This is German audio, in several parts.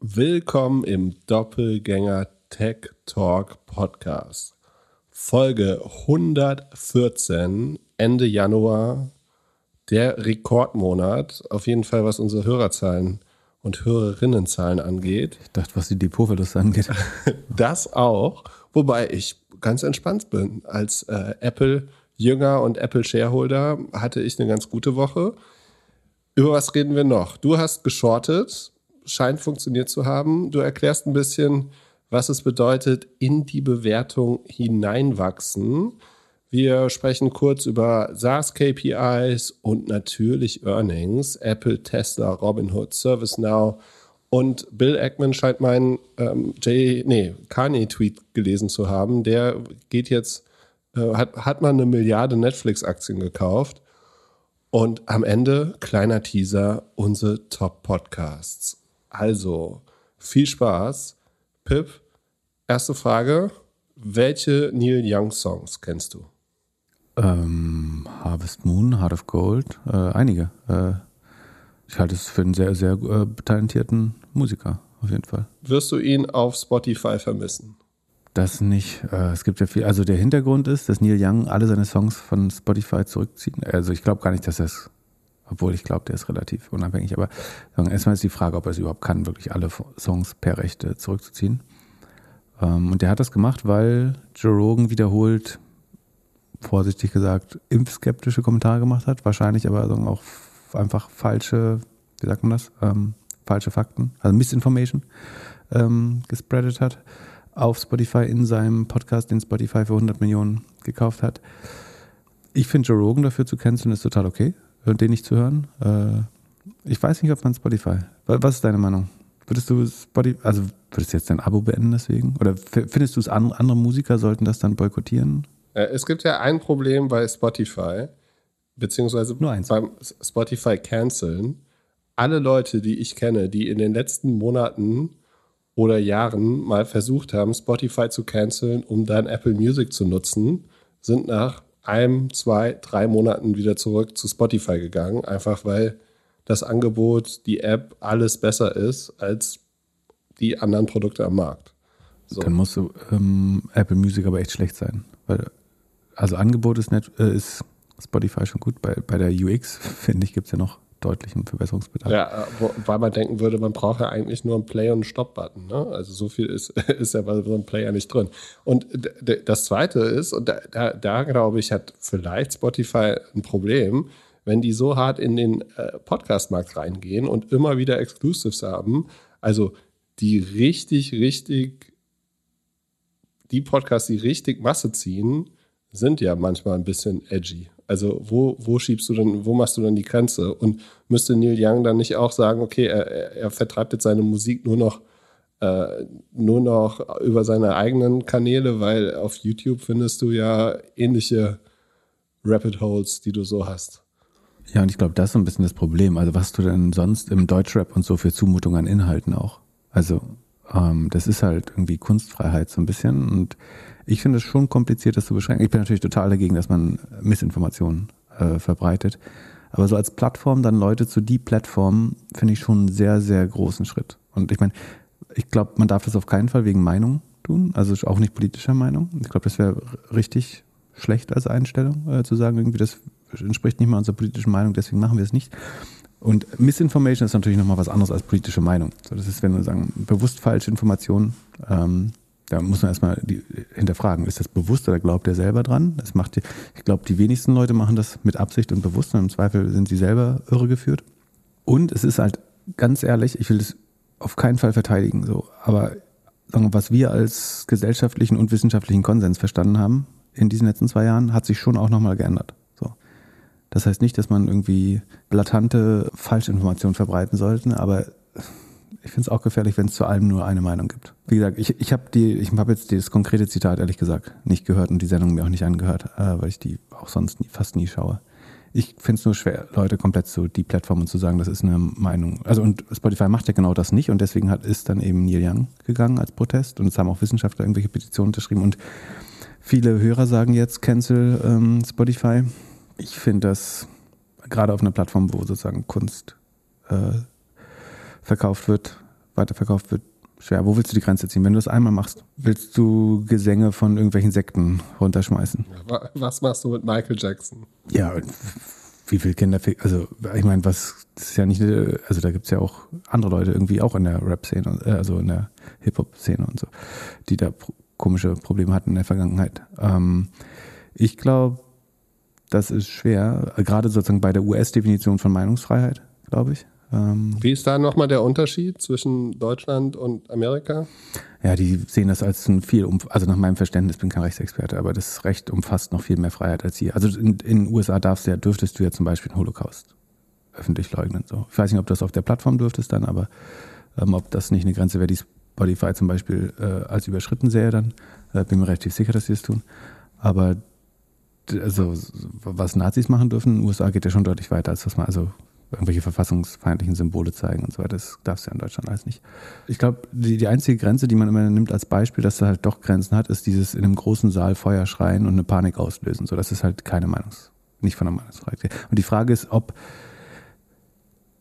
Willkommen im Doppelgänger Tech Talk Podcast. Folge 114, Ende Januar, der Rekordmonat. Auf jeden Fall, was unsere Hörerzahlen und Hörerinnenzahlen angeht. Ich dachte, was die Depotverluste angeht. das auch. Wobei ich ganz entspannt bin. Als äh, Apple-Jünger und Apple-Shareholder hatte ich eine ganz gute Woche. Über was reden wir noch? Du hast geschortet, scheint funktioniert zu haben. Du erklärst ein bisschen, was es bedeutet, in die Bewertung hineinwachsen. Wir sprechen kurz über SaaS-KPIs und natürlich Earnings. Apple, Tesla, Robinhood, ServiceNow. Und Bill Ackman scheint meinen ähm, J, nee, Kanye-Tweet gelesen zu haben. Der geht jetzt, äh, hat, hat mal eine Milliarde Netflix-Aktien gekauft und am Ende, kleiner Teaser, unsere Top-Podcasts. Also, viel Spaß. Pip, erste Frage. Welche Neil Young Songs kennst du? Ähm, Harvest Moon, Heart of Gold, äh, einige. Äh, ich halte es für einen sehr, sehr äh, talentierten Musiker, auf jeden Fall. Wirst du ihn auf Spotify vermissen? Das nicht. Äh, es gibt ja viel. Also der Hintergrund ist, dass Neil Young alle seine Songs von Spotify zurückzieht. Also ich glaube gar nicht, dass er es, obwohl ich glaube, der ist relativ unabhängig. Aber erstmal ist die Frage, ob er es überhaupt kann, wirklich alle Songs per Rechte zurückzuziehen. Ähm, und der hat das gemacht, weil Joe Rogan wiederholt, vorsichtig gesagt, impfskeptische Kommentare gemacht hat. Wahrscheinlich aber auch einfach falsche, wie sagt man das? Ähm, falsche Fakten, also Misinformation ähm, gespreadet hat auf Spotify in seinem Podcast, den Spotify für 100 Millionen gekauft hat. Ich finde Joe Rogan dafür zu canceln ist total okay, den nicht zu hören. Äh, ich weiß nicht, ob man Spotify. Was ist deine Meinung? Würdest du Spotify, also würdest du jetzt dein Abo beenden deswegen? Oder findest du es, andere Musiker sollten das dann boykottieren? Äh, es gibt ja ein Problem bei Spotify, beziehungsweise Nur eins. beim Spotify canceln. Alle Leute, die ich kenne, die in den letzten Monaten oder Jahren mal versucht haben, Spotify zu canceln, um dann Apple Music zu nutzen, sind nach einem, zwei, drei Monaten wieder zurück zu Spotify gegangen, einfach weil das Angebot, die App, alles besser ist als die anderen Produkte am Markt. So. Dann muss ähm, Apple Music aber echt schlecht sein. Weil, also Angebot ist, nicht, äh, ist Spotify schon gut. Bei, bei der UX, finde ich, gibt es ja noch deutlichen Verbesserungsbedarf. Ja, weil man denken würde, man braucht ja eigentlich nur einen Play- und einen Stop-Button. Ne? Also so viel ist, ist ja bei so einem Player nicht drin. Und das Zweite ist, und da, da, da glaube ich, hat vielleicht Spotify ein Problem, wenn die so hart in den äh, Podcast-Markt reingehen und immer wieder Exclusives haben, also die richtig, richtig, die Podcasts, die richtig Masse ziehen, sind ja manchmal ein bisschen edgy. Also wo, wo schiebst du denn, wo machst du denn die Grenze? Und müsste Neil Young dann nicht auch sagen, okay, er, er vertreibt jetzt seine Musik nur noch, äh, nur noch über seine eigenen Kanäle, weil auf YouTube findest du ja ähnliche Rapid Holes, die du so hast. Ja, und ich glaube, das ist so ein bisschen das Problem. Also was du denn sonst im Deutschrap und so für Zumutung an Inhalten auch? Also ähm, das ist halt irgendwie Kunstfreiheit so ein bisschen und ich finde es schon kompliziert, das zu beschränken. Ich bin natürlich total dagegen, dass man Missinformationen äh, verbreitet. Aber so als Plattform dann Leute zu die Plattform finde ich schon einen sehr, sehr großen Schritt. Und ich meine, ich glaube, man darf das auf keinen Fall wegen Meinung tun, also auch nicht politischer Meinung. Ich glaube, das wäre richtig schlecht als Einstellung, äh, zu sagen, irgendwie, das entspricht nicht mal unserer politischen Meinung, deswegen machen wir es nicht. Und Misinformation ist natürlich nochmal was anderes als politische Meinung. So, das ist, wenn wir sagen, bewusst falsche Informationen, ähm, da muss man erstmal die, hinterfragen, ist das bewusst oder glaubt er selber dran? Das macht die, ich glaube, die wenigsten Leute machen das mit Absicht und bewusst und im Zweifel sind sie selber irregeführt. Und es ist halt ganz ehrlich, ich will das auf keinen Fall verteidigen, so, aber was wir als gesellschaftlichen und wissenschaftlichen Konsens verstanden haben in diesen letzten zwei Jahren, hat sich schon auch nochmal geändert. So. Das heißt nicht, dass man irgendwie blatante Falschinformationen verbreiten sollte, aber ich finde es auch gefährlich, wenn es zu allem nur eine Meinung gibt. Wie gesagt, ich, ich habe habe jetzt das konkrete Zitat ehrlich gesagt nicht gehört und die Sendung mir auch nicht angehört, äh, weil ich die auch sonst nie, fast nie schaue. Ich finde es nur schwer, Leute komplett zu die Plattformen zu sagen, das ist eine Meinung. Also und Spotify macht ja genau das nicht und deswegen hat ist dann eben Neil Young gegangen als Protest und es haben auch Wissenschaftler irgendwelche Petitionen unterschrieben und viele Hörer sagen jetzt Cancel ähm, Spotify. Ich finde das gerade auf einer Plattform, wo sozusagen Kunst äh, verkauft wird, weiterverkauft wird, schwer. Wo willst du die Grenze ziehen? Wenn du das einmal machst, willst du Gesänge von irgendwelchen Sekten runterschmeißen? Was machst du mit Michael Jackson? Ja, wie viel Kinder, also ich meine, was, das ist ja nicht, also da gibt es ja auch andere Leute irgendwie auch in der Rap-Szene, äh, also in der Hip-Hop-Szene und so, die da komische Probleme hatten in der Vergangenheit. Ähm, ich glaube, das ist schwer, gerade sozusagen bei der US-Definition von Meinungsfreiheit, glaube ich. Ähm, Wie ist da nochmal der Unterschied zwischen Deutschland und Amerika? Ja, die sehen das als ein viel, also nach meinem Verständnis bin kein Rechtsexperte, aber das Recht umfasst noch viel mehr Freiheit als hier. Also in, in den USA darfst du ja, dürftest du ja zum Beispiel den Holocaust öffentlich leugnen. So. Ich weiß nicht, ob du das auf der Plattform dürftest dann, aber ähm, ob das nicht eine Grenze wäre, die Spotify zum Beispiel äh, als überschritten sähe, dann äh, bin mir relativ sicher, dass sie das tun. Aber also was Nazis machen dürfen in den USA geht ja schon deutlich weiter, als was man, also irgendwelche verfassungsfeindlichen Symbole zeigen und so weiter. Das darfst du ja in Deutschland alles nicht. Ich glaube, die, die einzige Grenze, die man immer nimmt als Beispiel, dass er halt doch Grenzen hat, ist dieses in einem großen Saal Feuer schreien und eine Panik auslösen. So, das ist halt keine Meinungs, nicht von der Meinungsfreiheit. Und die Frage ist, ob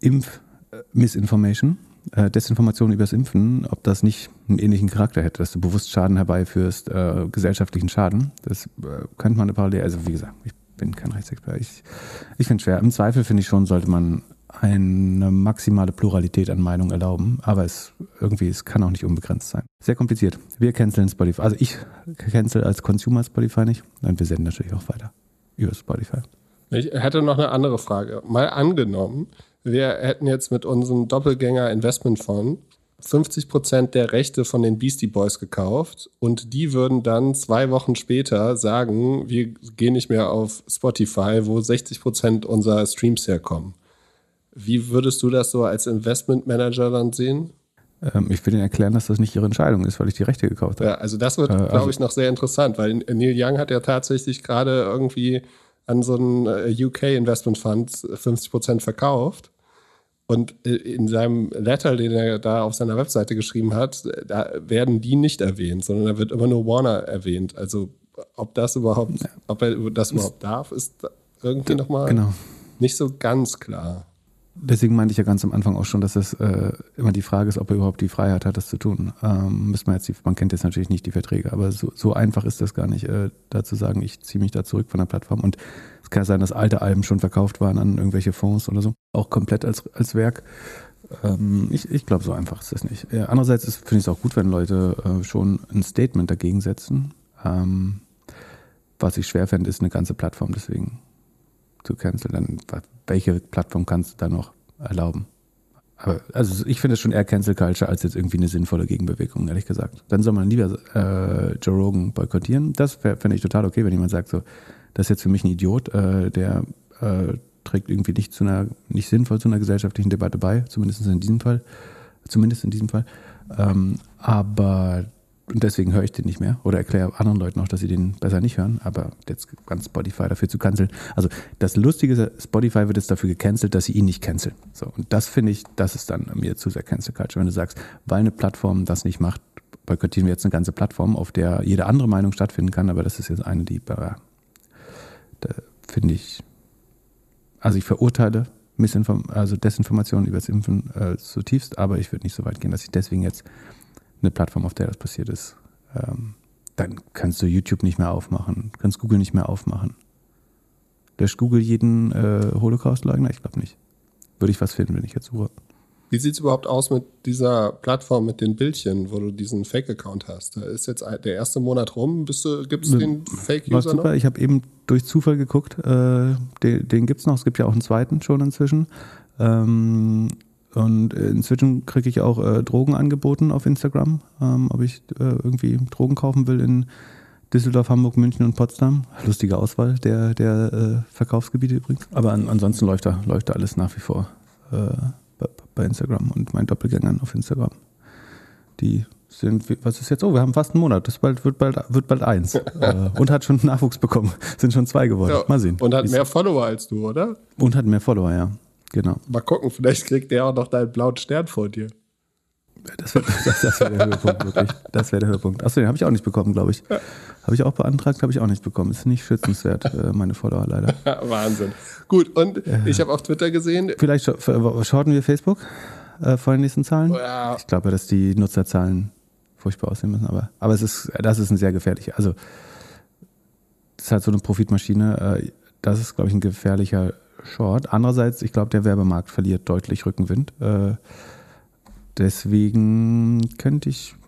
Impf-Misinformation, äh, Desinformation übers Impfen, ob das nicht einen ähnlichen Charakter hätte, dass du bewusst Schaden herbeiführst, äh, gesellschaftlichen Schaden. Das äh, könnte man eine Parallele, also wie gesagt, ich bin kein Rechtsexperte. Ich, ich finde es schwer. Im Zweifel finde ich schon, sollte man eine maximale Pluralität an Meinungen erlauben, aber es irgendwie, es kann auch nicht unbegrenzt sein. Sehr kompliziert. Wir canceln Spotify. Also ich cancel als Consumer Spotify nicht und wir senden natürlich auch weiter über Spotify. Ich hätte noch eine andere Frage. Mal angenommen, wir hätten jetzt mit unserem Doppelgänger Investmentfonds 50 Prozent der Rechte von den Beastie Boys gekauft und die würden dann zwei Wochen später sagen, wir gehen nicht mehr auf Spotify, wo 60 Prozent unserer Streams herkommen. Wie würdest du das so als Investmentmanager dann sehen? Ähm, ich will Ihnen erklären, dass das nicht Ihre Entscheidung ist, weil ich die Rechte gekauft habe. Ja, also das wird, äh, glaube also ich, noch sehr interessant, weil Neil Young hat ja tatsächlich gerade irgendwie an so einen äh, UK Investment Fund 50 Prozent verkauft. Und äh, in seinem Letter, den er da auf seiner Webseite geschrieben hat, da werden die nicht erwähnt, sondern da wird immer nur Warner erwähnt. Also ob das überhaupt, ja. ob er das überhaupt darf, ist irgendwie nochmal genau. nicht so ganz klar. Deswegen meinte ich ja ganz am Anfang auch schon, dass es äh, immer die Frage ist, ob er überhaupt die Freiheit hat, das zu tun. Ähm, müssen wir jetzt die, man kennt jetzt natürlich nicht die Verträge, aber so, so einfach ist das gar nicht, äh, da zu sagen, ich ziehe mich da zurück von der Plattform. Und es kann sein, dass alte Alben schon verkauft waren an irgendwelche Fonds oder so, auch komplett als, als Werk. Ähm, ich ich glaube, so einfach ist das nicht. Andererseits finde ich es auch gut, wenn Leute äh, schon ein Statement dagegen setzen. Ähm, was ich schwer fände, ist eine ganze Plattform deswegen zu canceln. Dann, welche Plattform kannst du da noch erlauben? Aber, also ich finde es schon eher Cancel Culture als jetzt irgendwie eine sinnvolle Gegenbewegung, ehrlich gesagt. Dann soll man lieber äh, Joe Rogan boykottieren. Das fände ich total okay, wenn jemand sagt, so, das ist jetzt für mich ein Idiot, äh, der äh, trägt irgendwie nicht zu einer, nicht sinnvoll zu einer gesellschaftlichen Debatte bei, zumindest in diesem Fall. Zumindest in diesem Fall. Ähm, aber und deswegen höre ich den nicht mehr oder erkläre anderen Leuten auch, dass sie den besser nicht hören, aber jetzt ganz Spotify dafür zu canceln. Also das Lustige ist, Spotify wird jetzt dafür gecancelt, dass sie ihn nicht canceln. So, und das finde ich, das ist dann mir zu sehr Cancel Culture. Wenn du sagst, weil eine Plattform das nicht macht, boykottieren wir jetzt eine ganze Plattform, auf der jede andere Meinung stattfinden kann, aber das ist jetzt eine, die, finde ich, also ich verurteile Missinform also Desinformation über das Impfen äh, zutiefst, aber ich würde nicht so weit gehen, dass ich deswegen jetzt eine Plattform, auf der das passiert ist, ähm, dann kannst du YouTube nicht mehr aufmachen, kannst Google nicht mehr aufmachen. Löscht Google jeden äh, Holocaust-Leugner? Ich glaube nicht. Würde ich was finden, wenn ich jetzt suche. Wie sieht es überhaupt aus mit dieser Plattform mit den Bildchen, wo du diesen Fake-Account hast? Da ist jetzt der erste Monat rum. Gibt es den Fake-User noch? Ich habe eben durch Zufall geguckt. Äh, den den gibt es noch. Es gibt ja auch einen zweiten schon inzwischen. Ähm, und inzwischen kriege ich auch äh, Drogen angeboten auf Instagram, ähm, ob ich äh, irgendwie Drogen kaufen will in Düsseldorf, Hamburg, München und Potsdam. Lustige Auswahl der, der äh, Verkaufsgebiete übrigens. Aber an, ansonsten läuft da, läuft da alles nach wie vor äh, bei, Instagram und meinen Doppelgängern auf Instagram. Die sind, was ist jetzt? Oh, wir haben fast einen Monat. Das bald, wird, bald, wird bald eins. Äh, und hat schon Nachwuchs bekommen. Sind schon zwei geworden. Ja, Mal sehen. Und hat mehr Follower als du, oder? Und hat mehr Follower, ja. Genau. Mal gucken, vielleicht kriegt der auch noch deinen blauen Stern vor dir. Das wäre das, das wär der Höhepunkt, wirklich. Das wäre der Höhepunkt. Achso, den habe ich auch nicht bekommen, glaube ich. Habe ich auch beantragt, habe ich auch nicht bekommen. Ist nicht schützenswert, äh, meine Follower leider. Wahnsinn. Gut, und ja. ich habe auf Twitter gesehen. Vielleicht shorten wir Facebook. äh, vor den nächsten Zahlen? Ja. Ich glaube, dass die Nutzerzahlen furchtbar aussehen müssen, aber, aber es ist, das ist ein sehr gefährlicher, also das ist halt so eine Profitmaschine, äh, das ist, glaube ich, ein gefährlicher Short. Andererseits, ich glaube, der Werbemarkt verliert deutlich Rückenwind. Äh, deswegen könnte ich, äh,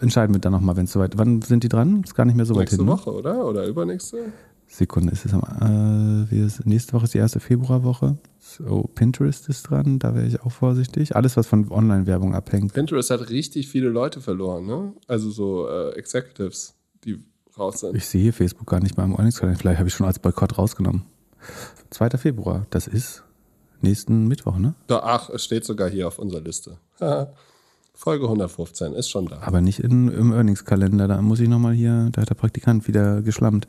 entscheiden wir dann nochmal, wenn es soweit, wann sind die dran? Ist gar nicht mehr so weit Nächste hin. ne? Woche, oder? Oder übernächste? Sekunde, ist es am, äh, ist, nächste Woche ist die erste Februarwoche. So, Pinterest ist dran, da wäre ich auch vorsichtig. Alles, was von Online-Werbung abhängt. Pinterest hat richtig viele Leute verloren, ne? Also so äh, Executives, die raus sind. Ich sehe Facebook gar nicht mal im Earnings-Kalender. Vielleicht habe ich schon als Boykott rausgenommen. 2. Februar, das ist nächsten Mittwoch, ne? Ach, es steht sogar hier auf unserer Liste. Folge 115 ist schon da. Aber nicht in, im Earnings-Kalender. Da muss ich nochmal hier, da hat der Praktikant wieder geschlammt.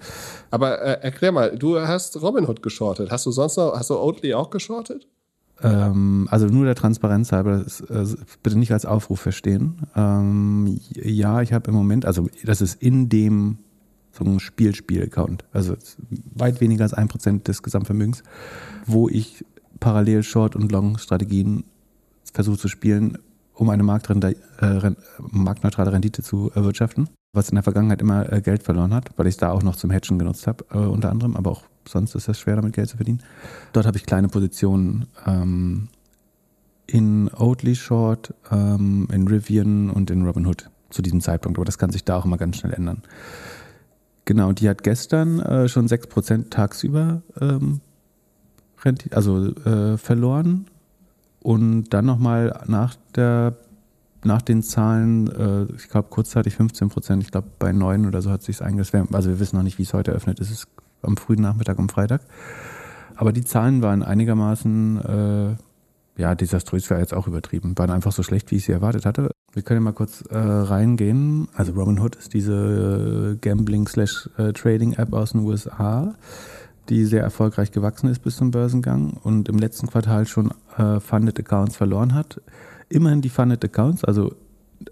Aber äh, erklär mal, du hast Robinhood geschortet. Hast du sonst noch, hast du Oatly auch geschortet? Ähm, also nur der Transparenz halber, das, äh, bitte nicht als Aufruf verstehen. Ähm, ja, ich habe im Moment, also das ist in dem so ein Spiel-Spiel-Account, also weit weniger als ein Prozent des Gesamtvermögens, wo ich parallel Short- und Long-Strategien versuche zu spielen, um eine äh, marktneutrale Rendite zu erwirtschaften, was in der Vergangenheit immer äh, Geld verloren hat, weil ich es da auch noch zum Hedgen genutzt habe, äh, unter anderem, aber auch sonst ist es schwer, damit Geld zu verdienen. Dort habe ich kleine Positionen ähm, in Oatly Short, ähm, in Rivian und in Robinhood zu diesem Zeitpunkt, aber das kann sich da auch immer ganz schnell ändern. Genau, die hat gestern äh, schon 6% tagsüber ähm, also verloren und dann nochmal nach der nach den Zahlen, äh, ich glaube kurzzeitig 15 Prozent, ich glaube bei 9 oder so hat sich eingeschwemmt. Also wir wissen noch nicht, wie es heute eröffnet. Es ist am frühen Nachmittag, am Freitag. Aber die Zahlen waren einigermaßen, äh, ja, desaströs wäre jetzt auch übertrieben, waren einfach so schlecht, wie ich sie erwartet hatte. Wir können mal kurz äh, reingehen. Also Robinhood ist diese äh, Gambling-Trading-App aus den USA, die sehr erfolgreich gewachsen ist bis zum Börsengang und im letzten Quartal schon äh, Funded Accounts verloren hat. Immerhin die Funded Accounts, also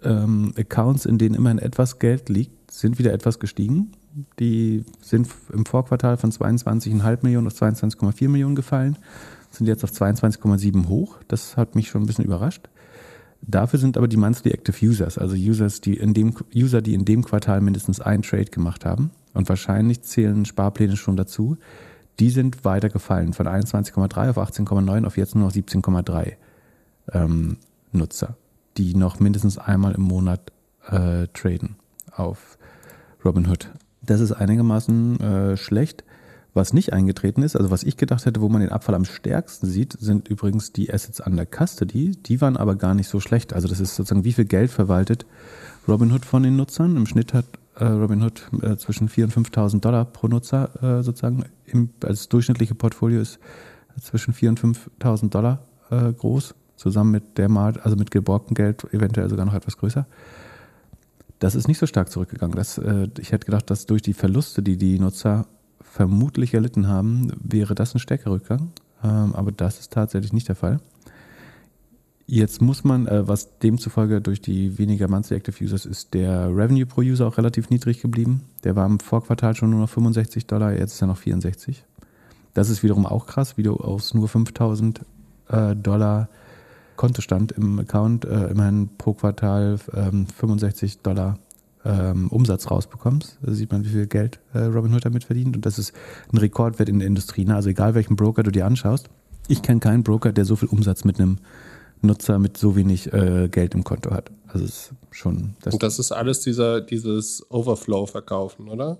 ähm, Accounts, in denen immerhin etwas Geld liegt, sind wieder etwas gestiegen. Die sind im Vorquartal von 22,5 Millionen auf 22,4 Millionen gefallen, sind jetzt auf 22,7 hoch. Das hat mich schon ein bisschen überrascht. Dafür sind aber die Monthly Active Users, also Users, die in dem, User, die in dem Quartal mindestens einen Trade gemacht haben, und wahrscheinlich zählen Sparpläne schon dazu, die sind weiter gefallen, von 21,3 auf 18,9 auf jetzt nur noch 17,3 ähm, Nutzer, die noch mindestens einmal im Monat äh, traden auf Robinhood. Das ist einigermaßen äh, schlecht. Was nicht eingetreten ist, also was ich gedacht hätte, wo man den Abfall am stärksten sieht, sind übrigens die Assets under Custody. Die waren aber gar nicht so schlecht. Also das ist sozusagen, wie viel Geld verwaltet Robinhood von den Nutzern. Im Schnitt hat äh, Robinhood äh, zwischen 4.000 und 5.000 Dollar pro Nutzer äh, sozusagen. Im, als durchschnittliche Portfolio ist zwischen 4.000 und 5.000 Dollar äh, groß. Zusammen mit der Mar also mit geborgtem Geld eventuell sogar noch etwas größer. Das ist nicht so stark zurückgegangen. Das, äh, ich hätte gedacht, dass durch die Verluste, die die Nutzer vermutlich erlitten haben, wäre das ein stärkerer Rückgang. Ähm, aber das ist tatsächlich nicht der Fall. Jetzt muss man, äh, was demzufolge durch die weniger Monthly Active Users ist, der Revenue pro User auch relativ niedrig geblieben. Der war im Vorquartal schon nur noch 65 Dollar, jetzt ist er noch 64. Das ist wiederum auch krass, wie du aus nur 5000 äh, Dollar Kontostand im Account äh, immerhin pro Quartal ähm, 65 Dollar ähm, Umsatz rausbekommst. Da sieht man, wie viel Geld äh, Robinhood damit verdient. Und das ist ein Rekordwert in der Industrie. Ne? Also egal welchen Broker du dir anschaust. Ich kenne keinen Broker, der so viel Umsatz mit einem Nutzer mit so wenig äh, Geld im Konto hat. Also es ist schon. Das, Und das ist alles dieser, dieses Overflow-Verkaufen, oder?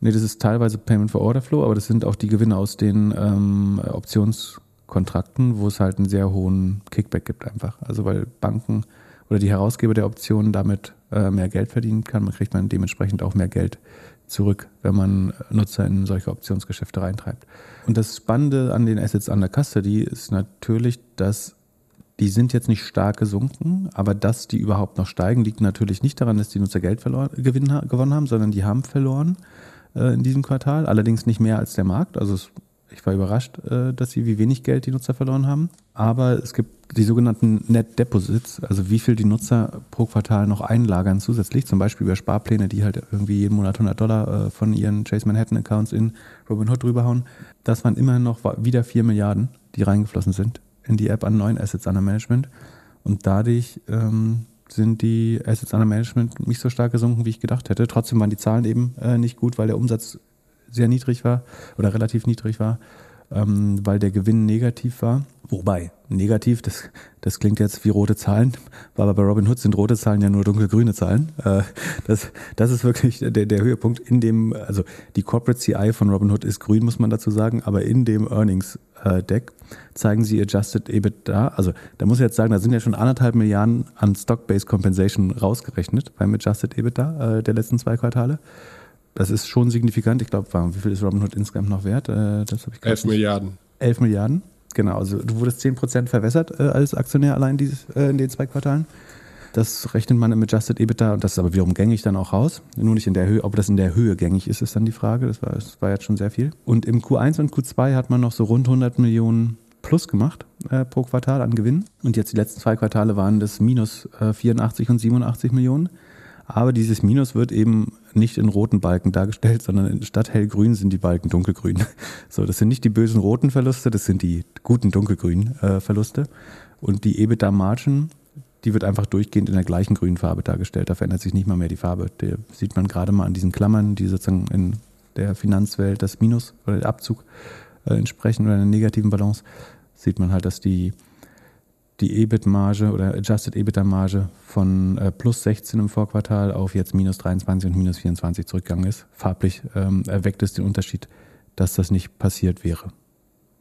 nee, das ist teilweise Payment for Order Flow, aber das sind auch die Gewinne aus den ähm, Optionskontrakten, wo es halt einen sehr hohen Kickback gibt einfach. Also weil Banken oder die Herausgeber der Optionen damit äh, mehr Geld verdienen kann, man kriegt man dementsprechend auch mehr Geld zurück, wenn man Nutzer in solche Optionsgeschäfte reintreibt. Und das Spannende an den Assets under Custody ist natürlich, dass die sind jetzt nicht stark gesunken, aber dass die überhaupt noch steigen, liegt natürlich nicht daran, dass die Nutzer Geld verloren, Gewinn, gewonnen haben, sondern die haben verloren äh, in diesem Quartal, allerdings nicht mehr als der Markt. Also es, ich war überrascht, äh, dass sie wie wenig Geld die Nutzer verloren haben. Aber es gibt die sogenannten Net Deposits, also wie viel die Nutzer pro Quartal noch einlagern zusätzlich, zum Beispiel über Sparpläne, die halt irgendwie jeden Monat 100 Dollar äh, von ihren Chase Manhattan Accounts in Robinhood rüberhauen. Das waren immerhin noch wieder 4 Milliarden, die reingeflossen sind in die App an neuen Assets under Management. Und dadurch ähm, sind die Assets under Management nicht so stark gesunken, wie ich gedacht hätte. Trotzdem waren die Zahlen eben äh, nicht gut, weil der Umsatz sehr niedrig war oder relativ niedrig war, ähm, weil der Gewinn negativ war. Wobei, negativ, das, das klingt jetzt wie rote Zahlen, aber bei Robinhood sind rote Zahlen ja nur dunkelgrüne Zahlen. Äh, das, das ist wirklich der, der Höhepunkt in dem, also die Corporate CI von Robinhood ist grün, muss man dazu sagen, aber in dem Earnings äh, zeigen sie Adjusted EBITDA. Also da muss ich jetzt sagen, da sind ja schon anderthalb Milliarden an Stock-Based Compensation rausgerechnet beim Adjusted EBITDA äh, der letzten zwei Quartale. Das ist schon signifikant. Ich glaube, wie viel ist Robinhood insgesamt noch wert? Äh, das ich 11 Milliarden. 11 Milliarden, genau. Also du wurdest 10% verwässert äh, als Aktionär allein dieses, äh, in den zwei Quartalen. Das rechnet man im Adjusted EBITDA und das ist aber wiederum gängig dann auch raus. Nur nicht in der Höhe, ob das in der Höhe gängig ist, ist dann die Frage. Das war, das war jetzt schon sehr viel. Und im Q1 und Q2 hat man noch so rund 100 Millionen plus gemacht äh, pro Quartal an Gewinn. Und jetzt die letzten zwei Quartale waren das minus äh, 84 und 87 Millionen. Aber dieses Minus wird eben nicht in roten Balken dargestellt, sondern statt hellgrün sind die Balken dunkelgrün. So, das sind nicht die bösen roten Verluste, das sind die guten dunkelgrünen äh, Verluste. Und die EBITDA-Margin, die wird einfach durchgehend in der gleichen grünen Farbe dargestellt. Da verändert sich nicht mal mehr die Farbe. Da sieht man gerade mal an diesen Klammern, die sozusagen in der Finanzwelt das Minus oder der Abzug äh, entsprechen oder einer negativen Balance, sieht man halt, dass die die EBIT-Marge oder Adjusted EBITDA-Marge von äh, plus 16 im Vorquartal auf jetzt minus 23 und minus 24 zurückgegangen ist. Farblich ähm, erweckt es den Unterschied, dass das nicht passiert wäre.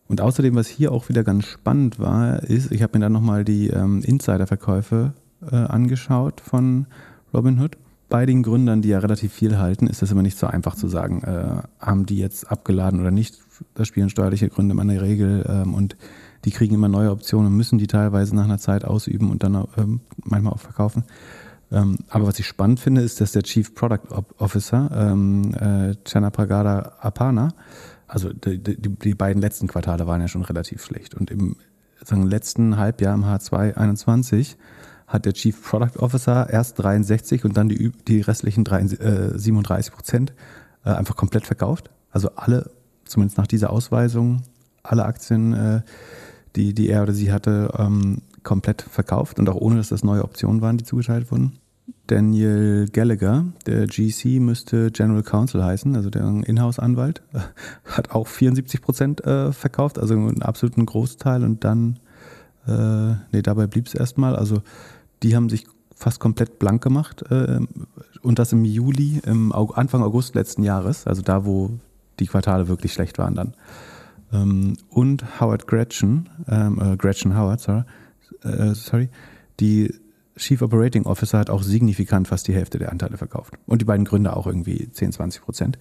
Und außerdem, was hier auch wieder ganz spannend war, ist, ich habe mir dann nochmal die ähm, Insider-Verkäufe äh, angeschaut von Robinhood. Bei den Gründern, die ja relativ viel halten, ist das immer nicht so einfach zu sagen, äh, haben die jetzt abgeladen oder nicht. Da spielen steuerliche Gründe immer eine Regel ähm, und die kriegen immer neue Optionen müssen die teilweise nach einer Zeit ausüben und dann ähm, manchmal auch verkaufen. Ähm, aber was ich spannend finde, ist, dass der Chief Product Officer, ähm, äh, Chana Pragada Apana, also die, die, die, beiden letzten Quartale waren ja schon relativ schlecht. Und im sagen, letzten Halbjahr im H2 21 hat der Chief Product Officer erst 63 und dann die, die restlichen 3, äh, 37 Prozent äh, einfach komplett verkauft. Also alle, zumindest nach dieser Ausweisung, alle Aktien äh, die, die er oder sie hatte, ähm, komplett verkauft und auch ohne, dass das neue Optionen waren, die zugeschaltet wurden. Daniel Gallagher, der GC müsste General Counsel heißen, also der Inhouse-Anwalt, hat auch 74 Prozent äh, verkauft, also einen absoluten Großteil und dann, äh, nee, dabei blieb es erstmal. Also die haben sich fast komplett blank gemacht äh, und das im Juli, im Anfang August letzten Jahres, also da, wo die Quartale wirklich schlecht waren dann. Ähm, und Howard Gretchen, ähm, äh, Gretchen Howard, sorry, äh, sorry, die Chief Operating Officer hat auch signifikant fast die Hälfte der Anteile verkauft. Und die beiden Gründer auch irgendwie 10, 20 Prozent.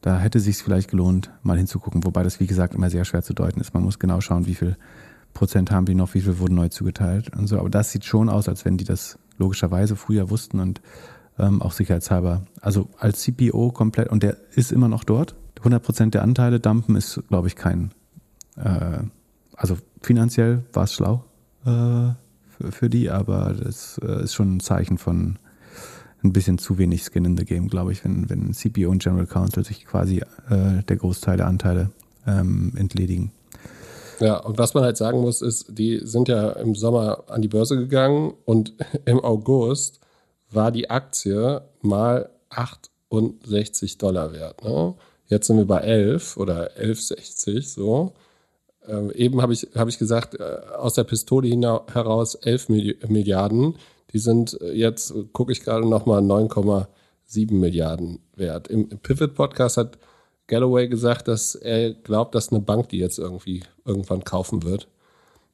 Da hätte es sich vielleicht gelohnt, mal hinzugucken, wobei das, wie gesagt, immer sehr schwer zu deuten ist. Man muss genau schauen, wie viel Prozent haben die noch, wie viel wurden neu zugeteilt und so. Aber das sieht schon aus, als wenn die das logischerweise früher wussten und ähm, auch sicherheitshalber. Also als CPO komplett, und der ist immer noch dort, 100% der Anteile dumpen ist, glaube ich, kein, äh, also finanziell war es schlau äh, für, die, aber das äh, ist schon ein Zeichen von ein bisschen zu wenig Skin in the Game, glaube ich, wenn, wenn CPO und General Counsel sich quasi äh, der Großteil der Anteile ähm, entledigen. Ja, und was man halt sagen muss, ist, die sind ja im Sommer an die Börse gegangen und im August war die Aktie mal 68 Dollar wert. Ne? Jetzt sind wir bei 11 oder 11,60 so. Ähm, eben habe ich, hab ich gesagt, äh, aus der Pistole heraus 11 Milliarden. Die sind äh, jetzt, gucke ich gerade nochmal, 9,7 Milliarden wert. Im, Im Pivot-Podcast hat Galloway gesagt, dass er glaubt, dass eine Bank die jetzt irgendwie irgendwann kaufen wird.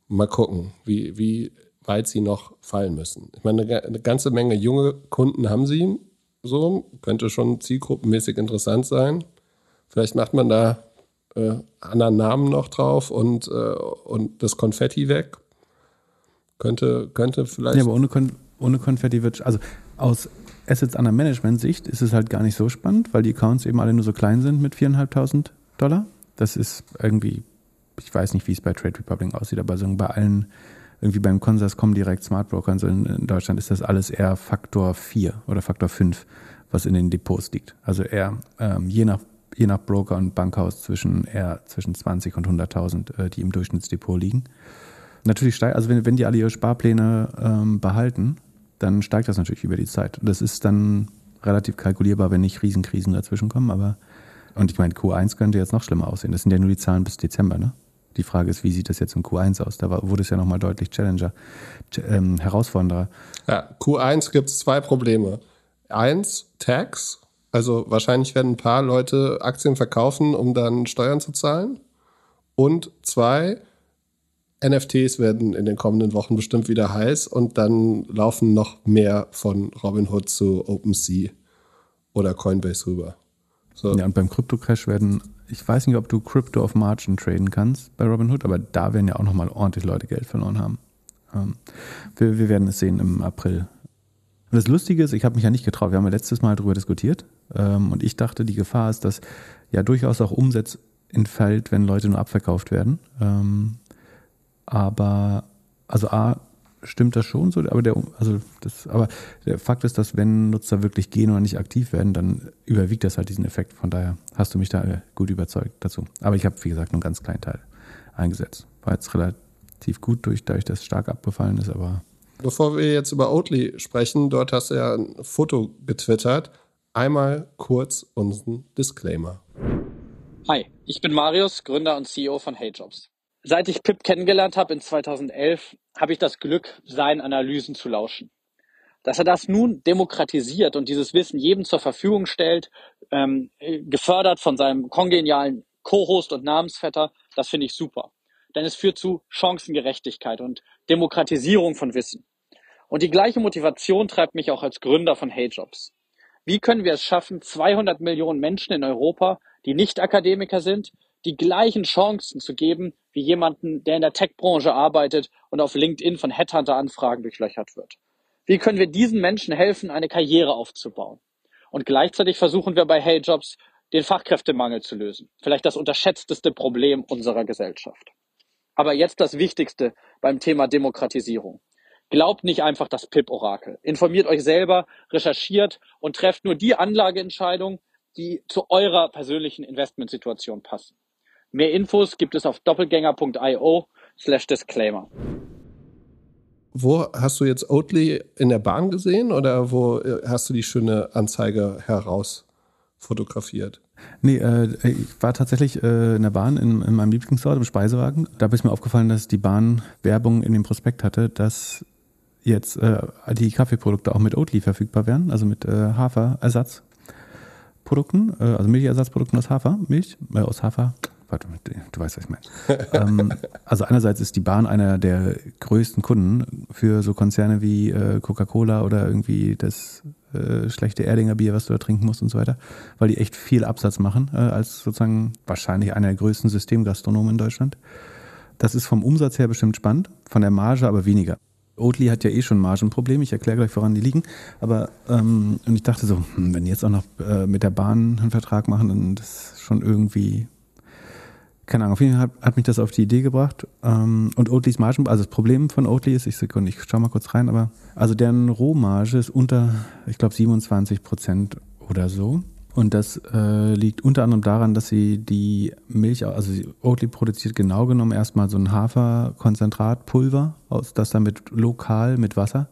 Mal gucken, wie, wie weit sie noch fallen müssen. Ich meine, eine, eine ganze Menge junge Kunden haben sie so, könnte schon zielgruppenmäßig interessant sein. Vielleicht macht man da äh, anderen Namen noch drauf und, äh, und das Konfetti weg. Könnte, könnte vielleicht. Ja, aber ohne, Kon ohne Konfetti wird. Also aus Assets under Management-Sicht ist es halt gar nicht so spannend, weil die Accounts eben alle nur so klein sind mit 4.500 Dollar. Das ist irgendwie, ich weiß nicht, wie es bei Trade Republic aussieht, aber so bei allen, irgendwie beim Consors direkt Smart Brokern so in, in Deutschland ist das alles eher Faktor 4 oder Faktor 5, was in den Depots liegt. Also eher ähm, je nach je nach Broker und Bankhaus zwischen eher zwischen 20 und 100.000, äh, die im Durchschnittsdepot liegen. Natürlich steigt, also wenn, wenn die alle ihre Sparpläne ähm, behalten, dann steigt das natürlich über die Zeit. Das ist dann relativ kalkulierbar, wenn nicht Riesenkrisen dazwischen kommen, aber und ich meine, Q1 könnte jetzt noch schlimmer aussehen. Das sind ja nur die Zahlen bis Dezember, ne? Die Frage ist, wie sieht das jetzt im Q1 aus? Da wurde es ja nochmal deutlich Challenger, ähm, herausfordernder. Ja, Q1 gibt es zwei Probleme. Eins, Tax. Also wahrscheinlich werden ein paar Leute Aktien verkaufen, um dann Steuern zu zahlen. Und zwei, NFTs werden in den kommenden Wochen bestimmt wieder heiß und dann laufen noch mehr von Robinhood zu OpenSea oder Coinbase rüber. So. Ja, und beim Krypto-Crash werden, ich weiß nicht, ob du Crypto auf Margin traden kannst bei Robinhood, aber da werden ja auch nochmal ordentlich Leute Geld verloren haben. Ähm, wir, wir, werden es sehen im April. Und das Lustige ist, ich habe mich ja nicht getraut, wir haben ja letztes Mal darüber diskutiert ähm, und ich dachte, die Gefahr ist, dass ja durchaus auch Umsatz entfällt, wenn Leute nur abverkauft werden. Ähm, aber, also A, stimmt das schon so, aber der, also das, aber der Fakt ist, dass wenn Nutzer wirklich gehen oder nicht aktiv werden, dann überwiegt das halt diesen Effekt. Von daher hast du mich da gut überzeugt dazu. Aber ich habe, wie gesagt, nur einen ganz kleinen Teil eingesetzt. War jetzt relativ gut durch, dadurch, dass es stark abgefallen ist, aber. Bevor wir jetzt über Oatly sprechen, dort hast du ja ein Foto getwittert. Einmal kurz unseren Disclaimer. Hi, ich bin Marius, Gründer und CEO von HeyJobs. Seit ich Pip kennengelernt habe in 2011, habe ich das Glück, seinen Analysen zu lauschen. Dass er das nun demokratisiert und dieses Wissen jedem zur Verfügung stellt, ähm, gefördert von seinem kongenialen Co-Host und Namensvetter, das finde ich super. Denn es führt zu Chancengerechtigkeit und Demokratisierung von Wissen. Und die gleiche Motivation treibt mich auch als Gründer von HeyJobs. Wie können wir es schaffen, 200 Millionen Menschen in Europa, die nicht Akademiker sind, die gleichen Chancen zu geben wie jemanden, der in der Tech-Branche arbeitet und auf LinkedIn von Headhunter-Anfragen durchlöchert wird. Wie können wir diesen Menschen helfen, eine Karriere aufzubauen? Und gleichzeitig versuchen wir bei HeyJobs den Fachkräftemangel zu lösen. Vielleicht das unterschätzteste Problem unserer Gesellschaft. Aber jetzt das Wichtigste beim Thema Demokratisierung. Glaubt nicht einfach das PIP-Orakel. Informiert euch selber, recherchiert und trefft nur die Anlageentscheidung, die zu eurer persönlichen Investmentsituation passen. Mehr Infos gibt es auf doppelgänger.io slash disclaimer. Wo hast du jetzt Oatly in der Bahn gesehen oder wo äh, hast du die schöne Anzeige heraus fotografiert? Nee, äh, ich war tatsächlich äh, in der Bahn in, in meinem Lieblingsort im Speisewagen. Da ist mir aufgefallen, dass die Bahn Werbung in dem Prospekt hatte, dass jetzt äh, die Kaffeeprodukte auch mit Oatly verfügbar wären, also mit äh, Haferersatzprodukten, äh, also Milchersatzprodukten aus Hafermilch, äh, aus Hafer, warte, du weißt, was ich meine. ähm, also einerseits ist die Bahn einer der größten Kunden für so Konzerne wie Coca-Cola oder irgendwie das äh, schlechte Erdinger Bier, was du da trinken musst und so weiter, weil die echt viel Absatz machen, äh, als sozusagen wahrscheinlich einer der größten Systemgastronomen in Deutschland. Das ist vom Umsatz her bestimmt spannend, von der Marge aber weniger. Oatly hat ja eh schon Margenprobleme, ich erkläre gleich, woran die liegen. Aber ähm, und ich dachte so, hm, wenn die jetzt auch noch äh, mit der Bahn einen Vertrag machen, dann ist das schon irgendwie keine Ahnung, auf jeden Fall hat, hat mich das auf die Idee gebracht. Ähm, und Oatlys Margen, also das Problem von Oatly ist, ich Sekunde, ich schau mal kurz rein, aber also deren Rohmarge ist unter, ich glaube, 27 Prozent oder so. Und das äh, liegt unter anderem daran, dass sie die Milch, also Oatly produziert genau genommen erstmal so ein Haferkonzentratpulver, aus, das damit lokal mit Wasser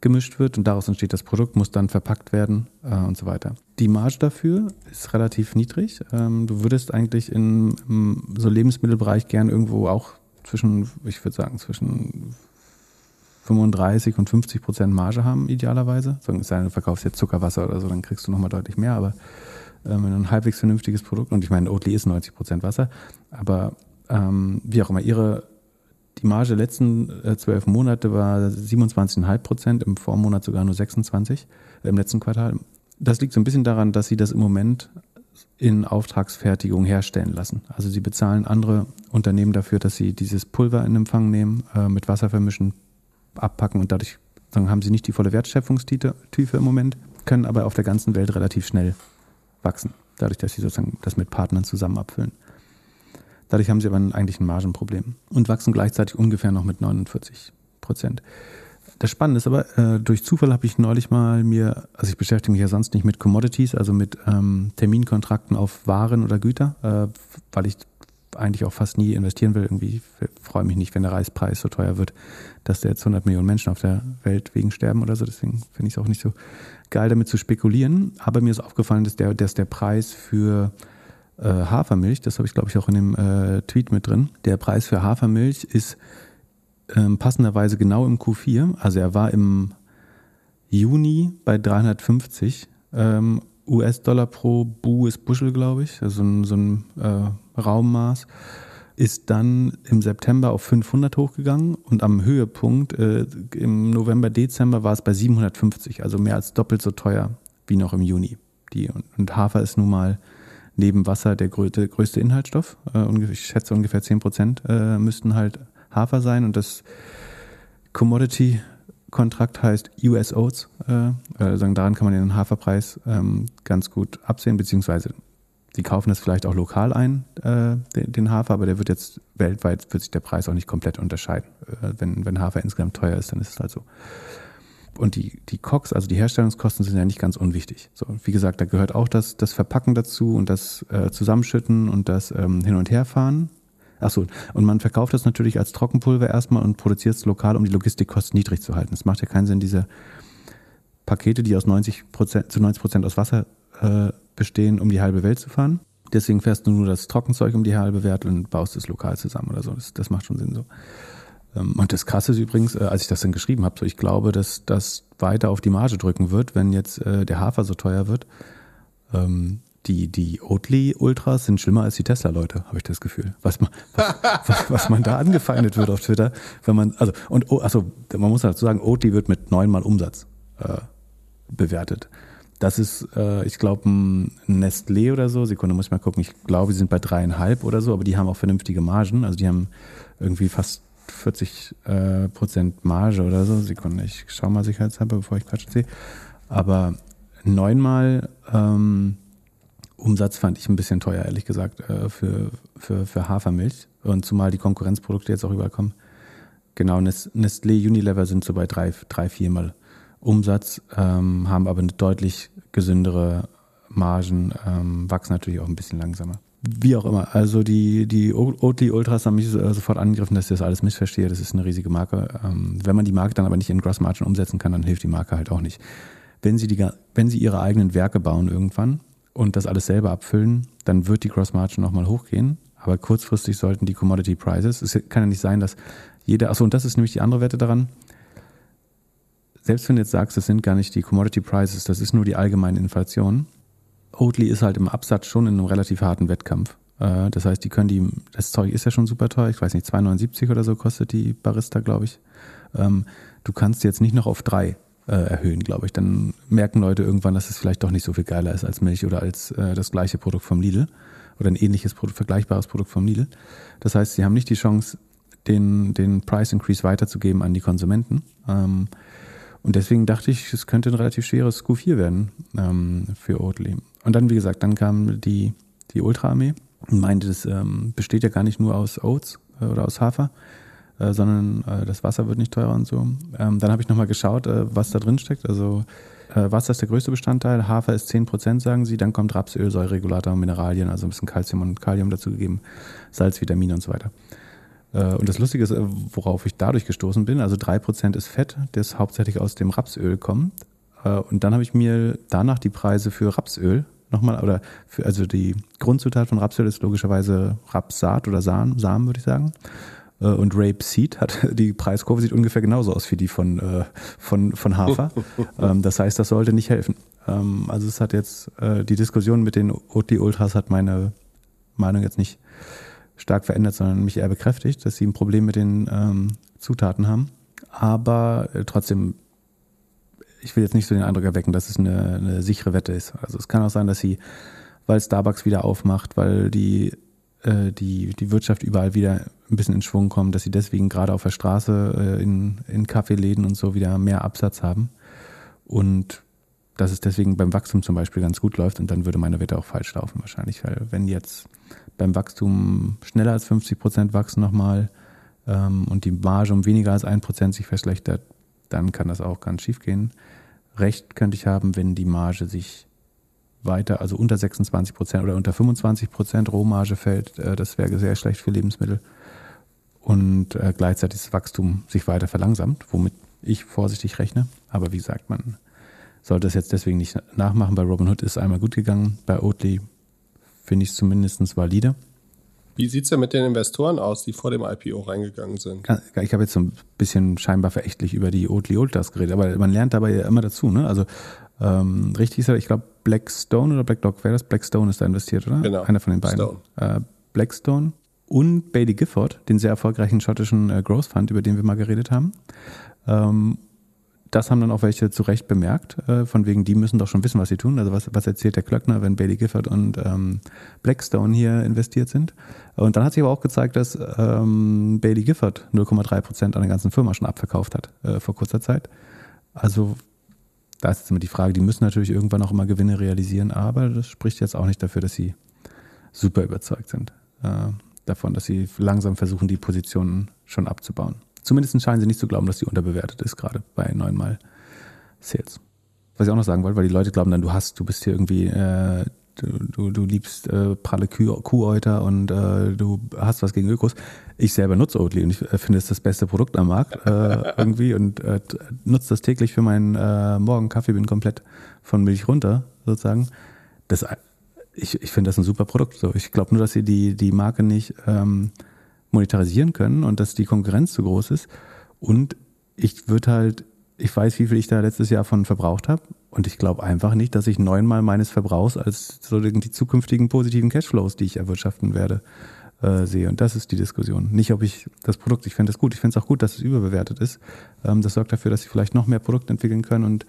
gemischt wird und daraus entsteht das Produkt, muss dann verpackt werden äh, und so weiter. Die Marge dafür ist relativ niedrig. Ähm, du würdest eigentlich in, im so Lebensmittelbereich gern irgendwo auch zwischen, ich würde sagen, zwischen 35 und 50 Prozent Marge haben, idealerweise. So, es sei denn, du verkaufst jetzt Zuckerwasser oder so, dann kriegst du nochmal deutlich mehr, aber ähm, ein halbwegs vernünftiges Produkt, und ich meine, Oatly ist 90 Prozent Wasser, aber ähm, wie auch immer, ihre die Marge der letzten äh, zwölf Monate war 27,5 Prozent, im Vormonat sogar nur 26, äh, im letzten Quartal. Das liegt so ein bisschen daran, dass sie das im Moment in Auftragsfertigung herstellen lassen. Also sie bezahlen andere Unternehmen dafür, dass sie dieses Pulver in Empfang nehmen, äh, mit Wasser vermischen, abpacken und dadurch haben sie nicht die volle Wertschöpfungstiefe im Moment, können aber auf der ganzen Welt relativ schnell wachsen, dadurch, dass sie sozusagen das mit Partnern zusammen abfüllen. Dadurch haben sie aber eigentlich ein Margenproblem und wachsen gleichzeitig ungefähr noch mit 49 Prozent. Das Spannende ist aber, äh, durch Zufall habe ich neulich mal mir, also ich beschäftige mich ja sonst nicht mit Commodities, also mit ähm, Terminkontrakten auf Waren oder Güter, äh, weil ich eigentlich auch fast nie investieren will. Irgendwie freue mich nicht, wenn der Reispreis so teuer wird, dass da jetzt 100 Millionen Menschen auf der Welt wegen sterben oder so. Deswegen finde ich es auch nicht so geil, damit zu spekulieren. Aber mir ist aufgefallen, dass der, dass der Preis für äh, Hafermilch, das habe ich glaube ich auch in dem äh, Tweet mit drin, der Preis für Hafermilch ist ähm, passenderweise genau im Q4. Also er war im Juni bei 350 ähm, US-Dollar pro US Bushel, glaube ich, also ein, so ein äh, Raummaß, ist dann im September auf 500 hochgegangen und am Höhepunkt äh, im November, Dezember war es bei 750, also mehr als doppelt so teuer wie noch im Juni. Die, und, und Hafer ist nun mal neben Wasser der größte, größte Inhaltsstoff. Äh, ich schätze ungefähr 10 Prozent äh, müssten halt Hafer sein und das Commodity Kontrakt heißt US Oats. Äh, also daran kann man den Haferpreis ähm, ganz gut absehen, beziehungsweise die kaufen das vielleicht auch lokal ein, äh, den, den, Hafer, aber der wird jetzt weltweit, wird sich der Preis auch nicht komplett unterscheiden. Äh, wenn, wenn Hafer insgesamt teuer ist, dann ist es halt so. Und die, die COX, also die Herstellungskosten, sind ja nicht ganz unwichtig. So, wie gesagt, da gehört auch das, das Verpacken dazu und das äh, Zusammenschütten und das ähm, Hin- und Herfahren Achso, und man verkauft das natürlich als Trockenpulver erstmal und produziert es lokal, um die Logistikkosten niedrig zu halten. Es macht ja keinen Sinn, diese Pakete, die aus 90% zu 90 Prozent aus Wasser äh, bestehen, um die halbe Welt zu fahren. Deswegen fährst du nur das Trockenzeug um die halbe Welt und baust es lokal zusammen oder so. Das, das macht schon Sinn so. Ähm, und das Krasse ist übrigens, äh, als ich das dann geschrieben habe, so ich glaube, dass das weiter auf die Marge drücken wird, wenn jetzt äh, der Hafer so teuer wird. Ähm, die, die Oatly Ultras sind schlimmer als die Tesla-Leute, habe ich das Gefühl. Was man, was, was, man da angefeindet wird auf Twitter, wenn man, also, und, also, man muss dazu sagen, Oatly wird mit neunmal Umsatz äh, bewertet. Das ist, äh, ich glaube, ein Nestlé oder so. Sekunde, muss ich mal gucken. Ich glaube, sie sind bei dreieinhalb oder so, aber die haben auch vernünftige Margen. Also die haben irgendwie fast 40 äh, Prozent Marge oder so. Sekunde, ich schaue mal sicherheitshalber, bevor ich Quatsch sehe. Aber neunmal ähm, Umsatz fand ich ein bisschen teuer, ehrlich gesagt, äh, für, für, für Hafermilch. Und zumal die Konkurrenzprodukte jetzt auch überkommen. Genau, Nestlé, Unilever sind so bei drei, drei viermal Umsatz, ähm, haben aber eine deutlich gesündere Margen, ähm, wachsen natürlich auch ein bisschen langsamer. Wie auch immer, also die, die Oatly Ultras haben mich sofort angegriffen, dass ich das alles missverstehe. Das ist eine riesige Marke. Ähm, wenn man die Marke dann aber nicht in Gross Margin umsetzen kann, dann hilft die Marke halt auch nicht. Wenn sie, die, wenn sie ihre eigenen Werke bauen irgendwann, und das alles selber abfüllen, dann wird die Cross Margin nochmal hochgehen. Aber kurzfristig sollten die Commodity Prices, es kann ja nicht sein, dass jeder, achso, und das ist nämlich die andere Wette daran, selbst wenn du jetzt sagst, das sind gar nicht die Commodity Prices, das ist nur die allgemeine Inflation. Oatly ist halt im Absatz schon in einem relativ harten Wettkampf. Äh, das heißt, die können die, das Zeug ist ja schon super teuer, ich weiß nicht, 2,79 oder so kostet die Barista, glaube ich. Ähm, du kannst jetzt nicht noch auf drei äh, erhöhen, glaube ich. Dann merken Leute irgendwann, dass es vielleicht doch nicht so viel geiler ist als Milch oder als äh, das gleiche Produkt vom Lidl oder ein ähnliches Produkt, vergleichbares Produkt vom Lidl. Das heißt, sie haben nicht die Chance, den, den Price Increase weiterzugeben an die Konsumenten. Ähm, und deswegen dachte ich, es könnte ein relativ schweres Q4 werden ähm, für Oatly. Und dann, wie gesagt, dann kam die, die Ultra-Armee und meinte, das ähm, besteht ja gar nicht nur aus Oats äh, oder aus Hafer, äh, sondern äh, das Wasser wird nicht teurer und so. Ähm, dann habe ich nochmal geschaut, äh, was da drin steckt. Also äh, Wasser ist der größte Bestandteil, Hafer ist 10%, sagen sie, dann kommt Rapsöl, Säuregulator, Mineralien, also ein bisschen Kalzium und Kalium dazugegeben, Salz, Vitamine und so weiter. Äh, und das Lustige ist, worauf ich dadurch gestoßen bin, also 3% ist Fett, das hauptsächlich aus dem Rapsöl kommt. Und dann habe ich mir danach die Preise für Rapsöl nochmal, oder für, also die Grundzutat von Rapsöl ist logischerweise Rapssaat oder Samen, Samen würde ich sagen. Äh, und Rape Seed hat die Preiskurve sieht ungefähr genauso aus wie die von, äh, von, von Hafer. ähm, das heißt, das sollte nicht helfen. Ähm, also es hat jetzt äh, die Diskussion mit den Oatly Ultras hat meine Meinung jetzt nicht stark verändert, sondern mich eher bekräftigt, dass sie ein Problem mit den ähm, Zutaten haben. Aber äh, trotzdem, ich will jetzt nicht so den Eindruck erwecken, dass es eine, eine sichere Wette ist. Also es kann auch sein, dass sie, weil Starbucks wieder aufmacht, weil die äh, die, die Wirtschaft überall wieder ein bisschen in Schwung kommt, dass sie deswegen gerade auf der Straße äh, in, in Kaffeeläden und so wieder mehr Absatz haben. Und dass es deswegen beim Wachstum zum Beispiel ganz gut läuft und dann würde meine Wette auch falsch laufen wahrscheinlich, weil wenn jetzt beim Wachstum schneller als 50 Prozent wachsen nochmal ähm, und die Marge um weniger als ein Prozent sich verschlechtert, dann kann das auch ganz schief gehen. Recht könnte ich haben, wenn die Marge sich weiter, also unter 26 Prozent oder unter 25 Prozent Rohmarge fällt, äh, das wäre sehr schlecht für Lebensmittel. Und äh, gleichzeitig das Wachstum sich weiter verlangsamt, womit ich vorsichtig rechne. Aber wie gesagt, man sollte es jetzt deswegen nicht nachmachen. Bei Robinhood ist es einmal gut gegangen, bei Oatly finde ich es zumindest valide. Wie sieht es denn mit den Investoren aus, die vor dem IPO reingegangen sind? Ich habe jetzt so ein bisschen scheinbar verächtlich über die Oatly Ultras geredet, aber man lernt dabei ja immer dazu. Ne? Also ähm, richtig ist ja, ich glaube, Blackstone oder BlackRock, wer das? Blackstone ist da investiert, oder? Genau. Einer von den beiden. Äh, Blackstone und Bailey Gifford, den sehr erfolgreichen schottischen äh, Growth Fund, über den wir mal geredet haben. Ähm, das haben dann auch welche zu Recht bemerkt, äh, von wegen, die müssen doch schon wissen, was sie tun. Also was, was erzählt der Klöckner, wenn Bailey Gifford und ähm, Blackstone hier investiert sind. Und dann hat sich aber auch gezeigt, dass ähm, Bailey Gifford 0,3 Prozent an der ganzen Firma schon abverkauft hat äh, vor kurzer Zeit. Also da ist jetzt immer die Frage, die müssen natürlich irgendwann auch immer Gewinne realisieren, aber das spricht jetzt auch nicht dafür, dass sie super überzeugt sind äh, davon, dass sie langsam versuchen, die Positionen schon abzubauen. Zumindest scheinen sie nicht zu glauben, dass sie unterbewertet ist, gerade bei neunmal Sales. Was ich auch noch sagen wollte, weil die Leute glauben dann, du hast, du bist hier irgendwie, äh, du, du, du liebst äh, pralle Kuh, Kuhäuter und äh, du hast was gegen Ökos. Ich selber nutze Oatly und ich äh, finde es das beste Produkt am Markt äh, irgendwie und äh, nutze das täglich für meinen äh, Morgenkaffee, bin komplett von Milch runter sozusagen. Das, ich ich finde das ein super Produkt. So, ich glaube nur, dass sie die, die Marke nicht ähm, monetarisieren können und dass die Konkurrenz zu groß ist. Und ich würde halt, ich weiß, wie viel ich da letztes Jahr von verbraucht habe. Und ich glaube einfach nicht, dass ich neunmal meines Verbrauchs als so die zukünftigen positiven Cashflows, die ich erwirtschaften werde, äh, sehe. Und das ist die Diskussion. Nicht, ob ich das Produkt, ich finde das gut. Ich finde es auch gut, dass es überbewertet ist. Ähm, das sorgt dafür, dass sie vielleicht noch mehr Produkte entwickeln können und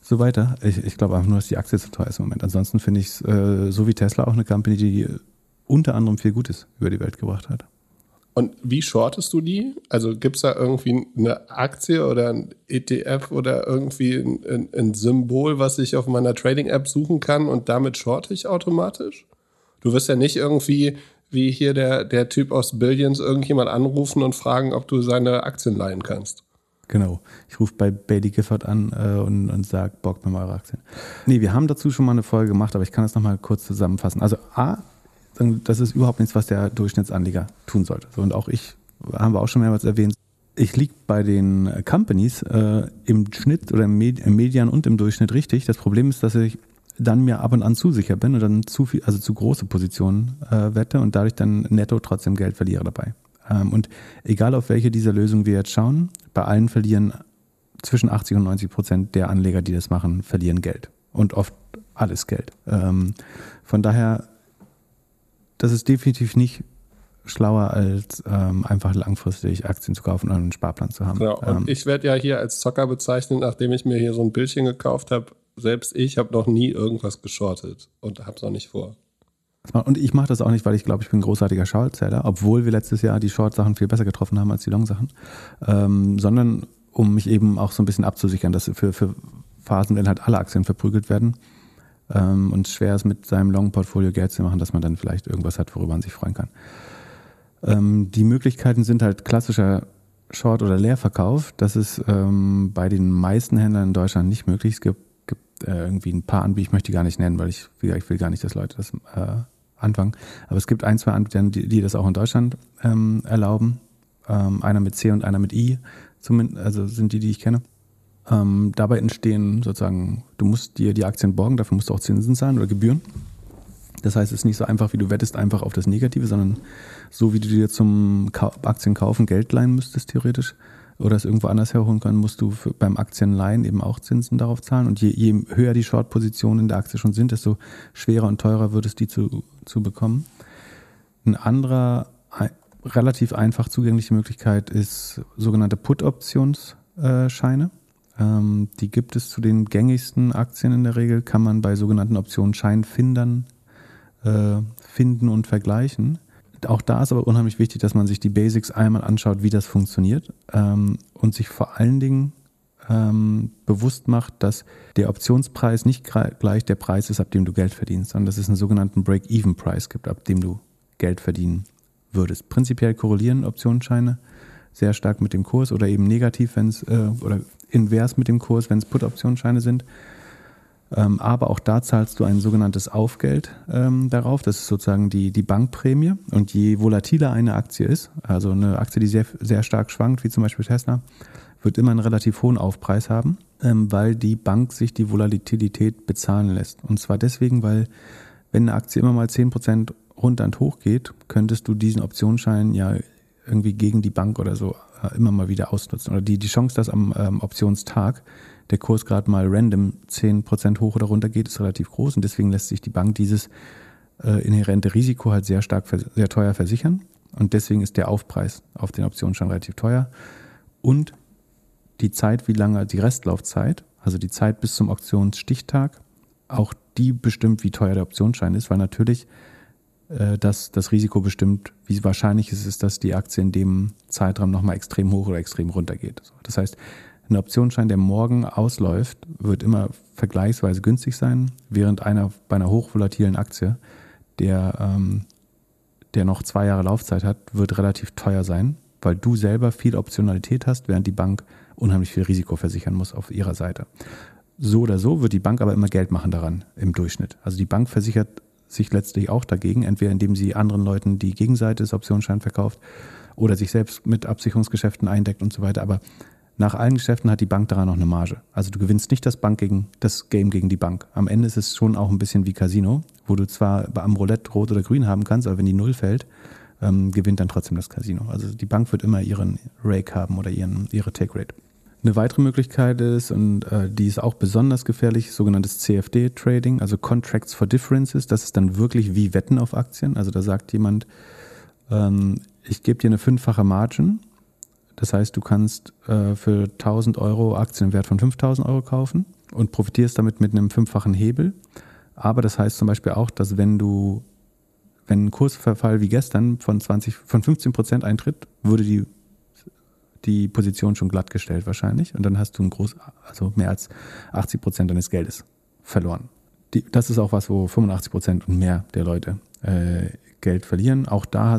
so weiter. Ich, ich glaube einfach nur, dass die Aktie zu teuer ist im Moment. Ansonsten finde ich es, äh, so wie Tesla, auch eine Company, die unter anderem viel Gutes über die Welt gebracht hat. Und wie shortest du die? Also gibt es da irgendwie eine Aktie oder ein ETF oder irgendwie ein, ein, Symbol, was ich auf meiner Trading-App suchen kann und damit shorte ich automatisch? Du wirst ja nicht irgendwie wie hier der, der Typ aus Billions irgendjemand anrufen und fragen, ob du seine Aktien leihen kannst. Genau. Ich rufe bei Bailey Gifford an äh, und, und sage, borgt mir mal eure Aktien. Nee, wir haben dazu schon mal eine Folge gemacht, aber ich kann das nochmal kurz zusammenfassen. Also A, das ist überhaupt nichts, was der Durchschnittsanleger tun sollte. So, und auch ich, haben wir auch schon mehrmals erwähnt, ich liege bei den Companies äh, im Schnitt oder im, Med im Median und im Durchschnitt richtig. Das Problem ist, dass ich dann mir ab und an zu sicher bin und dann zu viel, also zu große Positionen äh, wette und dadurch dann netto trotzdem Geld verliere dabei. Ähm, und egal auf welche dieser Lösungen wir jetzt schauen, bei allen verlieren zwischen 80 und 90 Prozent der Anleger, die das machen, verlieren Geld. Und oft alles Geld. Ähm, von daher das ist definitiv nicht schlauer, als ähm, einfach langfristig Aktien zu kaufen und einen Sparplan zu haben. Genau. Und ähm, ich werde ja hier als Zocker bezeichnet, nachdem ich mir hier so ein Bildchen gekauft habe. Selbst ich habe noch nie irgendwas geschortet und habe es auch nicht vor. Und ich mache das auch nicht, weil ich glaube, ich bin ein großartiger Shortseller, obwohl wir letztes Jahr die Short-Sachen viel besser getroffen haben als die Long-Sachen, ähm, sondern um mich eben auch so ein bisschen abzusichern, dass für, für Phasen, wenn halt alle Aktien verprügelt werden, ähm, und schwer ist, mit seinem Long-Portfolio Geld zu machen, dass man dann vielleicht irgendwas hat, worüber man sich freuen kann. Ähm, die Möglichkeiten sind halt klassischer Short- oder Leerverkauf. Das ist ähm, bei den meisten Händlern in Deutschland nicht möglich. Es gibt, gibt äh, irgendwie ein paar Anbieter, ich möchte die gar nicht nennen, weil ich, ich will gar nicht, dass Leute das äh, anfangen. Aber es gibt ein, zwei Anbieter, die, die das auch in Deutschland ähm, erlauben. Ähm, einer mit C und einer mit I, zumindest, also sind die, die ich kenne. Ähm, dabei entstehen sozusagen, du musst dir die Aktien borgen, dafür musst du auch Zinsen zahlen oder Gebühren. Das heißt, es ist nicht so einfach, wie du wettest, einfach auf das Negative, sondern so wie du dir zum Aktien kaufen Geld leihen müsstest, theoretisch, oder es irgendwo anders herholen können, musst du für, beim Aktienleihen eben auch Zinsen darauf zahlen. Und je, je höher die Short-Positionen in der Aktie schon sind, desto schwerer und teurer wird es, die zu, zu bekommen. Ein anderer, relativ einfach zugängliche Möglichkeit ist sogenannte Put-Optionsscheine. Ähm, die gibt es zu den gängigsten Aktien in der Regel, kann man bei sogenannten Optionsscheinfindern äh, finden und vergleichen. Auch da ist aber unheimlich wichtig, dass man sich die Basics einmal anschaut, wie das funktioniert ähm, und sich vor allen Dingen ähm, bewusst macht, dass der Optionspreis nicht gleich der Preis ist, ab dem du Geld verdienst, sondern dass es einen sogenannten Break-Even-Preis gibt, ab dem du Geld verdienen würdest. Prinzipiell korrelieren Optionsscheine sehr stark mit dem Kurs oder eben negativ, wenn es äh, oder invers mit dem Kurs, wenn es Put-Optionsscheine sind. Ähm, aber auch da zahlst du ein sogenanntes Aufgeld ähm, darauf. Das ist sozusagen die, die Bankprämie. Und je volatiler eine Aktie ist, also eine Aktie, die sehr, sehr stark schwankt, wie zum Beispiel Tesla, wird immer einen relativ hohen Aufpreis haben, ähm, weil die Bank sich die Volatilität bezahlen lässt. Und zwar deswegen, weil wenn eine Aktie immer mal 10% runter und hoch geht, könntest du diesen Optionsschein ja irgendwie gegen die Bank oder so immer mal wieder ausnutzen. Oder die, die Chance, dass am ähm, Optionstag der Kurs gerade mal random 10% hoch oder runter geht, ist relativ groß. Und deswegen lässt sich die Bank dieses äh, inhärente Risiko halt sehr stark, sehr teuer versichern. Und deswegen ist der Aufpreis auf den Optionsschein relativ teuer. Und die Zeit, wie lange die Restlaufzeit, also die Zeit bis zum Auktionsstichtag, auch die bestimmt, wie teuer der Optionsschein ist, weil natürlich äh, das, das Risiko bestimmt, wie wahrscheinlich es ist, dass die Aktie in dem Zeitraum nochmal extrem hoch oder extrem runter geht. Das heißt, ein Optionsschein, der morgen ausläuft, wird immer vergleichsweise günstig sein, während einer bei einer hochvolatilen Aktie, der, ähm, der noch zwei Jahre Laufzeit hat, wird relativ teuer sein, weil du selber viel Optionalität hast, während die Bank unheimlich viel Risiko versichern muss auf ihrer Seite. So oder so wird die Bank aber immer Geld machen daran im Durchschnitt. Also die Bank versichert sich letztlich auch dagegen, entweder indem sie anderen Leuten die Gegenseite des Optionsscheins verkauft oder sich selbst mit Absicherungsgeschäften eindeckt und so weiter. Aber nach allen Geschäften hat die Bank daran noch eine Marge. Also du gewinnst nicht das Bank gegen das Game gegen die Bank. Am Ende ist es schon auch ein bisschen wie Casino, wo du zwar am Roulette rot oder grün haben kannst, aber wenn die Null fällt, ähm, gewinnt dann trotzdem das Casino. Also die Bank wird immer ihren Rake haben oder ihren, ihre Take Rate. Eine weitere Möglichkeit ist, und äh, die ist auch besonders gefährlich, sogenanntes CFD-Trading, also Contracts for Differences. Das ist dann wirklich wie Wetten auf Aktien. Also da sagt jemand, ähm, ich gebe dir eine fünffache Margin das heißt, du kannst äh, für 1000 Euro Aktien im Wert von 5000 Euro kaufen und profitierst damit mit einem fünffachen Hebel. Aber das heißt zum Beispiel auch, dass wenn du, wenn ein Kursverfall wie gestern von 20, von 15 Prozent eintritt, würde die, die Position schon glattgestellt wahrscheinlich. Und dann hast du ein groß, also mehr als 80 Prozent deines Geldes verloren. Die, das ist auch was, wo 85 Prozent und mehr der Leute äh, Geld verlieren. Auch da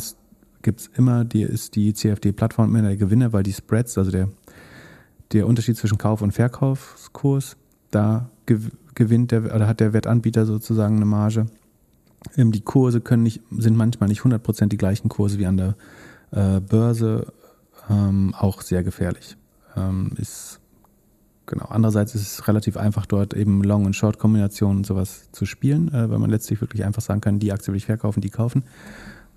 gibt es immer, die ist die CFD-Plattform immer der Gewinner, weil die Spreads, also der, der Unterschied zwischen Kauf- und Verkaufskurs, da gewinnt der oder hat der Wettanbieter sozusagen eine Marge. Ähm, die Kurse können nicht, sind manchmal nicht 100% die gleichen Kurse wie an der äh, Börse, ähm, auch sehr gefährlich. Ähm, ist genau. Andererseits ist es relativ einfach, dort eben Long- und Short-Kombinationen und sowas zu spielen, äh, weil man letztlich wirklich einfach sagen kann, die Aktie will ich verkaufen, die kaufen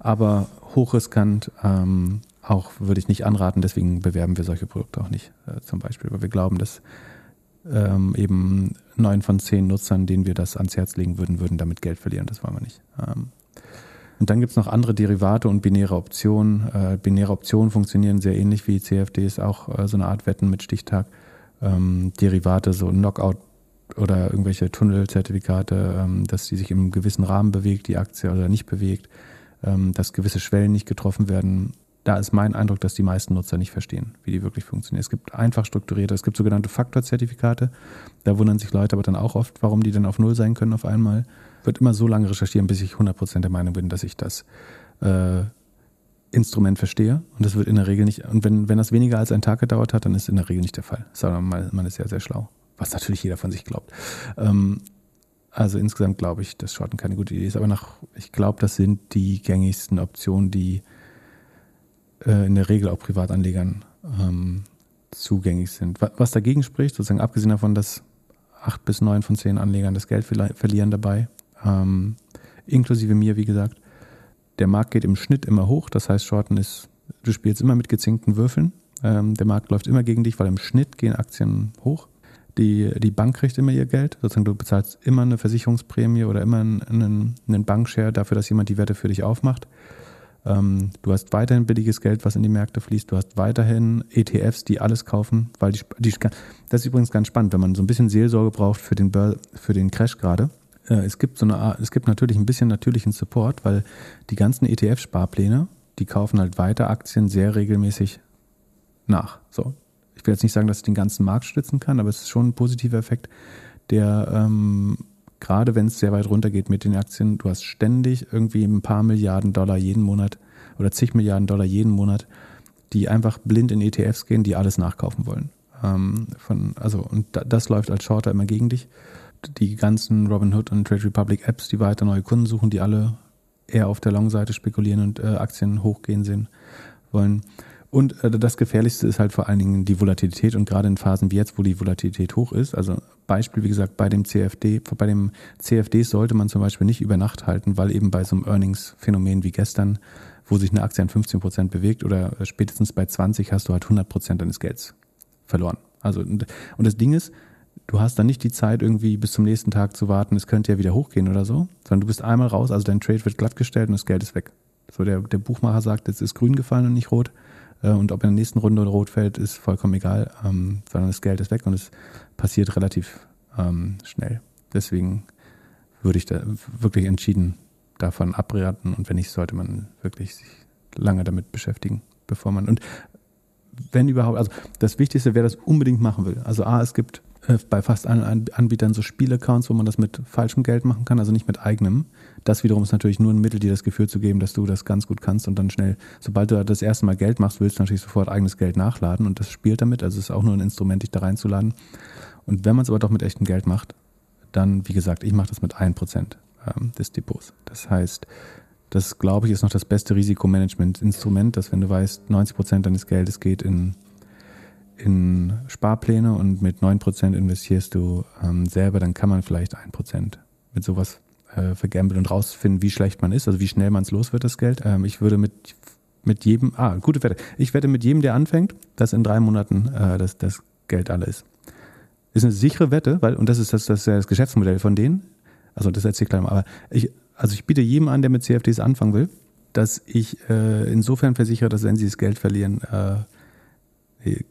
aber hochriskant ähm, auch würde ich nicht anraten, deswegen bewerben wir solche Produkte auch nicht äh, zum Beispiel, weil wir glauben, dass ähm, eben neun von zehn Nutzern, denen wir das ans Herz legen würden, würden damit Geld verlieren. Das wollen wir nicht. Ähm, und dann gibt es noch andere Derivate und binäre Optionen. Äh, binäre Optionen funktionieren sehr ähnlich wie CFDs, auch äh, so eine Art Wetten mit Stichtag. Ähm, Derivate, so Knockout oder irgendwelche Tunnelzertifikate, ähm, dass die sich im gewissen Rahmen bewegt, die Aktie oder nicht bewegt ähm, dass gewisse Schwellen nicht getroffen werden. Da ist mein Eindruck, dass die meisten Nutzer nicht verstehen, wie die wirklich funktionieren. Es gibt einfach strukturierte, es gibt sogenannte Faktorzertifikate. Da wundern sich Leute aber dann auch oft, warum die dann auf Null sein können auf einmal. Wird immer so lange recherchieren, bis ich 100% der Meinung bin, dass ich das äh, Instrument verstehe. Und das wird in der Regel nicht, und wenn, wenn das weniger als einen Tag gedauert hat, dann ist in der Regel nicht der Fall. Sondern man, man ist sehr, sehr schlau. Was natürlich jeder von sich glaubt. Ähm, also insgesamt glaube ich, dass Shorten keine gute Idee ist, aber nach, ich glaube, das sind die gängigsten Optionen, die äh, in der Regel auch Privatanlegern ähm, zugänglich sind. Was, dagegen spricht, sozusagen abgesehen davon, dass acht bis neun von zehn Anlegern das Geld verlieren dabei, ähm, inklusive mir, wie gesagt, der Markt geht im Schnitt immer hoch, das heißt, Shorten ist, du spielst immer mit gezinkten Würfeln. Ähm, der Markt läuft immer gegen dich, weil im Schnitt gehen Aktien hoch. Die, die Bank kriegt immer ihr Geld. Sozusagen, du bezahlst immer eine Versicherungsprämie oder immer einen, einen Bankshare dafür, dass jemand die Wette für dich aufmacht. Ähm, du hast weiterhin billiges Geld, was in die Märkte fließt. Du hast weiterhin ETFs, die alles kaufen, weil die, die das ist übrigens ganz spannend, wenn man so ein bisschen Seelsorge braucht für den, Bör, für den Crash gerade. Äh, es gibt so eine Art, es gibt natürlich ein bisschen natürlichen Support, weil die ganzen ETF-Sparpläne, die kaufen halt weiter Aktien sehr regelmäßig nach. So, ich will jetzt nicht sagen, dass es den ganzen Markt stützen kann, aber es ist schon ein positiver Effekt, der ähm, gerade wenn es sehr weit runtergeht mit den Aktien, du hast ständig irgendwie ein paar Milliarden Dollar jeden Monat oder zig Milliarden Dollar jeden Monat, die einfach blind in ETFs gehen, die alles nachkaufen wollen. Ähm, von, also, und das läuft als Shorter immer gegen dich. Die ganzen Robinhood und Trade Republic Apps, die weiter neue Kunden suchen, die alle eher auf der Long-Seite spekulieren und äh, Aktien hochgehen sehen wollen. Und äh, das Gefährlichste ist halt vor allen Dingen die Volatilität und gerade in Phasen wie jetzt, wo die Volatilität hoch ist. Also Beispiel, wie gesagt, bei dem CFD, bei dem CFD sollte man zum Beispiel nicht über Nacht halten, weil eben bei so einem Earnings-Phänomen wie gestern, wo sich eine Aktie an 15 Prozent bewegt oder spätestens bei 20 hast du halt 100 Prozent deines Gelds verloren. Also, und das Ding ist, du hast dann nicht die Zeit, irgendwie bis zum nächsten Tag zu warten, es könnte ja wieder hochgehen oder so, sondern du bist einmal raus, also dein Trade wird glattgestellt und das Geld ist weg. So, der, der Buchmacher sagt, jetzt ist grün gefallen und nicht rot. Äh, und ob in der nächsten Runde rot fällt, ist vollkommen egal, ähm, sondern das Geld ist weg und es passiert relativ ähm, schnell. Deswegen würde ich da wirklich entschieden davon abraten und wenn nicht, sollte man wirklich sich lange damit beschäftigen, bevor man und wenn überhaupt, also das Wichtigste, wer das unbedingt machen will. Also A, es gibt äh, bei fast allen Anbietern so Spielaccounts, wo man das mit falschem Geld machen kann, also nicht mit eigenem. Das wiederum ist natürlich nur ein Mittel, dir das Gefühl zu geben, dass du das ganz gut kannst und dann schnell, sobald du das erste Mal Geld machst, willst du natürlich sofort eigenes Geld nachladen und das spielt damit. Also es ist auch nur ein Instrument, dich da reinzuladen. Und wenn man es aber doch mit echtem Geld macht, dann, wie gesagt, ich mache das mit 1% ähm, des Depots. Das heißt, das glaube ich ist noch das beste Risikomanagement-Instrument, dass wenn du weißt, 90% deines Geldes geht in in Sparpläne und mit 9% investierst du ähm, selber, dann kann man vielleicht 1% mit sowas äh, vergambeln und rausfinden, wie schlecht man ist, also wie schnell man es los wird, das Geld. Ähm, ich würde mit, mit jedem, ah, gute Wette, ich wette mit jedem, der anfängt, dass in drei Monaten äh, das, das Geld alle ist. Ist eine sichere Wette, weil, und das ist das, das, das Geschäftsmodell von denen, also das erzähle ich gleich mal, aber ich, also ich biete jedem an, der mit CFDs anfangen will, dass ich äh, insofern versichere, dass wenn sie das Geld verlieren, äh,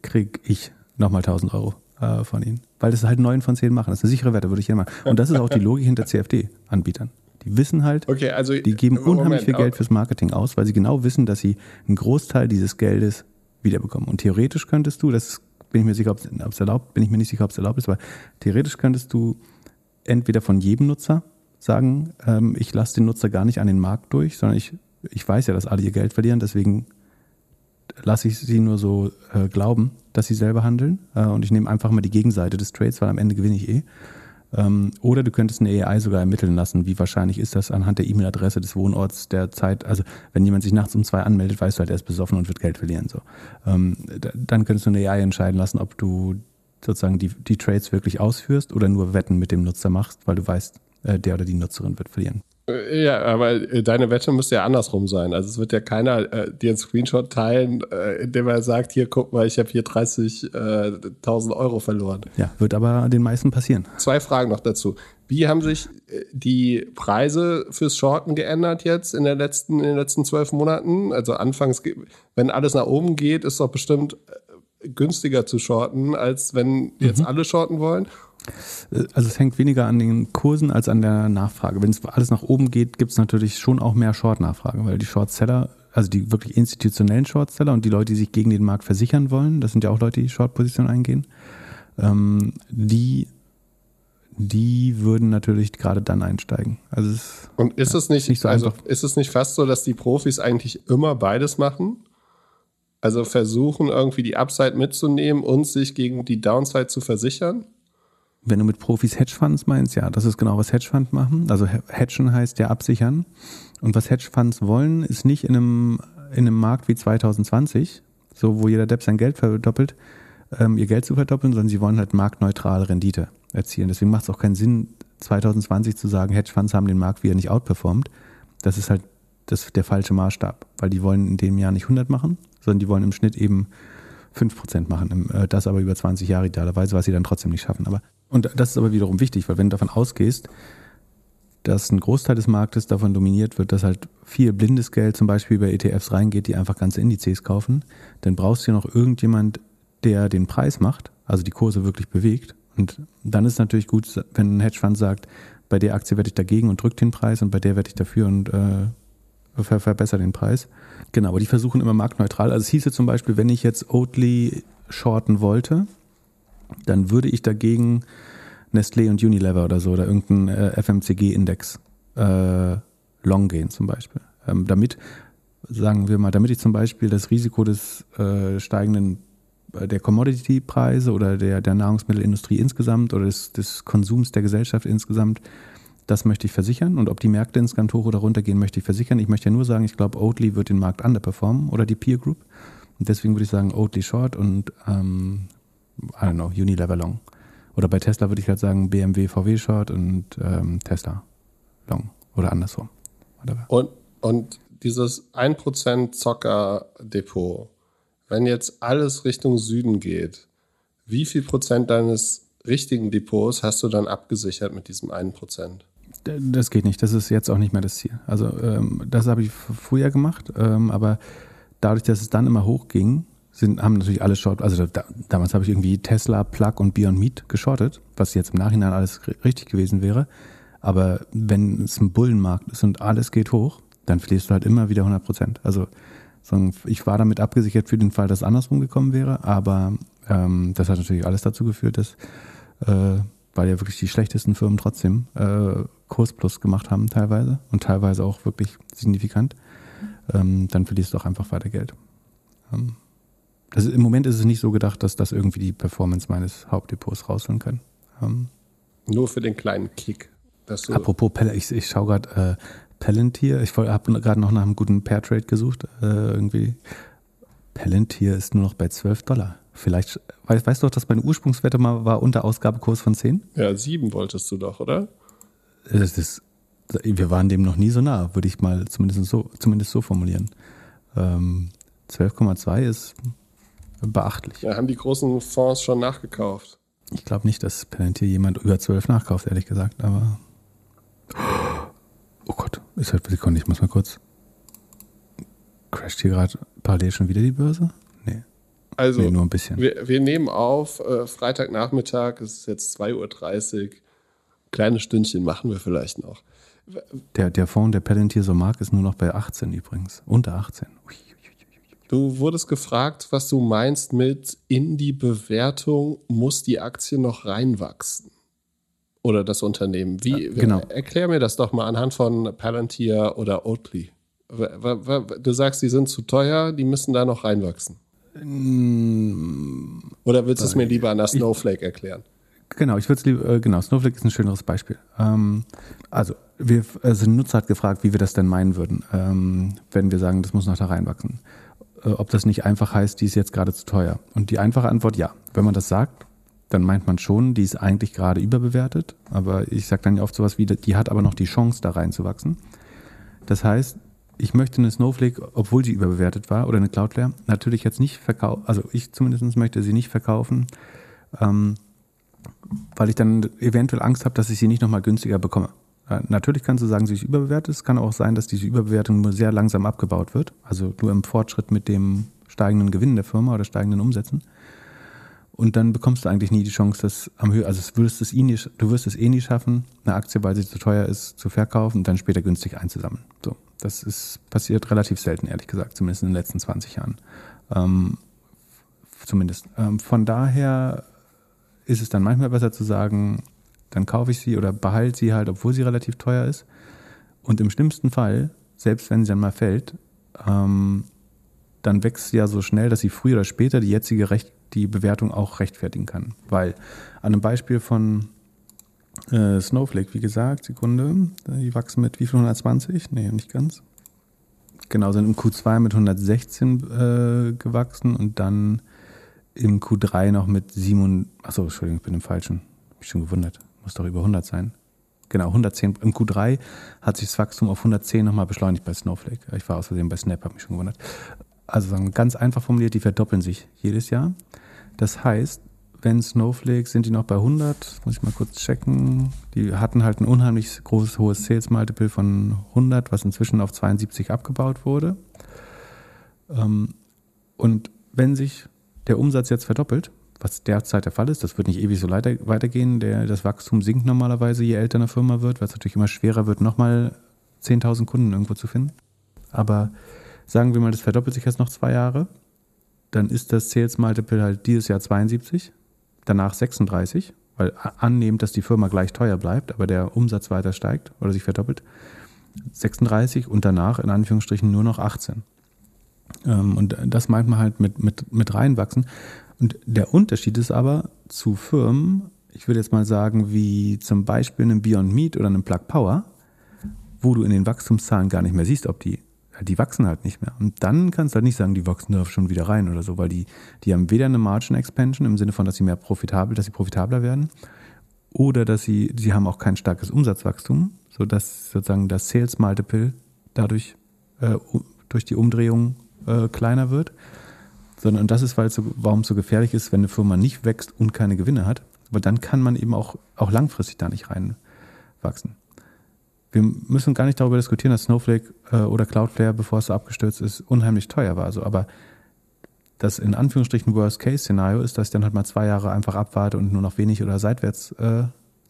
kriege ich nochmal 1000 Euro äh, von ihnen. Weil das halt neun von zehn machen. Das ist eine sichere Wette, würde ich machen. Und das ist auch die Logik hinter CFD-Anbietern. Die wissen halt, okay, also, die geben Moment, unheimlich viel Geld fürs Marketing aus, weil sie genau wissen, dass sie einen Großteil dieses Geldes wiederbekommen. Und theoretisch könntest du, das bin ich mir sicher, ob es erlaubt, bin ich mir nicht sicher, ob es erlaubt ist, aber theoretisch könntest du entweder von jedem Nutzer sagen, ähm, ich lasse den Nutzer gar nicht an den Markt durch, sondern ich, ich weiß ja, dass alle ihr Geld verlieren, deswegen lasse ich sie nur so äh, glauben, dass sie selber handeln äh, und ich nehme einfach mal die Gegenseite des Trades, weil am Ende gewinne ich eh. Ähm, oder du könntest eine AI sogar ermitteln lassen, wie wahrscheinlich ist das anhand der E-Mail-Adresse, des Wohnorts, der Zeit. Also wenn jemand sich nachts um zwei anmeldet, weißt du halt, er ist besoffen und wird Geld verlieren. So. Ähm, dann könntest du eine AI entscheiden lassen, ob du sozusagen die, die Trades wirklich ausführst oder nur Wetten mit dem Nutzer machst, weil du weißt, äh, der oder die Nutzerin wird verlieren. Äh, ja, aber äh, deine Wette müsste ja andersrum sein. Also es wird ja keiner äh, dir einen Screenshot teilen, äh, indem er sagt, hier guck mal, ich habe hier 30.000 äh, Euro verloren. Ja, wird aber den meisten passieren. Zwei Fragen noch dazu. Wie haben sich äh, die Preise fürs Shorten geändert jetzt in, der letzten, in den letzten zwölf Monaten? Also anfangs, wenn alles nach oben geht, ist doch bestimmt günstiger zu shorten, als wenn jetzt mhm. alle shorten wollen. Äh, also es hängt weniger an den Kursen als an der Nachfrage. Wenn es alles nach oben geht, gibt es natürlich schon auch mehr Short-Nachfrage, weil die Short-Seller, also die wirklich institutionellen Short-Seller und die Leute, die sich gegen den Markt versichern wollen, das sind ja auch Leute, die Short-Positionen eingehen, ähm, die die würden natürlich gerade dann einsteigen. Also es, und ist es nicht, nicht so also ist es nicht fast so, dass die Profis eigentlich immer beides machen? Also versuchen irgendwie die Upside mitzunehmen und sich gegen die Downside zu versichern? Wenn du mit Profis Hedgefonds meinst, ja, das ist genau, was Hedgefonds machen. Also Hedgen heißt ja absichern. Und was Hedgefonds wollen, ist nicht in einem, in einem Markt wie 2020, so wo jeder Depp sein Geld verdoppelt, ähm, ihr Geld zu verdoppeln, sondern sie wollen halt marktneutrale Rendite erzielen. Deswegen macht es auch keinen Sinn, 2020 zu sagen, Hedgefonds haben den Markt wieder nicht outperformed. Das ist halt das, der falsche Maßstab, weil die wollen in dem Jahr nicht 100 machen, sondern die wollen im Schnitt eben 5% machen. Äh, das aber über 20 Jahre idealerweise, was sie dann trotzdem nicht schaffen. Aber und das ist aber wiederum wichtig, weil wenn du davon ausgehst, dass ein Großteil des Marktes davon dominiert wird, dass halt viel blindes Geld zum Beispiel bei ETFs reingeht, die einfach ganze Indizes kaufen, dann brauchst du ja noch irgendjemand, der den Preis macht, also die Kurse wirklich bewegt. Und dann ist es natürlich gut, wenn ein Hedgefonds sagt, bei der Aktie werde ich dagegen und drückt den Preis und bei der werde ich dafür und äh, ver verbessere den Preis. Genau, aber die versuchen immer marktneutral. Also es hieße zum Beispiel, wenn ich jetzt Oatly shorten wollte, dann würde ich dagegen Nestlé und Unilever oder so oder irgendeinen äh, FMCG-Index äh, long gehen zum Beispiel. Ähm, damit, sagen wir mal, damit ich zum Beispiel das Risiko des äh, steigenden der Commodity-Preise oder der, der Nahrungsmittelindustrie insgesamt oder des, des Konsums der Gesellschaft insgesamt, das möchte ich versichern. Und ob die Märkte insgesamt hoch oder runter gehen, möchte ich versichern. Ich möchte ja nur sagen, ich glaube, Oatly wird den Markt underperformen oder die Peer Group. Und deswegen würde ich sagen, Oatly Short und, ähm, I don't know, Unilever Long. Oder bei Tesla würde ich halt sagen, BMW, VW Short und ähm, Tesla Long. Oder andersrum. Whatever. Und, und dieses 1% Zocker-Depot, wenn jetzt alles Richtung Süden geht, wie viel Prozent deines richtigen Depots hast du dann abgesichert mit diesem 1%? Das geht nicht. Das ist jetzt auch nicht mehr das Ziel. Also ähm, das habe ich früher gemacht, ähm, aber dadurch, dass es dann immer hochging, sind, haben natürlich alle Short, also da, damals habe ich irgendwie Tesla, Plug und Beyond Meat geschortet, was jetzt im Nachhinein alles richtig gewesen wäre. Aber wenn es ein Bullenmarkt ist und alles geht hoch, dann verlierst du halt immer wieder 100 Prozent. Also ich war damit abgesichert für den Fall, dass es andersrum gekommen wäre, aber ähm, das hat natürlich alles dazu geführt, dass, äh, weil ja wirklich die schlechtesten Firmen trotzdem äh, Kursplus gemacht haben teilweise und teilweise auch wirklich signifikant, ähm, dann verlierst du auch einfach weiter Geld. Ähm, also Im Moment ist es nicht so gedacht, dass das irgendwie die Performance meines Hauptdepots rausholen kann. Ähm, Nur für den kleinen Kick. Apropos Pelle, ich, ich schaue gerade äh, Palantir, ich habe gerade noch nach einem guten Pair-Trade gesucht, äh, irgendwie. Palantir ist nur noch bei 12 Dollar. Vielleicht, weißt, weißt du doch, dass meine Ursprungswette mal war unter Ausgabekurs von 10? Ja, 7 wolltest du doch, oder? Das ist, wir waren dem noch nie so nah, würde ich mal zumindest so, zumindest so formulieren. Ähm, 12,2 ist beachtlich. Ja, haben die großen Fonds schon nachgekauft? Ich glaube nicht, dass Palantir jemand über 12 nachkauft, ehrlich gesagt, aber. Oh Gott, ist halt Sekunde, ich muss mal kurz. Crasht hier gerade parallel schon wieder die Börse? Nee. Also, nee, nur ein bisschen. Wir, wir nehmen auf, äh, Freitagnachmittag, es ist jetzt 2.30 Uhr. Kleine Stündchen machen wir vielleicht noch. Der, der Fonds, der Palantir so mag, ist nur noch bei 18 übrigens. Unter 18. Ui. Du wurdest gefragt, was du meinst mit in die Bewertung muss die Aktie noch reinwachsen. Oder das Unternehmen. Wie, ja, genau. Erklär mir das doch mal anhand von Palantir oder Oatly. Du sagst, die sind zu teuer, die müssen da noch reinwachsen. Mm, Oder willst du es mir lieber an der Snowflake erklären? Genau, ich würde es lieber, äh, genau, Snowflake ist ein schöneres Beispiel. Ähm, also, wir, also ein Nutzer hat gefragt, wie wir das denn meinen würden, ähm, wenn wir sagen, das muss noch da reinwachsen. Äh, ob das nicht einfach heißt, die ist jetzt gerade zu teuer. Und die einfache Antwort ja. Wenn man das sagt, dann meint man schon, die ist eigentlich gerade überbewertet. Aber ich sage dann ja oft sowas wie, die hat aber noch die Chance, da reinzuwachsen. Das heißt, ich möchte eine Snowflake, obwohl sie überbewertet war, oder eine Cloudflare, natürlich jetzt nicht verkaufen, also ich zumindest möchte sie nicht verkaufen, ähm, weil ich dann eventuell Angst habe, dass ich sie nicht nochmal günstiger bekomme. Äh, natürlich kannst du sagen, sie ist überbewertet. Es kann auch sein, dass diese Überbewertung nur sehr langsam abgebaut wird. Also nur im Fortschritt mit dem steigenden Gewinn der Firma oder steigenden Umsätzen. Und dann bekommst du eigentlich nie die Chance, das am Höhe, also würdest es eh nie, du wirst es eh nie schaffen, eine Aktie, weil sie zu teuer ist, zu verkaufen und dann später günstig einzusammeln. So. Das ist passiert relativ selten, ehrlich gesagt, zumindest in den letzten 20 Jahren. Ähm, zumindest. Ähm, von daher ist es dann manchmal besser zu sagen, dann kaufe ich sie oder behalte sie halt, obwohl sie relativ teuer ist. Und im schlimmsten Fall, selbst wenn sie dann mal fällt, ähm, dann wächst sie ja so schnell, dass sie früher oder später die jetzige Recht, die Bewertung auch rechtfertigen kann. Weil an einem Beispiel von äh, Snowflake, wie gesagt, Sekunde, die wachsen mit wie viel 120? Nee, nicht ganz. Genau, sind im Q2 mit 116 äh, gewachsen und dann im Q3 noch mit 7. Achso, Entschuldigung, ich bin im Falschen. Hab mich schon gewundert muss doch über 100 sein. Genau, 110. Im Q3 hat sich das Wachstum auf 110 nochmal beschleunigt bei Snowflake. Ich war aus Versehen bei Snap, habe mich schon gewundert. Also ganz einfach formuliert, die verdoppeln sich jedes Jahr. Das heißt, wenn Snowflake sind die noch bei 100, muss ich mal kurz checken. Die hatten halt ein unheimlich großes, hohes Sales Multiple von 100, was inzwischen auf 72 abgebaut wurde. Ähm, und wenn sich der Umsatz jetzt verdoppelt, was derzeit der Fall ist. Das wird nicht ewig so weitergehen. Der, das Wachstum sinkt normalerweise, je älter eine Firma wird, weil es natürlich immer schwerer wird, nochmal 10.000 Kunden irgendwo zu finden. Aber sagen wir mal, das verdoppelt sich jetzt noch zwei Jahre, dann ist das Sales Multiple halt dieses Jahr 72, danach 36, weil annehmend, dass die Firma gleich teuer bleibt, aber der Umsatz weiter steigt oder sich verdoppelt, 36 und danach in Anführungsstrichen nur noch 18. Ähm, und das meint man halt mit, mit, mit reinwachsen. Und der Unterschied ist aber zu Firmen, ich würde jetzt mal sagen, wie zum Beispiel einem Beyond Meat oder einem Plug Power, wo du in den Wachstumszahlen gar nicht mehr siehst, ob die, die wachsen halt nicht mehr. Und dann kannst du halt nicht sagen, die wachsen da schon wieder rein oder so, weil die, die haben weder eine Margin Expansion im Sinne von, dass sie mehr profitabel, dass sie profitabler werden, oder dass sie, sie haben auch kein starkes Umsatzwachstum, sodass sozusagen das Sales Multiple dadurch äh, durch die Umdrehung äh, kleiner wird. Sondern das ist, weil so, warum es so gefährlich ist, wenn eine Firma nicht wächst und keine Gewinne hat. Aber dann kann man eben auch, auch langfristig da nicht reinwachsen. Wir müssen gar nicht darüber diskutieren, dass Snowflake äh, oder Cloudflare, bevor es so abgestürzt ist, unheimlich teuer war. Also, aber das in Anführungsstrichen Worst-Case-Szenario ist, dass ich dann halt mal zwei Jahre einfach abwarte und nur noch wenig oder seitwärts, äh,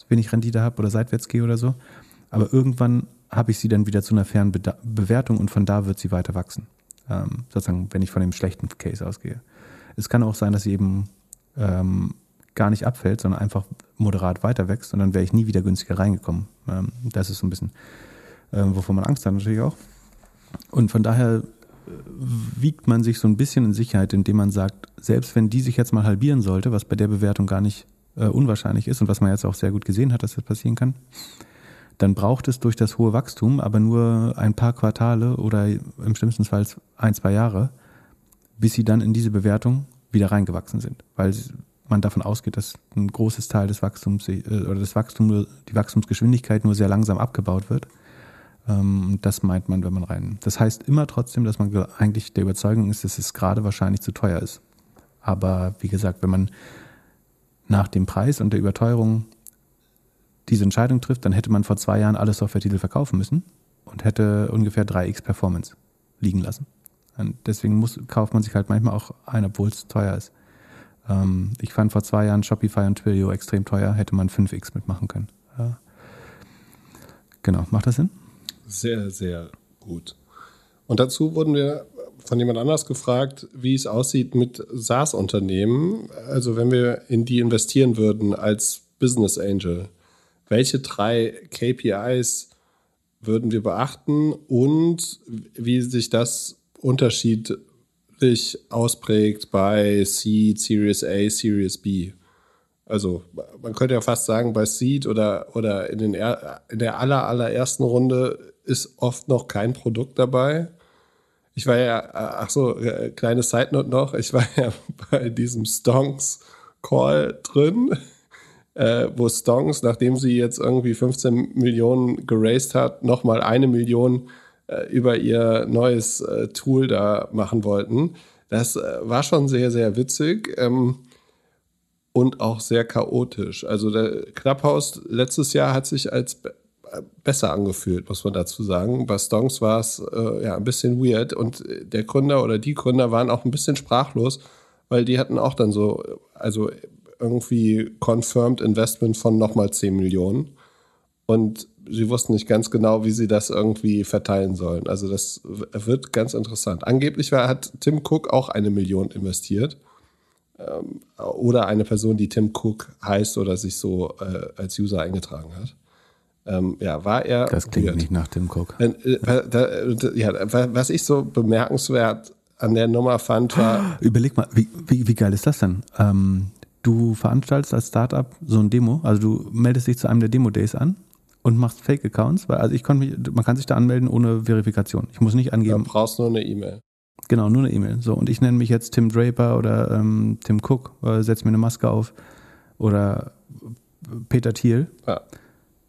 wenig Rendite habe oder seitwärts gehe oder so. Aber irgendwann habe ich sie dann wieder zu einer fairen Be Bewertung und von da wird sie weiter wachsen. Ähm, sozusagen, wenn ich von dem schlechten Case ausgehe. Es kann auch sein, dass sie eben ähm, gar nicht abfällt, sondern einfach moderat weiter wächst und dann wäre ich nie wieder günstiger reingekommen. Ähm, das ist so ein bisschen, äh, wovon man Angst hat natürlich auch. Und von daher wiegt man sich so ein bisschen in Sicherheit, indem man sagt, selbst wenn die sich jetzt mal halbieren sollte, was bei der Bewertung gar nicht äh, unwahrscheinlich ist und was man jetzt auch sehr gut gesehen hat, dass das passieren kann, dann braucht es durch das hohe Wachstum aber nur ein paar Quartale oder im schlimmsten Fall ein, zwei Jahre, bis sie dann in diese Bewertung wieder reingewachsen sind. Weil man davon ausgeht, dass ein großes Teil des Wachstums äh, oder das Wachstum die Wachstumsgeschwindigkeit nur sehr langsam abgebaut wird ähm, das meint man, wenn man rein. Das heißt immer trotzdem, dass man eigentlich der Überzeugung ist, dass es gerade wahrscheinlich zu teuer ist. Aber wie gesagt, wenn man nach dem Preis und der Überteuerung diese Entscheidung trifft, dann hätte man vor zwei Jahren alle Software-Titel verkaufen müssen und hätte ungefähr 3x Performance liegen lassen. Und deswegen muss, kauft man sich halt manchmal auch ein, obwohl es teuer ist. Ähm, ich fand vor zwei Jahren Shopify und Twilio extrem teuer, hätte man 5x mitmachen können. Ja. Genau, macht das Sinn? Sehr, sehr gut. Und dazu wurden wir von jemand anders gefragt, wie es aussieht mit SaaS-Unternehmen. Also wenn wir in die investieren würden als Business Angel, welche drei KPIs würden wir beachten und wie sich das unterschiedlich ausprägt bei Seed, Series A, Series B? Also man könnte ja fast sagen, bei Seed oder, oder in, den, in der aller, allerersten Runde ist oft noch kein Produkt dabei. Ich war ja, ach so, äh, kleine Side Note noch, ich war ja bei diesem Stonks Call drin, äh, wo Stonks, nachdem sie jetzt irgendwie 15 Millionen geraced hat, nochmal eine Million äh, über ihr neues äh, Tool da machen wollten. Das äh, war schon sehr, sehr witzig. Ähm, und auch sehr chaotisch. Also der Clubhouse letztes Jahr hat sich als besser angefühlt, muss man dazu sagen. Bei Stonks war es äh, ja ein bisschen weird und der Gründer oder die Gründer waren auch ein bisschen sprachlos, weil die hatten auch dann so, also irgendwie confirmed Investment von nochmal 10 Millionen und sie wussten nicht ganz genau, wie sie das irgendwie verteilen sollen. Also das wird ganz interessant. Angeblich war, hat Tim Cook auch eine Million investiert ähm, oder eine Person, die Tim Cook heißt oder sich so äh, als User eingetragen hat. Ähm, ja, war er. Das klingt weird. nicht nach Tim Cook. Äh, äh, ja, was ich so bemerkenswert an der Nummer fand, war. Überleg mal, wie, wie, wie geil ist das denn? Ähm, du veranstaltest als Startup so ein Demo, also du meldest dich zu einem der Demo-Days an und machst Fake-Accounts, weil also ich konnte mich, man kann sich da anmelden ohne Verifikation. Ich muss nicht angeben. Du brauchst nur eine E-Mail. Genau, nur eine E-Mail. So, und ich nenne mich jetzt Tim Draper oder ähm, Tim Cook, äh, setze mir eine Maske auf oder Peter Thiel. Ja.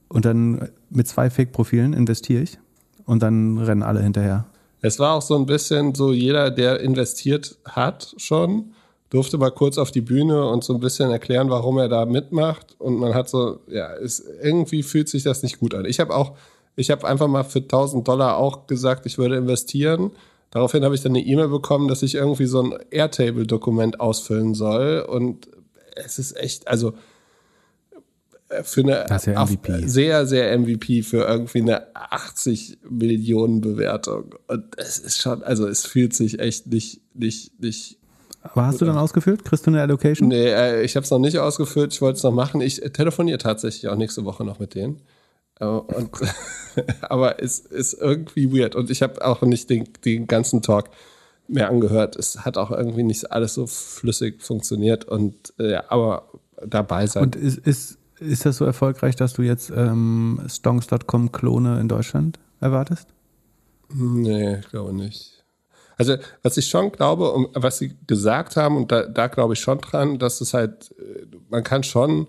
Und dann mit zwei Fake-Profilen investiere ich und dann rennen alle hinterher. Es war auch so ein bisschen so, jeder, der investiert hat schon, durfte mal kurz auf die Bühne und so ein bisschen erklären, warum er da mitmacht. Und man hat so, ja, es, irgendwie fühlt sich das nicht gut an. Ich habe auch, ich habe einfach mal für 1000 Dollar auch gesagt, ich würde investieren. Daraufhin habe ich dann eine E-Mail bekommen, dass ich irgendwie so ein Airtable-Dokument ausfüllen soll. Und es ist echt, also für eine ja sehr, sehr MVP für irgendwie eine 80 Millionen Bewertung. Und es ist schon, also es fühlt sich echt nicht, nicht, nicht. Aber hast du dann ausgefüllt? Kriegst du eine Allocation? Nee, äh, ich habe es noch nicht ausgefüllt. Ich wollte es noch machen. Ich telefoniere tatsächlich auch nächste Woche noch mit denen. Äh, und, aber es ist irgendwie weird. Und ich habe auch nicht den, den ganzen Talk mehr angehört. Es hat auch irgendwie nicht alles so flüssig funktioniert und äh, aber dabei sein. Und ist, ist, ist das so erfolgreich, dass du jetzt ähm, Stonks.com Klone in Deutschland erwartest? Nee, ich glaube nicht. Also, was ich schon glaube, und was sie gesagt haben, und da, da glaube ich schon dran, dass es halt, äh, man kann schon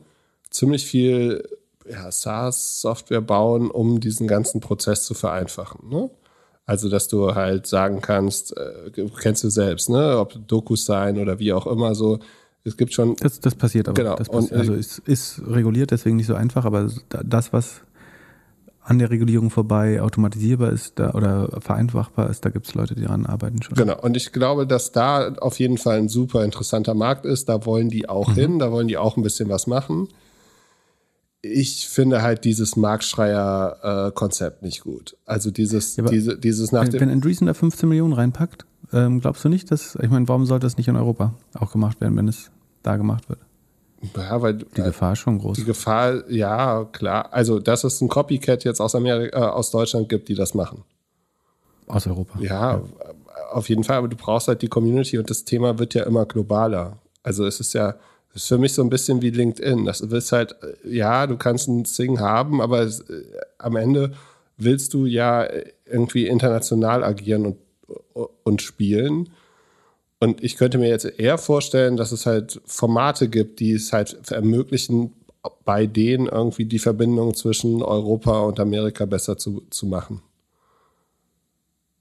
ziemlich viel ja, SaaS-Software bauen, um diesen ganzen Prozess zu vereinfachen. Ne? Also, dass du halt sagen kannst, äh, kennst du selbst, ne? ob Dokus sein oder wie auch immer so. Es gibt schon. Das, das passiert aber. Genau. Das Und, passiert, also es ist reguliert, deswegen nicht so einfach, aber das, was an der Regulierung vorbei automatisierbar ist da, oder vereinfachbar ist, da gibt es Leute, die daran arbeiten schon. Genau, und ich glaube, dass da auf jeden Fall ein super interessanter Markt ist. Da wollen die auch Mhm. hin, da wollen die auch ein bisschen was machen. Ich finde halt dieses Marktschreier-Konzept nicht gut. Also dieses, Ja, diese, dieses nach Wenn, dem. wenn Andreessen da 15 Millionen reinpackt, ähm, glaubst du nicht, dass, ich meine, warum sollte das nicht in Europa auch gemacht werden, wenn es da gemacht wird? Ja, weil Die Gefahr ist schon groß. die Gefahr, ja, klar. Also, dass es ein Copycat jetzt aus Amerika, äh, aus Deutschland gibt, die das machen. Aus Europa. Ja, auf jeden Fall, aber du brauchst halt die Community und das Thema wird ja immer globaler. Also es ist ja, es ist für mich so ein bisschen wie LinkedIn. Das ist halt, äh, ja, du kannst ein Sing haben, aber es, äh, am Ende willst du ja irgendwie international agieren und, und spielen. Und ich könnte mir jetzt eher vorstellen, dass es halt Formate gibt, die es halt ermöglichen, bei denen irgendwie die Verbindung zwischen Europa und Amerika besser zu, zu machen.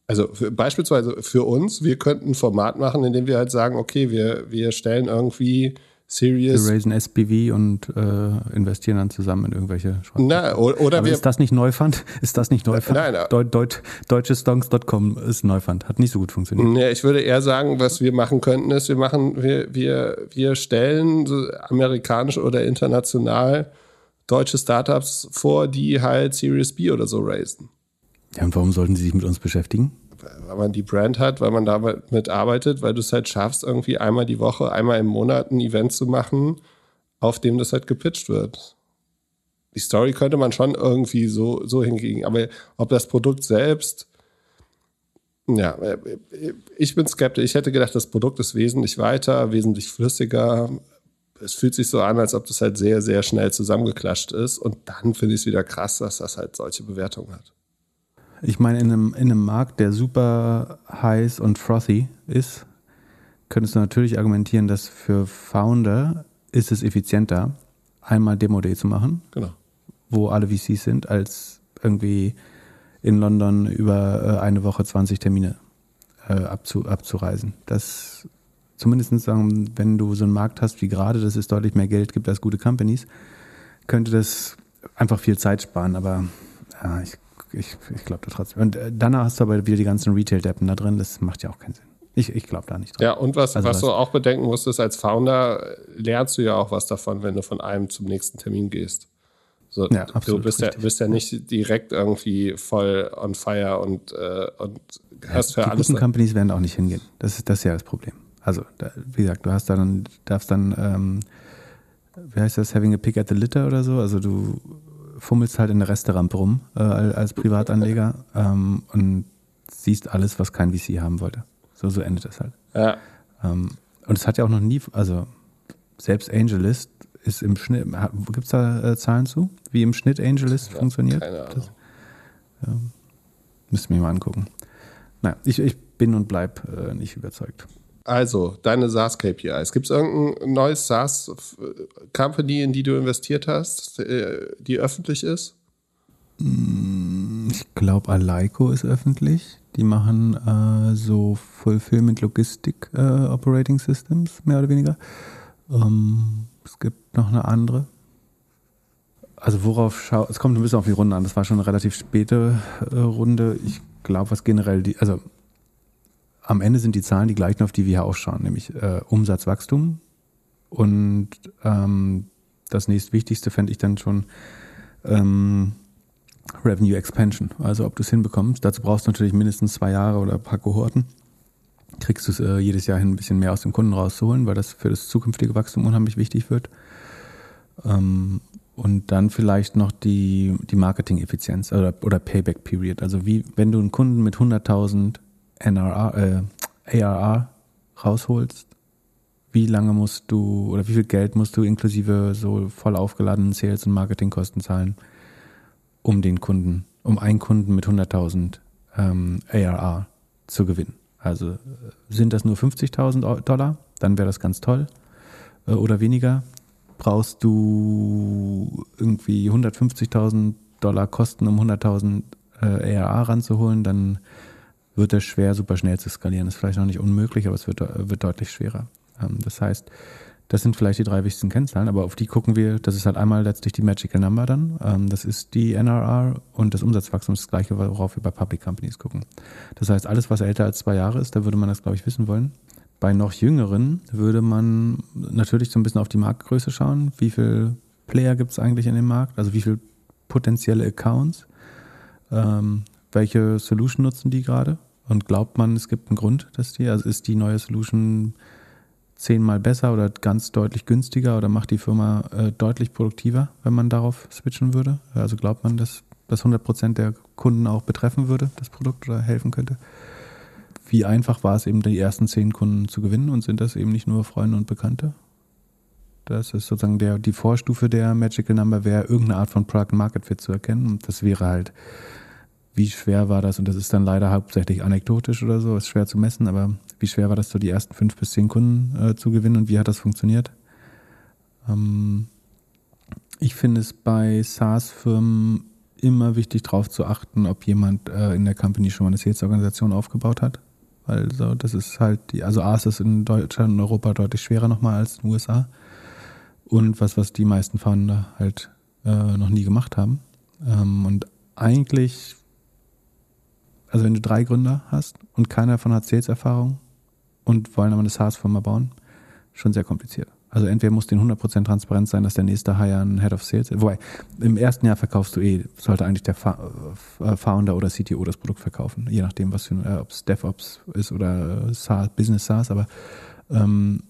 Also für, beispielsweise für uns, wir könnten ein Format machen, in dem wir halt sagen, okay, wir, wir stellen irgendwie Wir Serious. raisen SPV und äh, investieren dann zusammen in irgendwelche. Na, oder Aber wir, ist das nicht Neufund? Ist das nicht Neufund? Nein, nein. Deut, Deut, Deutschestonks.com ist Neufund. Hat nicht so gut funktioniert. Nee, ich würde eher sagen, was wir machen könnten, ist, wir machen, wir, wir, wir stellen so amerikanisch oder international deutsche Startups vor, die halt Series B oder so raisen. Ja, und warum sollten sie sich mit uns beschäftigen? Weil man die Brand hat, weil man damit arbeitet, weil du es halt schaffst, irgendwie einmal die Woche, einmal im Monat ein Event zu machen, auf dem das halt gepitcht wird. Die Story könnte man schon irgendwie so, so hinkriegen, aber ob das Produkt selbst, ja, ich bin skeptisch. Ich hätte gedacht, das Produkt ist wesentlich weiter, wesentlich flüssiger. Es fühlt sich so an, als ob das halt sehr, sehr schnell zusammengeklatscht ist. Und dann finde ich es wieder krass, dass das halt solche Bewertungen hat. Ich meine, in einem, in einem Markt, der super heiß und frothy ist, könntest du natürlich argumentieren, dass für Founder ist es effizienter, einmal Demo-Day zu machen, Genau. wo alle VCs sind, als irgendwie in London über äh, eine Woche 20 Termine äh, abzu, abzureisen. Das zumindest sagen, wenn du so einen Markt hast wie gerade, dass es deutlich mehr Geld gibt als gute Companies, könnte das einfach viel Zeit sparen, aber ja, ich, ich, ich glaube da trotzdem. Und äh, danach hast du aber wieder die ganzen Retail-Deppen da drin, das macht ja auch keinen Sinn. Ich, ich glaube da nicht dran. Ja, und was, Also was was- du auch bedenken musst, ist, als Founder lernst du ja auch was davon, wenn du von einem zum nächsten Termin gehst. So, Ja, du absolut bist ja, richtig. bist ja nicht direkt irgendwie voll on fire und, äh, und hast für die alles. guten Companies werden auch nicht hingehen. Das ist, das ist ja das Problem. Also, da, wie gesagt, du hast dann, darfst dann, ähm, wie heißt das, having a pick at the litter oder so? Also du fummelst halt in der Resterampe rum äh, als Privatanleger ähm, und siehst alles, was kein VC haben wollte. So, so endet das halt. Ja, Ähm, und es hat ja auch noch nie, also selbst AngelList ist im Schnitt, gibt es da äh, Zahlen zu, wie im Schnitt AngelList funktioniert? keine Ahnung. Müssten wir mal angucken. Naja, ich, ich bin und bleib äh, nicht überzeugt. Also, deine SaaS-KPIs. Gibt es irgendein neues SaaS-Company, in die du investiert hast, äh, die öffentlich ist? Ich glaube, Aleiko ist öffentlich. Die machen äh, so Fulfillment Logistik äh, Operating Systems, mehr oder weniger. Ähm, es gibt noch eine andere. Also worauf schau, es kommt ein bisschen auf die Runde an. Das war schon eine relativ späte äh, Runde. Ich glaube, was generell die, also am Ende sind die Zahlen die gleichen, auf die wir hier ausschauen, nämlich äh, Umsatzwachstum. Und ähm, das nächstwichtigste fände ich dann schon ähm, Revenue Expansion. Also ob du es hinbekommst. Dazu brauchst du natürlich mindestens zwei Jahre oder ein paar Kohorten. Kriegst du es äh, jedes Jahr hin, ein bisschen mehr aus dem Kunden rauszuholen, weil das für das zukünftige Wachstum unheimlich wichtig wird. Ähm, und dann vielleicht noch die, die Marketing-Effizienz oder, oder Payback-Period. Also wie, wenn du einen Kunden mit 100.000 NRR, äh, ARR rausholst, wie lange musst du oder wie viel Geld musst du inklusive so voll aufgeladenen Sales- und Marketingkosten zahlen, um den Kunden, um einen Kunden mit 100.000 ähm, ARR zu gewinnen. Also sind das nur 50.000 Dollar, dann wäre das ganz toll. Äh, oder weniger. Brauchst du irgendwie 150.000 Dollar Kosten, um 100.000 äh, ARR ranzuholen, dann wird es schwer, super schnell zu skalieren. Das ist vielleicht noch nicht unmöglich, aber es wird, wird deutlich schwerer. Ähm, das heißt, das sind vielleicht die drei wichtigsten Kennzahlen, aber auf die gucken wir. Das ist halt einmal letztlich die Magical Number dann. Ähm, das ist die NRR und das Umsatzwachstum ist das gleiche, worauf wir bei Public Companies gucken. Das heißt, alles, was älter als zwei Jahre ist, da würde man das, glaube ich, wissen wollen. Bei noch jüngeren würde man natürlich so ein bisschen auf die Marktgröße schauen. Wie viele Player gibt es eigentlich in dem Markt? Also wie viele potenzielle Accounts? Ähm, welche Solution nutzen die gerade? Und glaubt man, es gibt einen Grund, dass die, also ist die neue Solution zehnmal besser oder ganz deutlich günstiger oder macht die Firma äh, deutlich produktiver, wenn man darauf switchen würde? Also glaubt man, dass das 100 Prozent der Kunden auch betreffen würde, das Produkt oder helfen könnte? Wie einfach war es eben, die ersten zehn Kunden zu gewinnen und sind das eben nicht nur Freunde und Bekannte? Das ist sozusagen der, die Vorstufe der Magical Number, wäre irgendeine Art von Product Market Fit zu erkennen. Und das wäre halt wie schwer war das, und das ist dann leider hauptsächlich anekdotisch oder so, ist schwer zu messen, aber wie schwer war das, so die ersten fünf bis zehn Kunden äh, zu gewinnen und wie hat das funktioniert? Ähm, ich finde es bei SaaS-Firmen immer wichtig, darauf zu achten, ob jemand äh, in der Company schon mal eine Sales-Organisation aufgebaut hat. Also das ist halt die, also A ist in Deutschland und Europa deutlich schwerer nochmal als in den USA. Und was, was die meisten Founder halt äh, noch nie gemacht haben. Ähm, und eigentlich also wenn du drei Gründer hast und keiner davon hat Sales-Erfahrung und wollen aber eine SaaS-Firma bauen, schon sehr kompliziert. Also entweder muss den 100% transparent sein, dass der nächste Hire ein Head of Sales ist. Wobei, im ersten Jahr verkaufst du eh, sollte eigentlich der äh, Founder oder CTO das Produkt verkaufen. Je nachdem, was für, äh, ob es DevOps ist oder SaaS, Business SaaS. Aber, ähm,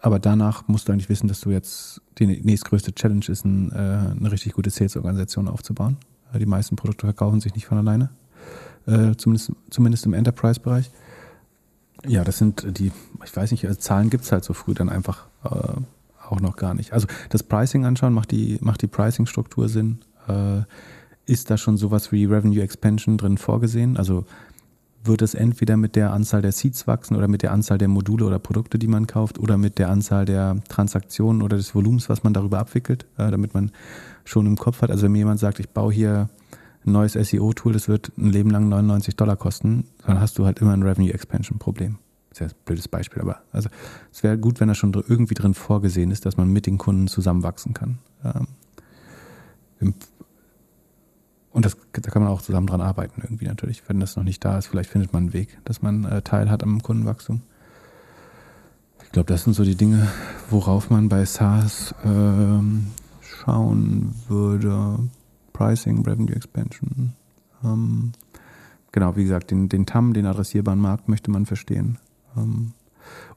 aber danach musst du eigentlich wissen, dass du jetzt, die nächstgrößte Challenge ist, ein, äh, eine richtig gute Sales-Organisation aufzubauen. Die meisten Produkte verkaufen sich nicht von alleine äh, zumindest, zumindest im Enterprise-Bereich. Ja, das sind die, ich weiß nicht, also Zahlen gibt es halt so früh dann einfach äh, auch noch gar nicht. Also das Pricing anschauen, macht die, macht die Pricing-Struktur Sinn? Äh, ist da schon sowas wie Revenue Expansion drin vorgesehen? Also wird es entweder mit der Anzahl der Seeds wachsen oder mit der Anzahl der Module oder Produkte, die man kauft, oder mit der Anzahl der Transaktionen oder des Volumens, was man darüber abwickelt, äh, damit man schon im Kopf hat. Also wenn mir jemand sagt, ich baue hier ein neues SEO-Tool, das wird ein Leben lang 99 Dollar kosten, dann hast du halt immer ein Revenue Expansion Problem. Sehr blödes Beispiel, aber also es wäre gut, wenn da schon irgendwie drin vorgesehen ist, dass man mit den Kunden zusammenwachsen kann. Ähm, und das, da kann man auch zusammen dran arbeiten, irgendwie natürlich. Wenn das noch nicht da ist, vielleicht findet man einen Weg, dass man äh, Teil hat am Kundenwachstum. Ich glaube, das sind so die Dinge, worauf man bei SaaS ähm, schauen würde. Pricing, Revenue Expansion. Ähm, genau, wie gesagt, den, den TAM, den adressierbaren Markt möchte man verstehen. Ähm,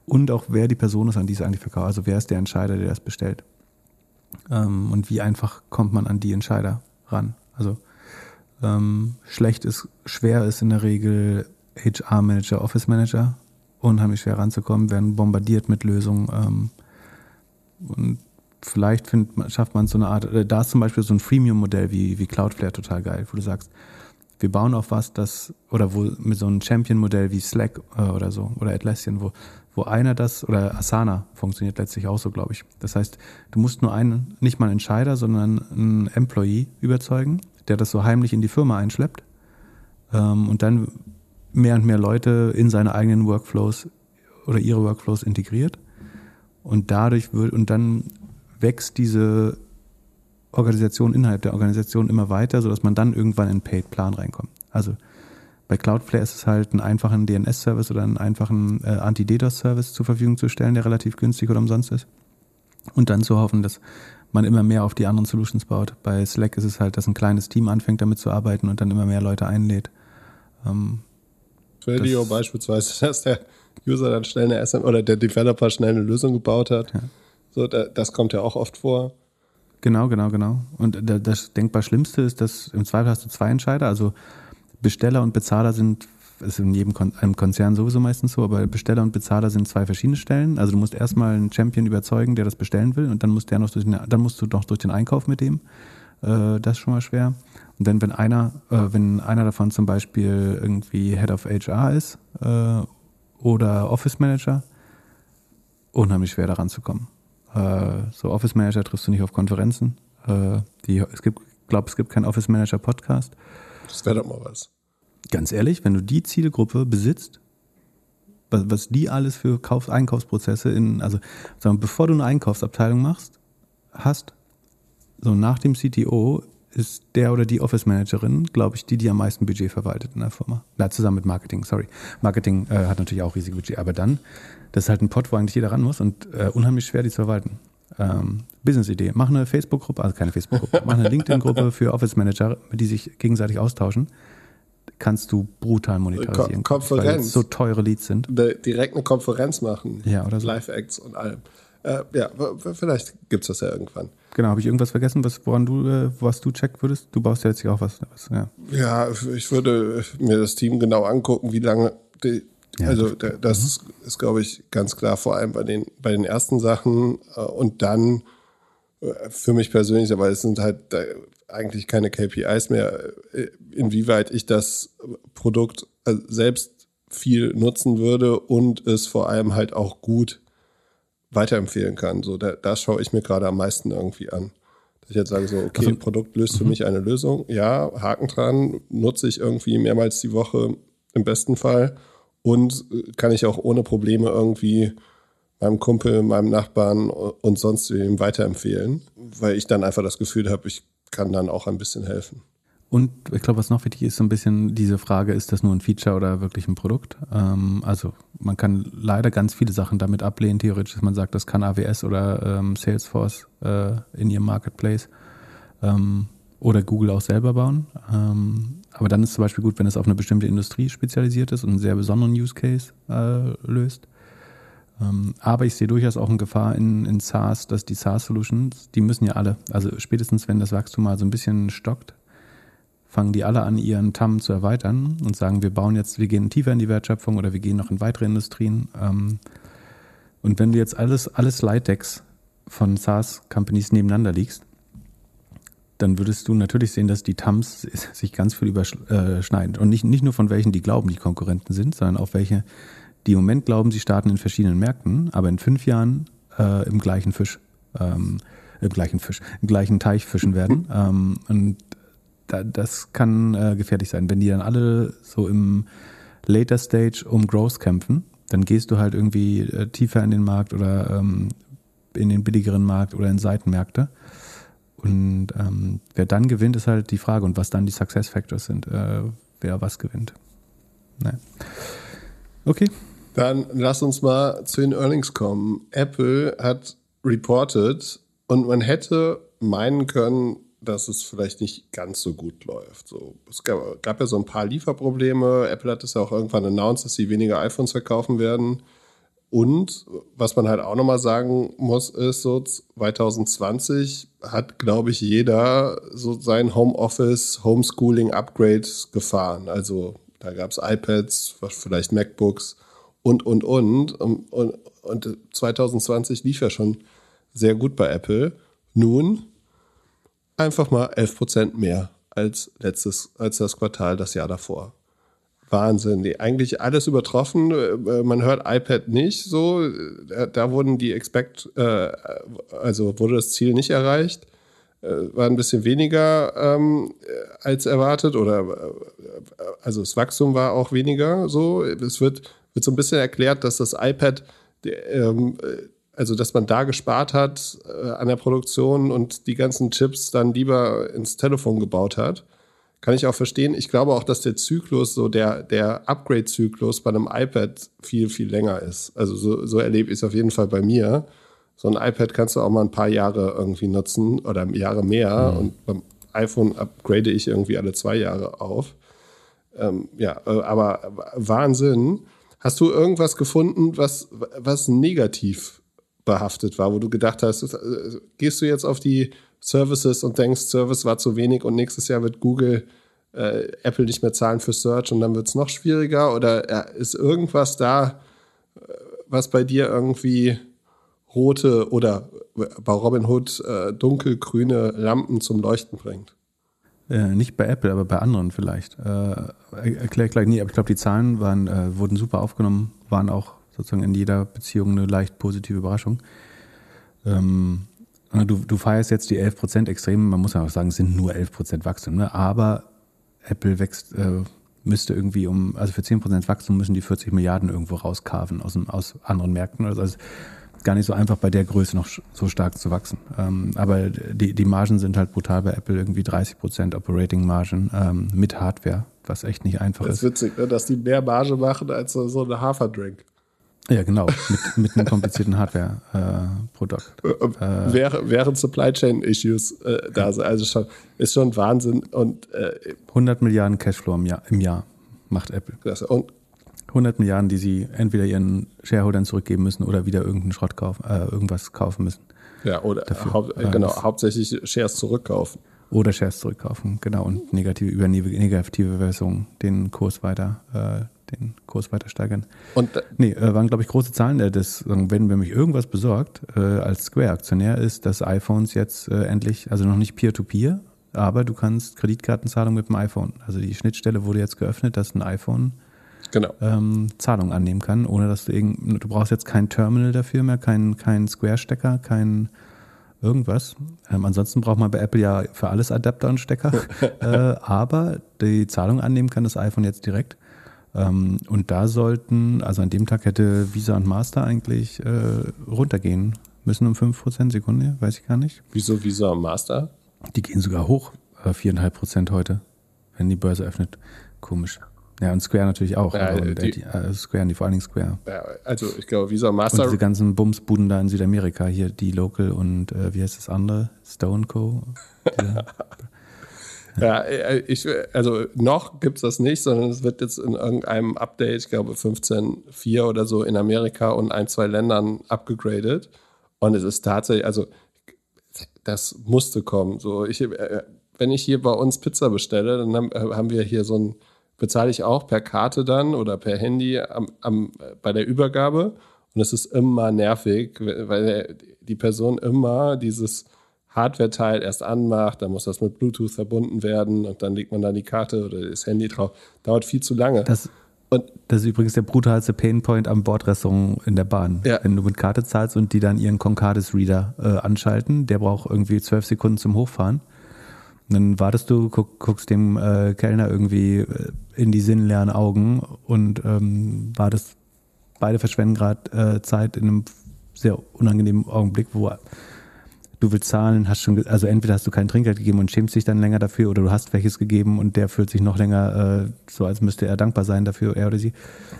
und auch wer die Person ist, an die es eigentlich verkauft. Also wer ist der Entscheider, der das bestellt. Ähm, und wie einfach kommt man an die Entscheider ran. Also ähm, schlecht ist, schwer ist in der Regel HR-Manager, Office-Manager. Unheimlich schwer ranzukommen, werden bombardiert mit Lösungen. Ähm, und vielleicht find, schafft man so eine Art, da ist zum Beispiel so ein Freemium-Modell wie, wie Cloudflare total geil, wo du sagst, wir bauen auf was, das, oder wo mit so einem Champion-Modell wie Slack äh, oder so, oder Atlassian, wo, wo einer das, oder Asana funktioniert letztlich auch so, glaube ich. Das heißt, du musst nur einen, nicht mal einen Entscheider, sondern einen Employee überzeugen, der das so heimlich in die Firma einschleppt ähm, und dann mehr und mehr Leute in seine eigenen Workflows oder ihre Workflows integriert. Und dadurch wird, und dann wächst diese Organisation innerhalb der Organisation immer weiter, sodass man dann irgendwann in einen Paid-Plan reinkommt. Also bei Cloudflare ist es halt einen einfachen DNS-Service oder einen einfachen äh, Anti-DDoS-Service zur Verfügung zu stellen, der relativ günstig oder umsonst ist. Und dann zu hoffen, dass man immer mehr auf die anderen Solutions baut. Bei Slack ist es halt, dass ein kleines Team anfängt damit zu arbeiten und dann immer mehr Leute einlädt. Ähm, Video beispielsweise, dass der User dann schnell eine SM oder der Developer schnell eine Lösung gebaut hat. Ja. So, das kommt ja auch oft vor. Genau, genau, genau. Und das denkbar Schlimmste ist, dass im Zweifel hast du zwei Entscheider, also Besteller und Bezahler sind ist in jedem Kon einem Konzern sowieso meistens so, aber Besteller und Bezahler sind zwei verschiedene Stellen. Also du musst erstmal einen Champion überzeugen, der das bestellen will, und dann muss der noch durch den, dann musst du noch durch den Einkauf mit dem. Äh, das ist schon mal schwer. Und dann, wenn einer, äh, wenn einer davon zum Beispiel irgendwie Head of HR ist äh, oder Office Manager, unheimlich schwer daran zu kommen. Äh, so Office Manager triffst du nicht auf Konferenzen. Äh, die, es gibt, glaube es gibt keinen Office Manager Podcast. Das wäre doch mal was. Ganz ehrlich, wenn du die Zielgruppe besitzt, was, was die alles für Kauf, Einkaufsprozesse in, also sagen, bevor du eine Einkaufsabteilung machst, hast, so nach dem CTO ist der oder die Office Managerin, glaube ich, die, die am meisten Budget verwaltet in der Firma. Na, zusammen mit Marketing, sorry. Marketing äh, hat natürlich auch riesige Budget, aber dann, das ist halt ein Pot, wo eigentlich jeder ran muss und äh, unheimlich schwer, die zu verwalten. Ähm, Business-Idee. Mach eine Facebook-Gruppe, also keine Facebook-Gruppe, mach eine LinkedIn-Gruppe für Office Manager, die sich gegenseitig austauschen. Kannst du brutal monetarisieren. Ko Konferenz. So teure Leads sind. Direkt eine Konferenz machen. Ja, oder so. Live-Acts und allem. Äh, ja, vielleicht gibt es das ja irgendwann. Genau, habe ich irgendwas vergessen, was, woran du, äh, was du checken würdest? Du baust ja jetzt hier auch was. was ja. ja, ich würde mir das Team genau angucken, wie lange die, ja, also das, das mhm. ist, glaube ich, ganz klar, vor allem bei den, bei den ersten Sachen äh, und dann äh, für mich persönlich, aber es sind halt eigentlich keine KPIs mehr, inwieweit ich das Produkt selbst viel nutzen würde und es vor allem halt auch gut weiterempfehlen kann. So, da, das schaue ich mir gerade am meisten irgendwie an. Dass ich jetzt sage so, okay, also, Produkt löst für mhm. mich eine Lösung. Ja, Haken dran, nutze ich irgendwie mehrmals die Woche im besten Fall und äh, kann ich auch ohne Probleme irgendwie meinem Kumpel, meinem Nachbarn und sonst wem weiterempfehlen, weil ich dann einfach das Gefühl habe, ich kann dann auch ein bisschen helfen. Und ich glaube, was noch wichtig ist, so ein bisschen diese Frage, ist das nur ein Feature oder wirklich ein Produkt? Ähm, also man kann leider ganz viele Sachen damit ablehnen, theoretisch, dass man sagt, das kann AWS oder ähm, Salesforce äh, in ihrem Marketplace ähm, oder Google auch selber bauen. Ähm, aber dann ist zum Beispiel gut, wenn es auf eine bestimmte Industrie spezialisiert ist und einen sehr besonderen Use Case äh, löst. Ähm, aber ich sehe durchaus auch eine Gefahr in, in SaaS, dass die SaaS-Solutions, die müssen ja alle, also spätestens wenn das Wachstum mal so ein bisschen stockt, fangen die alle an, ihren TAM zu erweitern und sagen, wir bauen jetzt, wir gehen tiefer in die Wertschöpfung oder wir gehen noch in weitere Industrien. Ähm, und wenn du jetzt alles, alles Slide-Decks von SaaS-Companies nebeneinander liegst, dann würdest du natürlich sehen, dass die TAMs sich ganz viel überschneiden. Und nicht, nicht nur von welchen, die glauben, die Konkurrenten sind, sondern auch welche, die im Moment glauben, sie starten in verschiedenen Märkten, aber in fünf Jahren äh, im gleichen Fisch, ähm, im gleichen Fisch, im gleichen Teich fischen werden. ähm, und da, das kann äh, gefährlich sein. Wenn die dann alle so im Later Stage um Growth kämpfen, dann gehst du halt irgendwie äh, tiefer in den Markt oder ähm, in den billigeren Markt oder in Seitenmärkte. Und ähm, wer dann gewinnt, ist halt die Frage und was dann die Success Factors sind, äh, wer was gewinnt. Ne. Okay. Dann lass uns mal zu den Earnings kommen. Apple hat reported und man hätte meinen können, dass es vielleicht nicht ganz so gut läuft. So, es gab, gab ja so ein paar Lieferprobleme. Apple hat es ja auch irgendwann announced, dass sie weniger iPhones verkaufen werden. Und was man halt auch nochmal sagen muss, ist so 2020 hat, glaube ich, jeder so sein Homeoffice, Homeschooling-Upgrade gefahren. Also da gab es iPads, vielleicht MacBooks und, und. Und, und. und 2020 lief ja schon sehr gut bei Apple. Nun einfach mal 11 Prozent mehr als letztes, als das Quartal das Jahr davor. Wahnsinn. Die, eigentlich alles übertroffen. Äh, man hört iPad nicht so. Da, da wurden die Expect, äh, also wurde das Ziel nicht erreicht. Äh, war ein bisschen weniger ähm, als erwartet oder äh, also das Wachstum war auch weniger so. Es wird, wird so ein bisschen erklärt, dass das iPad die, ähm, also dass man da gespart hat äh, an der Produktion und die ganzen Chips dann lieber ins Telefon gebaut hat. Kann ich auch verstehen. Ich glaube auch, dass der Zyklus, so der, der Upgrade-Zyklus bei einem iPad viel, viel länger ist. Also so, so erlebe ich es auf jeden Fall bei mir. So ein iPad kannst du auch mal ein paar Jahre irgendwie nutzen oder Jahre mehr. Mhm. Und beim iPhone upgrade ich irgendwie alle zwei Jahre auf. Ähm, ja, äh, aber Wahnsinn. Hast du irgendwas gefunden, was, was negativ behaftet war, wo du gedacht hast, gehst du jetzt auf die Services und denkst, Service war zu wenig und nächstes Jahr wird Google äh, Apple nicht mehr zahlen für Search und dann wird es noch schwieriger? Oder äh, ist irgendwas da, äh, was bei dir irgendwie rote oder bei Robinhood äh, dunkelgrüne Lampen zum Leuchten bringt? Äh, nicht bei Apple, aber bei anderen vielleicht. Äh, erkläre ich gleich. Nee, aber ich glaube, die Zahlen waren, äh, wurden super aufgenommen, waren auch sozusagen in jeder Beziehung eine leicht positive Überraschung. Ähm, du, du feierst jetzt die 11% extrem, man muss ja auch sagen, es sind nur 11% Wachstum, ne? aber Apple wächst, äh, müsste irgendwie um, also für 10% Wachstum müssen die 40 Milliarden irgendwo rauskarven aus, aus anderen Märkten. Also, also gar nicht so einfach bei der Größe noch so stark zu wachsen. Ähm, aber die, die Margen sind halt brutal bei Apple, irgendwie 30 Prozent Operating Margen ähm, mit Hardware, was echt nicht einfach ist. Das ist witzig, ne? dass die mehr Marge machen als so, so eine Haferdrink. Ja, genau, mit, mit einem komplizierten Hardware-Produkt. Äh, äh, während, während Supply Chain Issues äh, da sind. Also schon, ist schon Wahnsinn. Und, 100 äh, Milliarden Cashflow im Jahr, im Jahr macht Apple. Klasse. Und 100 Milliarden, die sie entweder ihren Shareholdern zurückgeben müssen oder wieder irgendeinen Schrott kaufen, äh, irgendwas kaufen müssen. Ja, oder hau genau, hauptsächlich Shares zurückkaufen. Oder Shares zurückkaufen, genau, und negative, über negative Version den Kurs weiter, äh, den Kurs weiter steigern. Und äh, nee, äh, waren, glaube ich, große Zahlen. Äh, das, wenn, wenn mich irgendwas besorgt, äh, als Square-Aktionär, ist, dass iPhones jetzt äh, endlich, also noch nicht Peer-to-Peer, -Peer, aber du kannst Kreditkartenzahlung mit dem iPhone. Also die Schnittstelle wurde jetzt geöffnet, dass ein iPhone genau. ähm, Zahlung annehmen kann, ohne dass du irgend, du brauchst jetzt kein Terminal dafür mehr, kein, kein Square-Stecker, kein irgendwas. Ähm, ansonsten braucht man bei Apple ja für alles Adapter und Stecker. äh, aber die Zahlung annehmen kann das iPhone jetzt direkt. Ähm, und da sollten, also an dem Tag hätte Visa und Master eigentlich äh, runtergehen müssen um 5% Sekunde, weiß ich gar nicht. Wieso Visa und Master? Die gehen sogar hoch, äh, 4,5% heute, wenn die Börse öffnet. Komisch. Ja, und Square natürlich auch. Ja, also die, die, äh, Square, die, vor allen Dingen Square. Ja, also ich glaube, Visa Master. Und diese ganzen Bumsbuden da in Südamerika, hier die Local und äh, wie heißt das andere? Stone Co. ja, äh, ich, also noch gibt es das nicht, sondern es wird jetzt in irgendeinem Update, ich glaube 15.4 oder so in Amerika und ein, zwei Ländern abgegradet. Und es ist tatsächlich, also das musste kommen. So, ich, äh, wenn ich hier bei uns Pizza bestelle, dann haben wir hier so ein bezahle ich auch per Karte dann oder per Handy am, am, bei der Übergabe. Und es ist immer nervig, weil die Person immer dieses Hardware-Teil erst anmacht, dann muss das mit Bluetooth verbunden werden und dann legt man da die Karte oder das Handy drauf. Dauert viel zu lange. Das, und das ist übrigens der brutalste Painpoint am Bordrestaurant in der Bahn. Ja. Wenn du mit Karte zahlst und die dann ihren Concardis-Reader äh, anschalten, der braucht irgendwie zwölf Sekunden zum Hochfahren. Dann wartest du, guck, guckst dem äh, Kellner irgendwie äh, in die sinnleeren Augen und ähm, wartest, beide verschwenden gerade äh, Zeit in einem sehr unangenehmen Augenblick, wo du willst zahlen, hast schon, also entweder hast du kein Trinkgeld gegeben und schämst dich dann länger dafür oder du hast welches gegeben und der fühlt sich noch länger äh, so, als müsste er dankbar sein dafür, er oder sie.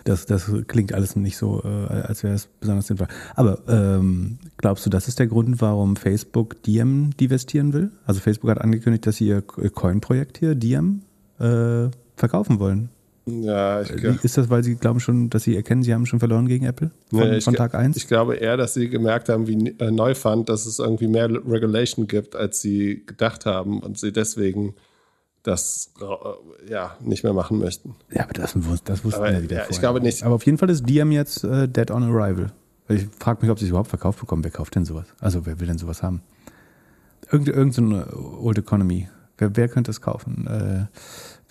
Das, das klingt alles nicht so, äh, als wäre es besonders sinnvoll. Aber ähm, glaubst du, das ist der Grund, warum Facebook Diem divestieren will? Also Facebook hat angekündigt, dass sie ihr Coin-Projekt hier, Diem, äh, verkaufen wollen. Ja, ich äh, Ist das, weil Sie glauben schon, dass Sie erkennen, Sie haben schon verloren gegen Apple von, nee, von Tag 1? Ich glaube eher, dass Sie gemerkt haben, wie äh, Neufund, dass es irgendwie mehr Regulation gibt, als Sie gedacht haben und Sie deswegen das äh, ja, nicht mehr machen möchten. Ja, aber das, das wussten aber, wir wieder ja, Ich glaube nicht. Aber auf jeden Fall ist Diem jetzt äh, dead on arrival. Ich frage mich, ob sie es überhaupt verkauft bekommen. Wer kauft denn sowas? Also wer will denn sowas haben? Irgend, irgend so eine Old Economy. Wer, wer könnte es kaufen? Äh,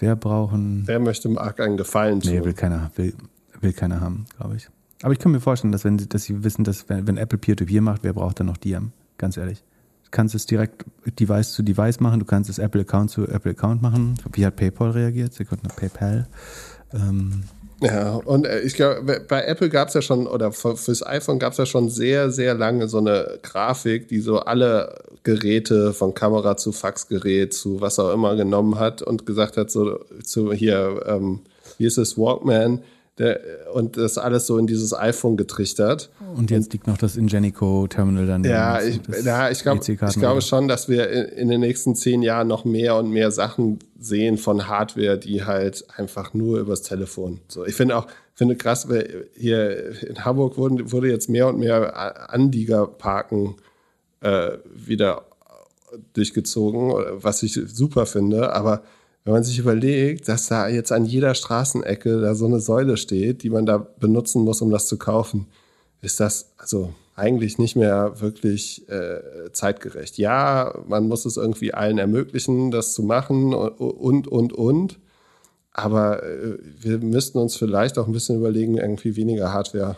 Wer brauchen. Wer möchte Marc einen Gefallen tun? Nee, will keiner, will, will keiner haben, glaube ich. Aber ich kann mir vorstellen, dass wenn sie, dass sie wissen, dass wenn, wenn Apple Peer-to-Peer -Peer macht, wer braucht dann noch Diem? Ganz ehrlich. Du kannst es direkt Device zu Device machen, du kannst es Apple Account zu Apple Account machen. Wie hat PayPal reagiert? Sie konnten PayPal. Ähm, ja, und äh, ich glaube, bei Apple gab es ja schon, oder fürs iPhone gab es ja schon sehr, sehr lange so eine Grafik, die so alle Geräte von Kamera zu Faxgerät zu was auch immer genommen hat und gesagt hat, so zu hier, ähm, wie ist es, Walkman, und das alles so in dieses iPhone getrichtert. Und jetzt liegt noch das Ingenico-Terminal dann. Ja, ich, ja, ich, glaub, ich glaube schon, dass wir in, in, den nächsten zehn Jahren noch mehr und mehr Sachen sehen von Hardware, die halt einfach nur übers Telefon. So, ich finde auch, finde krass, hier in Hamburg wurden, wurde jetzt mehr und mehr Anliegerparken äh, wieder durchgezogen, was ich super finde, aber wenn man sich überlegt, dass da jetzt an jeder Straßenecke da so eine Säule steht, die man da benutzen muss, um das zu kaufen, ist das also eigentlich nicht mehr wirklich äh, zeitgerecht. Ja, man muss es irgendwie allen ermöglichen, das zu machen und, und, und. Aber äh, wir müssten uns vielleicht auch ein bisschen überlegen, irgendwie weniger Hardware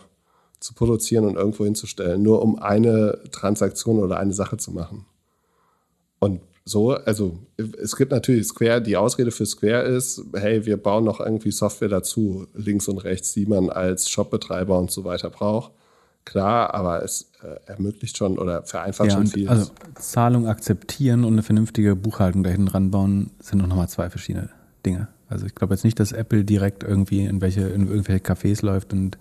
zu produzieren und irgendwo hinzustellen, nur um eine Transaktion oder eine Sache zu machen. Und so, also es gibt natürlich Square, die Ausrede für Square ist, hey, wir bauen noch irgendwie Software dazu, links und rechts, die man als Shopbetreiber und so weiter braucht. Klar, aber es äh, ermöglicht schon oder vereinfacht ja, schon viel. Also Zahlung akzeptieren und eine vernünftige Buchhaltung da hinten ranbauen, sind noch mal zwei verschiedene Dinge. Also ich glaube jetzt nicht, dass Apple direkt irgendwie in welche in irgendwelche Cafés läuft und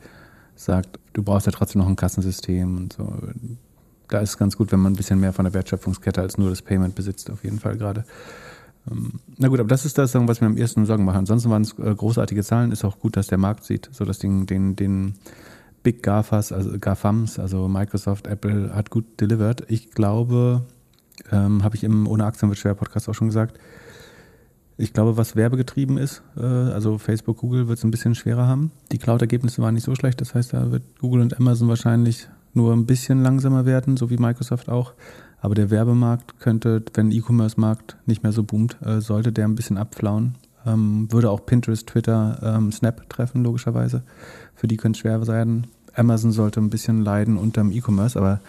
sagt, du brauchst ja trotzdem noch ein Kassensystem und so da ist es ganz gut, wenn man ein bisschen mehr von der Wertschöpfungskette als nur das Payment besitzt, auf jeden Fall gerade. Ähm, na gut, aber das ist das, was mir am ersten Sorgen macht. Ansonsten waren es äh, großartige Zahlen. Ist auch gut, dass der Markt sieht, so dass den, den, den Big GAFAs, also GAFAMs, also Microsoft, Apple, hat gut delivered. Ich glaube, ähm, habe ich im Ohne Aktien wird schwer Podcast auch schon gesagt, ich glaube, was werbegetrieben ist, äh, also Facebook, Google wird es ein bisschen schwerer haben. Die Cloud-Ergebnisse waren nicht so schlecht, das heißt, da wird Google und Amazon wahrscheinlich nur ein bisschen langsamer werden, so wie Microsoft auch. Aber der Werbemarkt könnte, wenn E-Commerce-Markt nicht mehr so boomt, äh, sollte der ein bisschen abflauen. Ähm, würde auch Pinterest, Twitter, ähm, Snap treffen, logischerweise. Für die könnte es schwer sein. Amazon sollte ein bisschen leiden unter dem E-Commerce, aber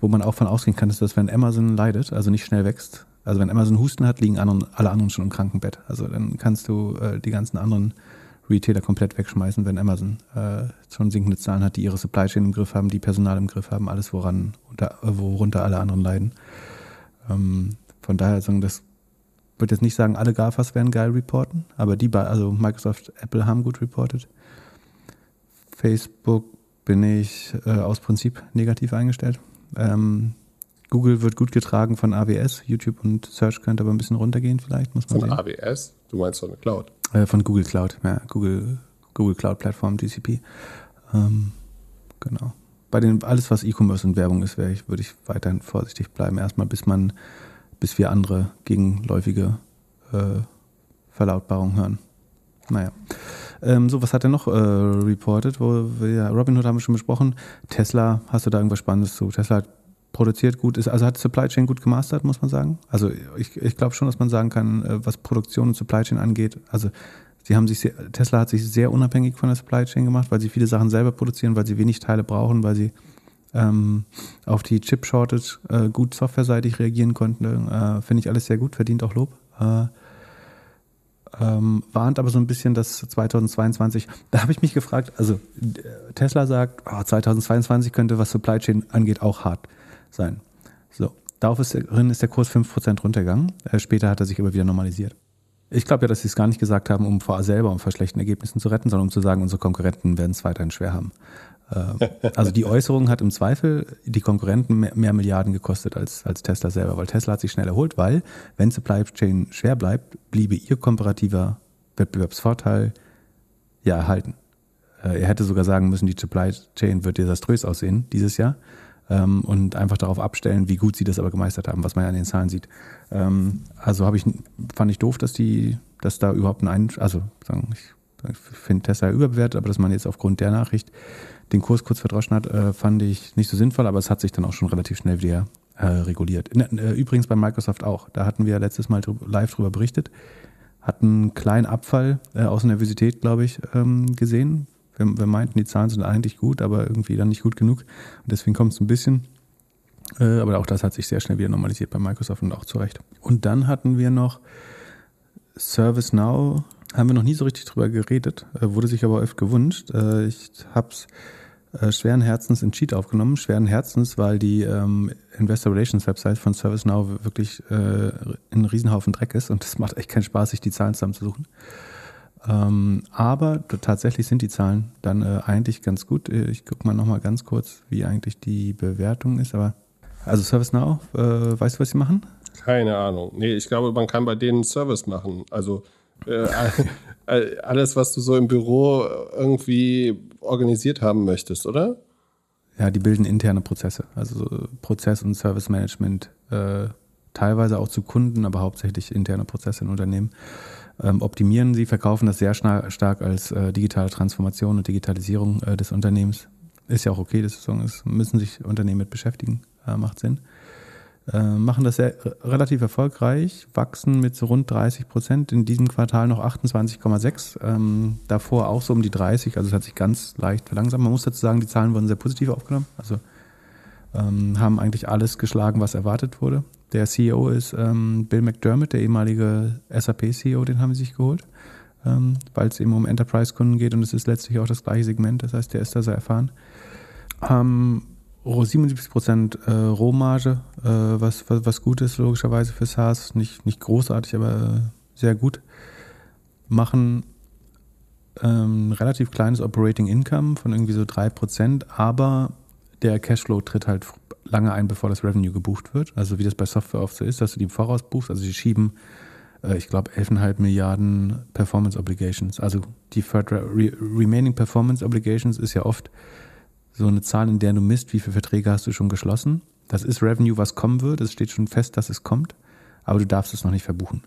wo man auch von ausgehen kann, ist, dass wenn Amazon leidet, also nicht schnell wächst, also wenn Amazon Husten hat, liegen alle anderen schon im Krankenbett. Also dann kannst du äh, die ganzen anderen Retailer komplett wegschmeißen, wenn Amazon äh, schon sinkende Zahlen hat, die ihre Supply Chain im Griff haben, die Personal im Griff haben, alles woran, unter, worunter alle anderen leiden. Ähm, von daher sagen, das würde jetzt nicht sagen, alle GAFAs werden geil reporten, aber die, also Microsoft, Apple haben gut reported. Facebook bin ich äh, aus Prinzip negativ eingestellt. Ähm, Google wird gut getragen von AWS, YouTube und Search könnte aber ein bisschen runtergehen vielleicht, muss man Von sehen. AWS? Du meinst von der Cloud? Äh, von Google Cloud, ja, Google, Google Cloud Plattform, GCP. Ähm, genau. Bei den, alles, was E-Commerce und Werbung ist, ich, würde ich weiterhin vorsichtig bleiben. Erstmal, bis man, bis wir andere gegenläufige äh, Verlautbarungen hören. Naja. Ähm, so, was hat er noch äh, reported? Wo wir, Robinhood haben wir schon besprochen. Tesla, hast du da irgendwas Spannendes zu? Tesla hat produziert gut ist, also hat Supply Chain gut gemastert, muss man sagen. Also ich, ich glaube schon, dass man sagen kann, äh, was Produktion und Supply Chain angeht, also sie haben sich sehr, Tesla hat sich sehr unabhängig von der Supply Chain gemacht, weil sie viele Sachen selber produzieren, weil sie wenig Teile brauchen, weil sie ähm, auf die Chip Shortage äh, gut softwareseitig reagieren konnten. Äh, Finde ich alles sehr gut, verdient auch Lob. Äh, ähm, warnt aber so ein bisschen, dass 2022, da habe ich mich gefragt, also Tesla sagt, oh, 2022 könnte, was Supply Chain angeht, auch hart sein. So, daraufhin ist der Kurs 5% runtergegangen. Äh, später hat er sich aber wieder normalisiert. Ich glaube ja, dass sie es gar nicht gesagt haben, um vor selber um vor schlechten Ergebnissen zu retten, sondern um zu sagen, unsere Konkurrenten werden es weiterhin schwer haben. Äh, also die Äußerung hat im Zweifel die Konkurrenten mehr, mehr, Milliarden gekostet als, als Tesla selber, weil Tesla hat sich schnell erholt, weil wenn Supply Chain schwer bleibt, bliebe ihr komparativer Wettbewerbsvorteil ja erhalten. Äh, er hätte sogar sagen müssen, die Supply Chain wird desaströs aussehen dieses Jahr ähm, und einfach darauf abstellen, wie gut sie das aber gemeistert haben, was man ja an den Zahlen sieht. Ähm, also habe ich, fand ich doof, dass die, dass da überhaupt ein, Ein also sagen, ich, ich finde Tesla überbewertet, aber dass man jetzt aufgrund der Nachricht den Kurs kurz verdroschen hat, äh, fand ich nicht so sinnvoll, aber es hat sich dann auch schon relativ schnell wieder äh, reguliert. Äh, übrigens bei Microsoft auch. Da hatten wir letztes Mal live drüber berichtet, hatten einen kleinen Abfall äh, aus Nervosität, glaube ich, ähm, gesehen, wir, wir meinten, die Zahlen sind eigentlich gut, aber irgendwie dann nicht gut genug. Und deswegen kommt es ein bisschen. Äh, aber auch das hat sich sehr schnell wieder normalisiert bei Microsoft und auch zurecht. Und dann hatten wir noch ServiceNow, haben wir noch nie so richtig drüber geredet, äh, wurde sich aber oft gewünscht. Äh, ich habe es äh, schweren Herzens in Cheat aufgenommen. Schweren Herzens, weil die ähm, Investor Relations Website von ServiceNow wirklich äh, ein Riesenhaufen Dreck ist und es macht echt keinen Spaß, sich die Zahlen zusammenzusuchen. Ähm, aber tatsächlich sind die Zahlen dann äh, eigentlich ganz gut. Äh, ich gucke mal nochmal ganz kurz, wie eigentlich die Bewertung ist. Aber also ServiceNow, äh, weißt du, was sie machen? Keine Ahnung. Nee, ich glaube, man kann bei denen Service machen. Also äh, alles, was du so im Büro irgendwie organisiert haben möchtest, oder? Ja, die bilden interne Prozesse. Also Prozess- und Service-Management äh, teilweise auch zu Kunden, aber hauptsächlich interne Prozesse in Unternehmen. Ähm, optimieren sie, verkaufen das sehr stark als äh, digitale Transformation und Digitalisierung äh, des Unternehmens. Ist ja auch okay, das müssen sich Unternehmen mit beschäftigen, äh, macht Sinn. Machen das sehr relativ erfolgreich, wachsen mit so rund 30 Prozent, in diesem Quartal noch 28,6, ähm, davor auch so um die 30, also es hat sich ganz leicht verlangsamt. Man muss dazu sagen, die Zahlen wurden sehr positiv aufgenommen, also ähm, haben eigentlich alles geschlagen, was erwartet wurde. Der CEO ist ähm, Bill McDermott, der ehemalige SAP-CEO, den haben sie sich geholt, ähm, weil es eben um Enterprise-Kunden geht und es ist letztlich auch das gleiche Segment, das heißt, der ist da sehr erfahren. Haben 77 Prozent äh, Rohmarge, äh, was, was, was gut ist logischerweise für SaaS, nicht, nicht großartig, aber sehr gut. Machen ähm, relativ kleines Operating Income von irgendwie so 3 Prozent, aber der Cashflow tritt halt lange ein, bevor das Revenue gebucht wird. Also wie das bei Software oft so ist, dass du die im Voraus buchst. Also sie schieben, äh, ich glaube, 11,5 Milliarden Performance Obligations. Also die Re Remaining Performance Obligations ist ja oft so eine Zahl, in der du misst, wie viele Verträge hast du schon geschlossen. Das ist Revenue, was kommen wird. Es steht schon fest, dass es kommt, aber du darfst es noch nicht verbuchen.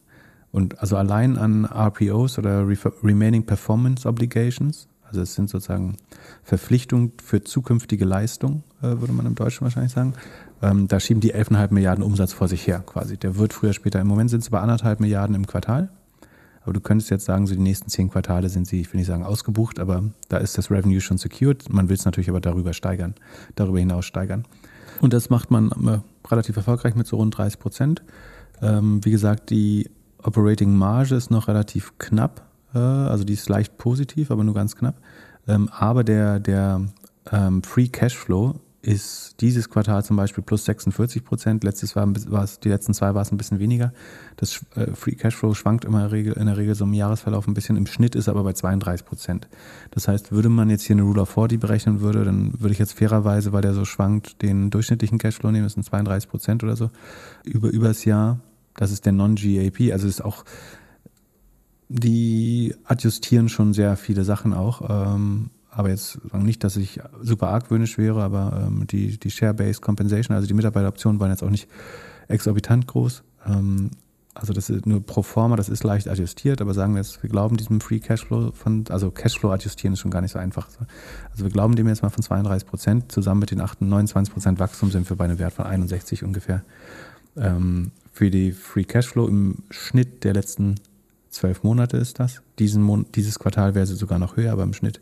Und also allein an RPOs oder Remaining Performance Obligations, also es sind sozusagen Verpflichtungen für zukünftige Leistung, äh, würde man im Deutschen wahrscheinlich sagen. Ähm, da schieben die 11,5 Milliarden Umsatz vor sich her quasi. Der wird früher, später. Im Moment sind es bei anderthalb Milliarden im Quartal. Aber du könntest jetzt sagen, so die nächsten zehn Quartale sind sie, ich will nicht sagen ausgebucht, aber da ist das Revenue schon secured. Man will es natürlich aber darüber steigern, darüber hinaus steigern. Und das macht man äh, relativ erfolgreich mit so rund 30 Prozent. Ähm, wie gesagt, die Operating Marge ist noch relativ knapp, also die ist leicht positiv, aber nur ganz knapp. Ähm, aber der, der ähm, Free Cashflow ist dieses Quartal zum Beispiel plus 46 Prozent. Letztes war, war es, die letzten zwei war es ein bisschen weniger. Das äh, Free Cashflow schwankt immer in der, Regel, in der Regel so im Jahresverlauf ein bisschen. Im Schnitt ist aber bei 32 Prozent. Das heißt, würde man jetzt hier eine Rule of 40 berechnen würde, dann würde ich jetzt fairerweise, weil der so schwankt, den durchschnittlichen Cashflow nehmen. Das sind 32 Prozent oder so über übers Jahr. Das ist der Non-GAP. Also ist auch die adjustieren schon sehr viele Sachen auch. Ähm, aber jetzt nicht, dass ich super argwöhnisch wäre, aber ähm, die, die Share-Based Compensation, also die Mitarbeiteroptionen waren jetzt auch nicht exorbitant groß. Ähm, also das ist nur pro forma, das ist leicht adjustiert, aber sagen wir jetzt, wir glauben diesem Free Cashflow von, also Cashflow adjustieren ist schon gar nicht so einfach. Also wir glauben dem jetzt mal von 32 Prozent, zusammen mit den 28, 29 Prozent Wachstum sind wir bei einem Wert von 61 ungefähr. Ähm, für die Free Cashflow im Schnitt der letzten zwölf Monate ist das. Diesen Mon dieses Quartal wäre sie sogar noch höher, aber im Schnitt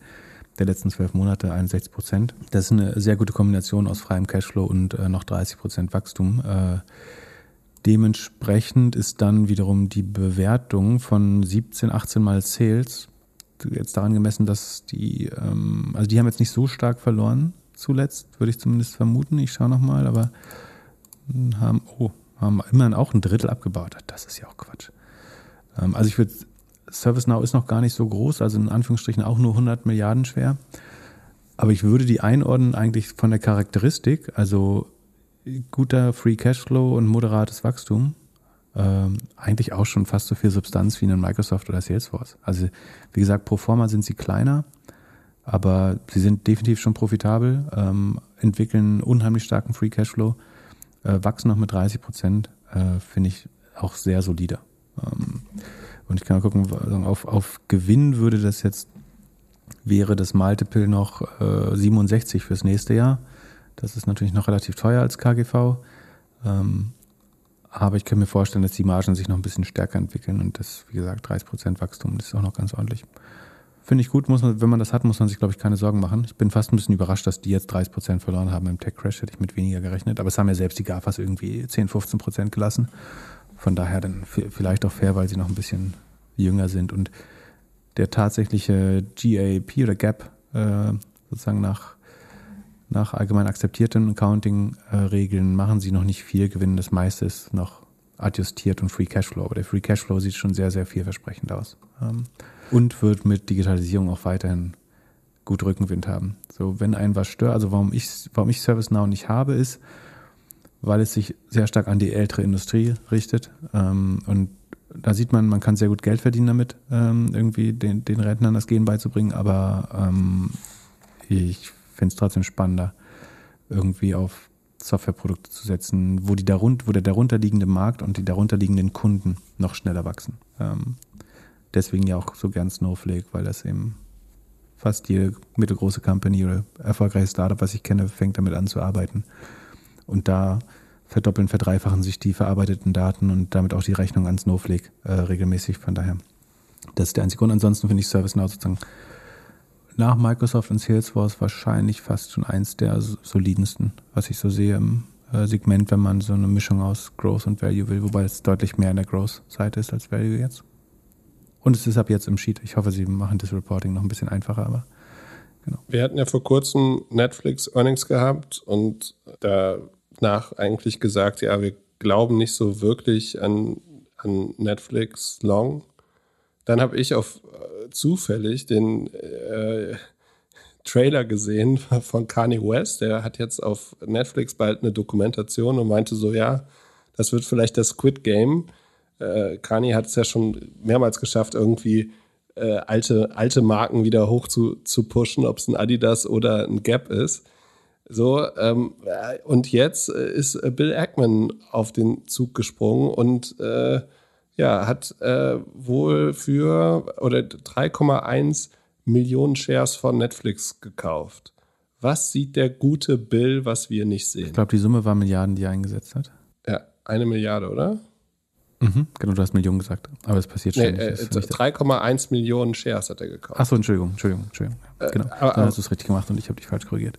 der letzten zwölf Monate 61 Prozent. Das ist eine sehr gute Kombination aus freiem Cashflow und äh, noch 30 Prozent Wachstum. Äh, dementsprechend ist dann wiederum die Bewertung von 17, 18 Mal Sales jetzt daran gemessen, dass die, ähm, also die haben jetzt nicht so stark verloren zuletzt, würde ich zumindest vermuten. Ich schaue nochmal, aber haben, oh, haben immerhin auch ein Drittel abgebaut. Das ist ja auch Quatsch. Ähm, also ich würde ServiceNow ist noch gar nicht so groß, also in Anführungsstrichen auch nur 100 Milliarden schwer. Aber ich würde die einordnen eigentlich von der Charakteristik, also guter Free Cashflow und moderates Wachstum, ähm, eigentlich auch schon fast so viel Substanz wie in Microsoft oder Salesforce. Also wie gesagt, pro forma sind sie kleiner, aber sie sind definitiv schon profitabel, ähm, entwickeln unheimlich starken Free Cashflow, äh, wachsen noch mit 30 Prozent, äh, finde ich auch sehr solide. Und ich kann mal gucken, auf, auf Gewinn würde das jetzt, wäre das Multiple noch äh, 67 fürs nächste Jahr. Das ist natürlich noch relativ teuer als KGV. Ähm, aber ich kann mir vorstellen, dass die Margen sich noch ein bisschen stärker entwickeln und das, wie gesagt, 30% Wachstum, das ist auch noch ganz ordentlich. Finde ich gut, muss man, wenn man das hat, muss man sich, glaube ich, keine Sorgen machen. Ich bin fast ein bisschen überrascht, dass die jetzt 30% verloren haben im Tech-Crash, hätte ich mit weniger gerechnet. Aber es haben ja selbst die GAFAs irgendwie 10, 15% gelassen. Von daher dann vielleicht auch fair, weil sie noch ein bisschen jünger sind und der tatsächliche GAP oder Gap äh, sozusagen nach, nach allgemein akzeptierten Accounting-Regeln machen sie noch nicht viel Gewinn. Das meiste ist noch adjustiert und Free Cashflow. Aber der Free Cashflow sieht schon sehr, sehr vielversprechend aus. Ähm, und wird mit Digitalisierung auch weiterhin gut Rückenwind haben. So, wenn ein was stört, also warum ich, warum ich ServiceNow nicht habe, ist, weil es sich sehr stark an die ältere Industrie richtet. Ähm, und da sieht man, man kann sehr gut Geld verdienen damit, ähm, irgendwie den, den Rentnern das Gehen beizubringen, aber ähm, ich finde es trotzdem spannender, irgendwie auf Softwareprodukte zu setzen, wo, die darunter, wo der darunterliegende Markt und die darunterliegenden Kunden noch schneller wachsen. Ähm, deswegen ja auch so gern Snowflake, weil das eben fast jede mittelgroße Company oder erfolgreiche Startup, was ich kenne, fängt damit an zu arbeiten. Und da verdoppeln, verdreifachen sich die verarbeiteten Daten und damit auch die Rechnung an Snowflake äh, regelmäßig. Von daher, das ist der einzige Grund. Ansonsten finde ich ServiceNow sozusagen nach Microsoft und Salesforce wahrscheinlich fast schon eins der solidensten, was ich so sehe im äh, Segment, wenn man so eine Mischung aus Growth und Value will, wobei es deutlich mehr in der Growth-Seite ist als Value jetzt. Und es ist ab jetzt im Sheet. Ich hoffe, sie machen das Reporting noch ein bisschen einfacher, aber genau. Wir hatten ja vor kurzem Netflix Earnings gehabt und danach eigentlich gesagt, ja, wir glauben nicht so wirklich an, an Netflix Long. Dann habe ich auf äh, zufällig den äh, Trailer gesehen von Kanye West. Der hat jetzt auf Netflix bald eine Dokumentation und meinte so, ja, das wird vielleicht das Squid Game äh, Kanye hat es ja schon mehrmals geschafft, irgendwie äh, alte, alte Marken wieder hoch zu, zu pushen, ob es ein Adidas oder ein Gap ist. So, ähm, äh, und jetzt äh, ist äh, Bill Ackman auf den Zug gesprungen und äh, ja, hat äh, wohl für oder 3,1 Millionen Shares von Netflix gekauft. Was sieht der gute Bill, was wir nicht sehen? Ich glaube, die Summe war Milliarden, die er eingesetzt hat. Ja, eine Milliarde, oder? Mhm, genau, du hast Millionen gesagt. Aber es passiert schon. Nee, äh, 3,1 Millionen Shares hat er gekauft. Achso, Entschuldigung, Entschuldigung, Entschuldigung. Ja, genau. aber, Dann hast du es richtig gemacht und ich habe dich falsch korrigiert.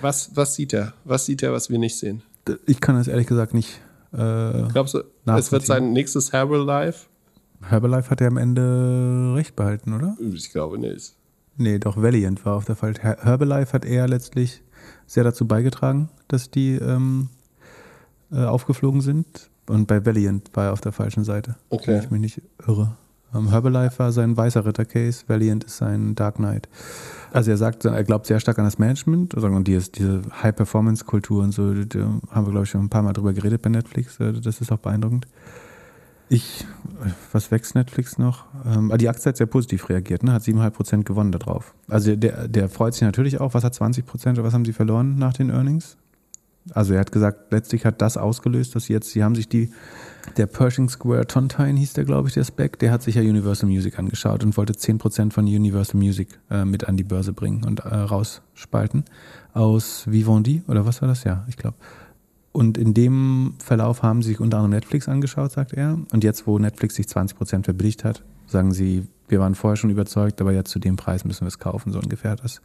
Was, was sieht er? Was sieht er, was wir nicht sehen? Ich kann das ehrlich gesagt nicht. Äh, Glaubst du, es wird sein nächstes Herbalife? Herbalife hat er am Ende recht behalten, oder? Ich glaube nicht. Nee, doch Valiant war auf der Fall. Herbalife hat er letztlich sehr dazu beigetragen, dass die ähm, äh, aufgeflogen sind. Und bei Valiant war er auf der falschen Seite. Okay. Wenn ich mich nicht irre. Ähm, Herbalife war sein weißer Ritter-Case, Valiant ist sein Dark Knight. Also er sagt, er glaubt sehr stark an das Management und diese, diese High-Performance-Kultur und so, da haben wir, glaube ich, schon ein paar Mal drüber geredet bei Netflix. Äh, das ist auch beeindruckend. Ich, was wächst Netflix noch? Ähm, die Aktie hat sehr positiv reagiert, ne? hat 7,5% gewonnen darauf. Also der, der freut sich natürlich auch. Was hat 20% oder was haben sie verloren nach den Earnings? Also er hat gesagt, letztlich hat das ausgelöst, dass jetzt, sie haben sich die, der Pershing Square Tontine hieß der, glaube ich, der Spec, der hat sich ja Universal Music angeschaut und wollte 10% von Universal Music äh, mit an die Börse bringen und äh, rausspalten. Aus Vivendi, oder was war das? Ja, ich glaube. Und in dem Verlauf haben sie sich unter anderem Netflix angeschaut, sagt er. Und jetzt, wo Netflix sich 20% verbilligt hat, sagen sie, wir waren vorher schon überzeugt, aber jetzt zu dem Preis müssen wir es kaufen, so ungefähr hat das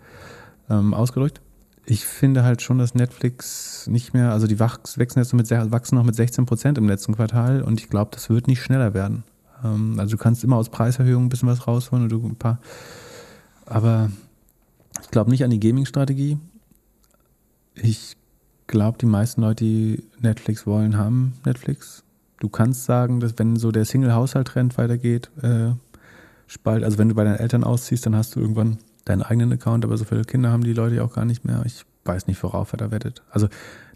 ähm, ausgedrückt ich finde halt schon, dass Netflix nicht mehr, also die wachsen jetzt mit, wachsen noch mit 16 Prozent im letzten Quartal und ich glaube, das wird nicht schneller werden. Ähm, also du kannst immer aus Preiserhöhungen ein bisschen was rausholen oder ein paar, aber ich glaube nicht an die Gaming-Strategie. Ich glaube, die meisten Leute, die Netflix wollen, haben Netflix. Du kannst sagen, dass wenn so der Single-Haushalt-Trend weitergeht, äh, spalt, also wenn du bei deinen Eltern ausziehst, dann hast du irgendwann deinen eigenen Account, aber so viele Kinder haben die Leute ja auch gar nicht mehr. Ich weiß nicht, worauf er da wettet. Also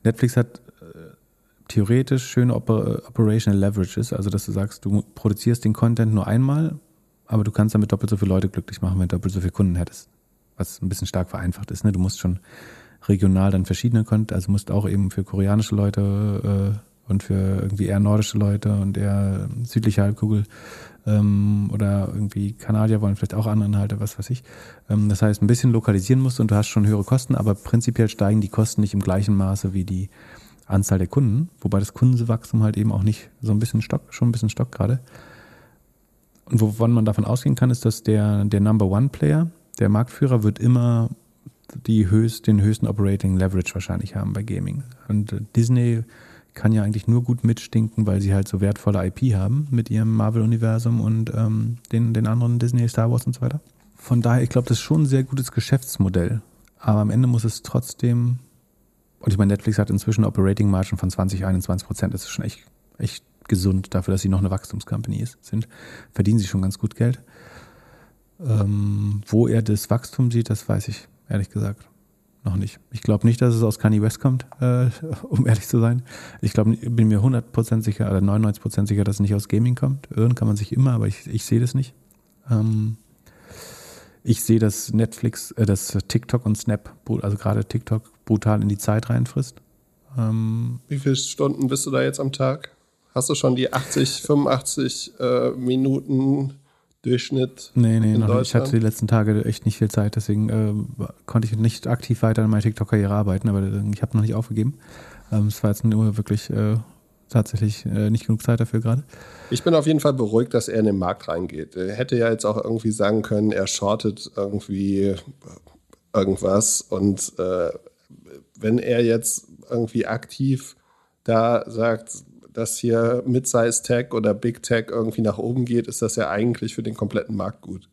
Netflix hat äh, theoretisch schöne Oper Operational Leverages, also dass du sagst, du produzierst den Content nur einmal, aber du kannst damit doppelt so viele Leute glücklich machen, wenn du doppelt so viele Kunden hättest. Was ein bisschen stark vereinfacht ist. Ne? Du musst schon regional dann verschiedene Content, also musst auch eben für koreanische Leute äh, und für irgendwie eher nordische Leute und eher südliche Halbkugel ähm, oder irgendwie Kanadier wollen vielleicht auch andere Inhalte, was weiß ich. Ähm, das heißt, ein bisschen lokalisieren musst und du hast schon höhere Kosten, aber prinzipiell steigen die Kosten nicht im gleichen Maße wie die Anzahl der Kunden, wobei das Kundenwachstum halt eben auch nicht so ein bisschen stock, schon ein bisschen stock gerade. Und wovon man davon ausgehen kann, ist, dass der, der Number One Player, der Marktführer, wird immer die höchst, den höchsten Operating Leverage wahrscheinlich haben bei Gaming. Und Disney kann ja eigentlich nur gut mitstinken, weil sie halt so wertvolle IP haben mit ihrem Marvel-Universum und ähm, den, den anderen Disney, Star Wars und so weiter. Von daher, ich glaube, das ist schon ein sehr gutes Geschäftsmodell. Aber am Ende muss es trotzdem, und ich meine, Netflix hat inzwischen Operating Margin von 20, 21 Prozent. Das ist schon echt, echt gesund dafür, dass sie noch eine Wachstumscompany sind. Verdienen sie schon ganz gut Geld. Ähm, wo er das Wachstum sieht, das weiß ich ehrlich gesagt noch nicht. Ich glaube nicht, dass es aus Kanye West kommt, äh, um ehrlich zu sein. Ich glaube, bin mir 100% sicher oder 99% sicher, dass es nicht aus Gaming kommt. Irren kann man sich immer, aber ich, ich sehe das nicht. Ähm, ich sehe, dass Netflix, äh, dass TikTok und Snap, also gerade TikTok, brutal in die Zeit reinfrisst. Ähm, Wie viele Stunden bist du da jetzt am Tag? Hast du schon die 80, 85 äh, Minuten Durchschnitt? nee, nee, noch nicht. ich hatte die letzten Tage echt nicht viel Zeit, deswegen äh, konnte ich nicht aktiv weiter an meiner TikTok-Karriere arbeiten, aber äh, ich habe noch nicht aufgegeben. Ähm, es war jetzt nur wirklich äh, tatsächlich äh, nicht genug Zeit dafür gerade. Ich bin auf jeden Fall beruhigt, dass er in den Markt reingeht. Er hätte ja jetzt auch irgendwie sagen können, er shortet irgendwie irgendwas. Und äh, wenn er jetzt irgendwie aktiv da sagt, dass hier Mid-Size Tech oder Big Tech irgendwie nach oben geht, ist das ja eigentlich für den kompletten Markt gut.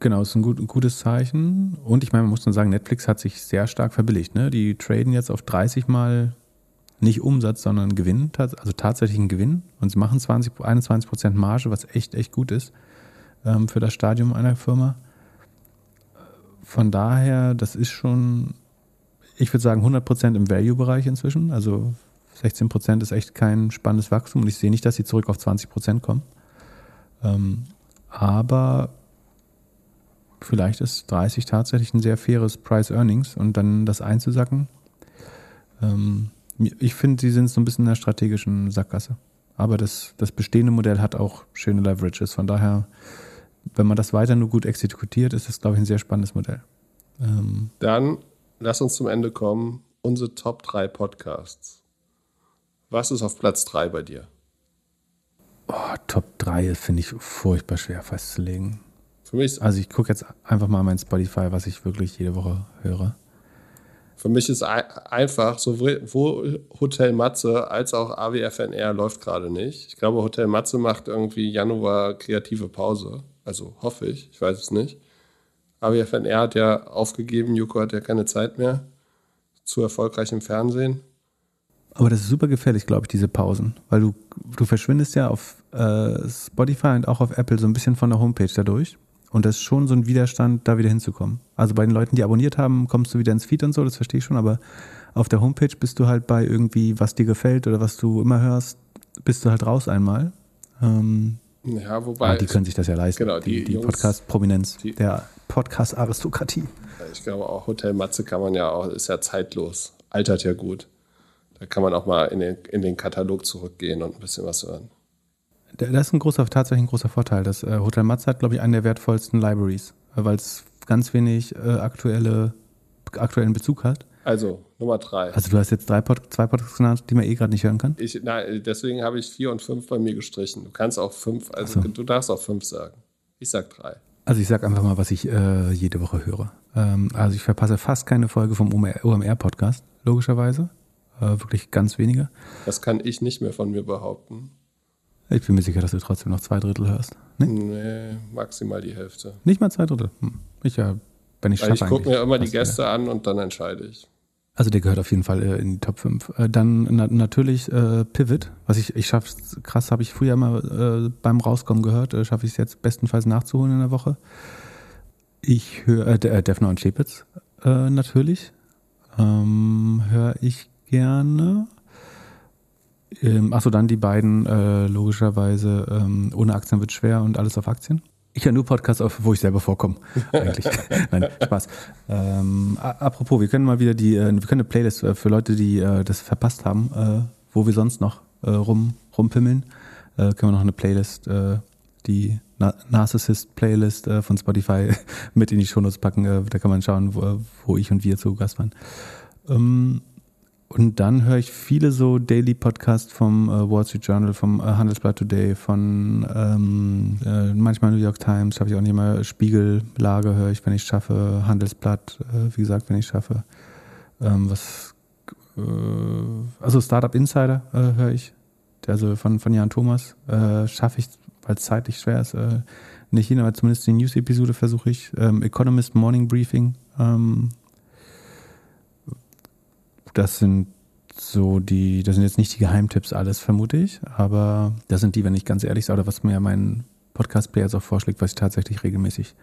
Genau, ist ein, gut, ein gutes Zeichen. Und ich meine, man muss schon sagen, Netflix hat sich sehr stark verbilligt. Ne? Die traden jetzt auf 30 Mal nicht Umsatz, sondern Gewinn, also tatsächlich einen Gewinn. Und sie machen 20, 21 Prozent Marge, was echt, echt gut ist ähm, für das Stadium einer Firma. Von daher, das ist schon, ich würde sagen, 100 Prozent im Value-Bereich inzwischen. Also 16 Prozent ist echt kein spannendes Wachstum. Und ich sehe nicht, dass sie zurück auf 20 Prozent kommen. Ähm, aber vielleicht ist 30 tatsächlich ein sehr faires Price Earnings und dann das einzusacken. Ähm, ich finde, sie sind so ein bisschen in der strategischen Sackgasse. Aber das, das bestehende Modell hat auch schöne Leverages. Von daher, wenn man das weiter nur gut exekutiert, ist das, glaube ich, ein sehr spannendes Modell. Ähm, Dann lass uns zum Ende kommen. Unsere Top 3 Podcasts. Was ist auf Platz 3 bei dir? oh, Top 3 finde ich furchtbar schwer festzulegen. Für mich, Also ich gucke jetzt einfach mal mein Spotify, was ich wirklich jede Woche höre. für mich ist ei- einfach, sowohl Hotel Matze als auch AWFNR läuft gerade nicht. Ich glaube, Hotel Matze macht irgendwie Januar kreative Pause. Also hoffe ich, ich weiß es nicht. AWFNR hat ja aufgegeben, Joko hat ja keine Zeit mehr. Zu erfolgreich im Fernsehen. Aber das ist super gefährlich, glaube ich, diese Pausen. Weil du, du verschwindest ja auf äh, Spotify und auch auf Apple so ein bisschen von der Homepage dadurch. Und das ist schon so ein Widerstand, da wieder hinzukommen. Also bei den Leuten, die abonniert haben, kommst du wieder ins Feed und so, das verstehe ich schon. Aber auf der Homepage bist du halt bei irgendwie, was dir gefällt oder was du immer hörst, bist du halt raus einmal. Ähm, Ja, wobei die können sich das ja leisten. Genau, die die, die Podcast-Prominenz, der Podcast-Aristokratie. ich glaube auch Hotel Matze kann man ja auch, ist ja zeitlos, altert ja gut. Da kann man auch mal in den, in den Katalog zurückgehen und ein bisschen was hören. Da- Das ist ein großer, tatsächlich ein großer Vorteil. Das äh, Hotel Matze hat, glaube ich, einen der wertvollsten Libraries, äh, weil es ganz wenig äh, aktuelle, aktuellen Bezug hat. Also, Nummer drei. Also du hast jetzt drei Pod zwei Podcasts genannt, die man eh gerade nicht hören kann. Ich, nein, deswegen habe ich vier und fünf bei mir gestrichen. Du kannst auch fünf, also so. du darfst auch fünf sagen. Ich sag drei. Also ich sage einfach mal, was ich äh, jede Woche höre. Ähm, also ich verpasse fast keine Folge vom OMR-Podcast, logischerweise. Äh, wirklich ganz wenige. Das kann ich nicht mehr von mir behaupten. Ich bin mir sicher, dass du trotzdem noch zwei Drittel hörst. Nee? Nee, maximal die Hälfte. Nicht mal zwei Drittel. Hm. Ich ja, wenn ich Weil ich schaffe gucke mir immer die fast wieder. Gäste an und dann entscheide ich. Also der gehört auf jeden Fall äh, in die Top 5. Äh, dann na natürlich äh, Pivot, was ich, ich schaffe krass, habe ich früher mal äh, beim Rauskommen gehört, äh, schaffe ich es jetzt bestenfalls nachzuholen in der Woche. Ich höre äh, De- äh, Defner und Schepitz äh, natürlich. Ähm, höre ich gerne. Ähm, achso, dann die beiden, äh, logischerweise, ähm, ohne Aktien wird schwer und alles auf Aktien. Ich höre nur Podcasts auf, wo ich selber vorkomme, eigentlich. Nein, Spaß. Ähm, apropos, wir können mal wieder die, äh, wir können eine Playlist äh, für Leute, die äh, das verpasst haben, äh, wo wir sonst noch äh, rum, rumpimmeln, äh, können wir noch eine Playlist, die Na Narcissist-Playlist von Spotify mit in die Shownotes packen. Da kann man schauen, wo, wo ich und wir zu Gast waren. Ähm, und dann höre ich viele so Daily Podcasts vom äh, Wall Street Journal, vom äh, Handelsblatt Today, von ähm, äh, manchmal New York Times, schaffe ich auch nicht mal Spiegellage höre ich, wenn ich schaffe, Handelsblatt, äh, wie gesagt, wenn ich schaffe. Ähm, was äh, also Startup Insider äh, höre ich, also von, von Jan Thomas, schaffe ich, weil es zeitlich schwer ist, nicht hin, aber zumindest die News-Episode versuche ich. Ähm, Economist Morning Briefing, ähm, das sind so die, das sind jetzt nicht die Geheimtipps alles, vermute ich, aber das sind die, wenn ich ganz ehrlich sage, oder was mir mein Podcast-Player auch vorschlägt, was ich tatsächlich regelmäßig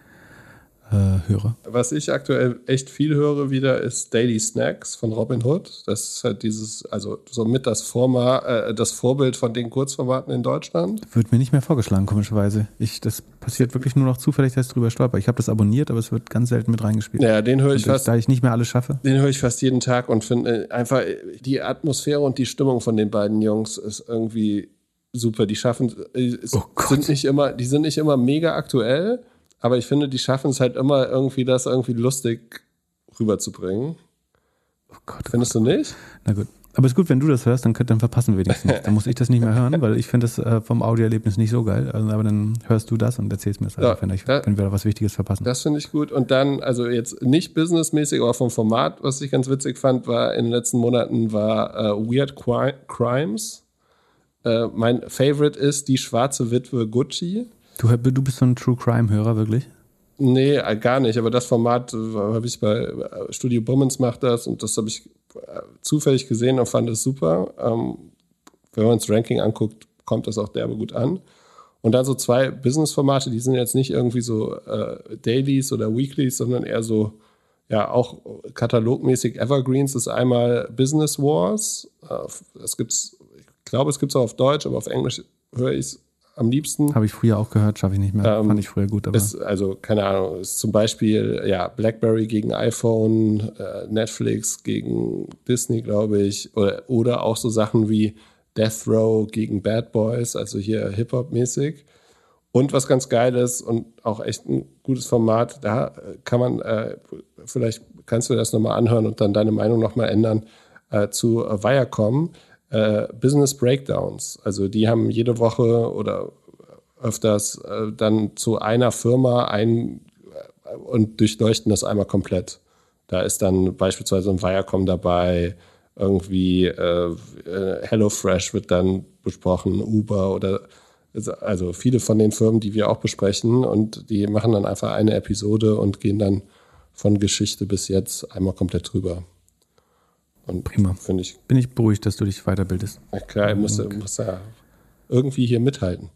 äh, höre. Was ich aktuell echt viel höre wieder ist Daily Snacks von Robin Hood. Das ist halt dieses, also somit das Format, äh, das Vorbild von den Kurzformaten in Deutschland. Wird mir nicht mehr vorgeschlagen, komischerweise. Ich, das passiert wirklich nur noch zufällig, dass ich drüber stolper. Ich habe das abonniert, aber es wird ganz selten mit reingespielt. Ja, den höre ich Und fast. Da ich nicht mehr alles schaffe. Den höre ich fast jeden Tag und finde äh, einfach äh, die Atmosphäre und die Stimmung von den beiden Jungs ist irgendwie super. Die schaffen, es Oh sind nicht immer, die sind nicht immer mega aktuell, aber ich finde, die schaffen es halt immer irgendwie, das irgendwie lustig rüberzubringen. Oh Gott, Findest du nicht? Na gut. Aber ist gut, wenn du das hörst, dann, dann verpassen wir dich nicht. Dann muss ich das nicht mehr hören, weil ich finde das äh, vom Audioerlebnis nicht so geil. Also, aber dann hörst du das und erzählst mir das, Ja, wenn, ich, da- wenn wir da was Wichtiges verpassen. Das finde ich gut. Und dann, also jetzt nicht businessmäßig, aber vom Format, was ich ganz witzig fand, war in den letzten Monaten war äh, Weird Cri Crimes. Äh, mein Favorite ist die schwarze Witwe Gucci. Du, du bist so ein True Crime-Hörer, wirklich? Nee, äh, gar nicht. Aber das Format äh, habe ich bei äh, Studio Bummens macht das und das habe ich äh, zufällig gesehen und fand es super. Ähm, wenn man das Ranking anguckt, kommt das auch derbe gut an. Und dann so zwei Business-Formate, die sind jetzt nicht irgendwie so äh, Dailies oder Weeklies, sondern eher so, ja, auch katalogmäßig Evergreens. Das ist einmal Business Wars. Äh, das gibt's, ich glaube, es gibt es auch auf Deutsch, aber auf Englisch höre ich es am liebsten. Habe ich früher auch gehört, schaffe ich nicht mehr. Ähm, Fand ich früher gut, aber Ist, also, keine Ahnung, ist zum Beispiel ja, BlackBerry gegen iPhone, äh, Netflix gegen Disney, glaube ich, oder, oder auch so Sachen wie Death Row gegen Bad Boys, also hier Hip-Hop-mäßig. Und was ganz geil ist und auch echt ein gutes Format, da kann man, äh, vielleicht kannst du das nochmal anhören und dann deine Meinung nochmal ändern äh, zu Viacom. Äh, Business Breakdowns. Also die haben jede Woche oder öfters äh, dann zu einer Firma ein äh, und durchleuchten das einmal komplett. Da ist dann beispielsweise ein Viacom dabei, irgendwie äh, äh, HelloFresh wird dann besprochen, Uber oder also viele von den Firmen, die wir auch besprechen und die machen dann einfach eine Episode und gehen dann von Geschichte bis jetzt einmal komplett drüber. Und Prima. finde ich, bin ich beruhigt, dass du dich weiterbildest. na klar, ich muss, muss ja irgendwie hier mithalten.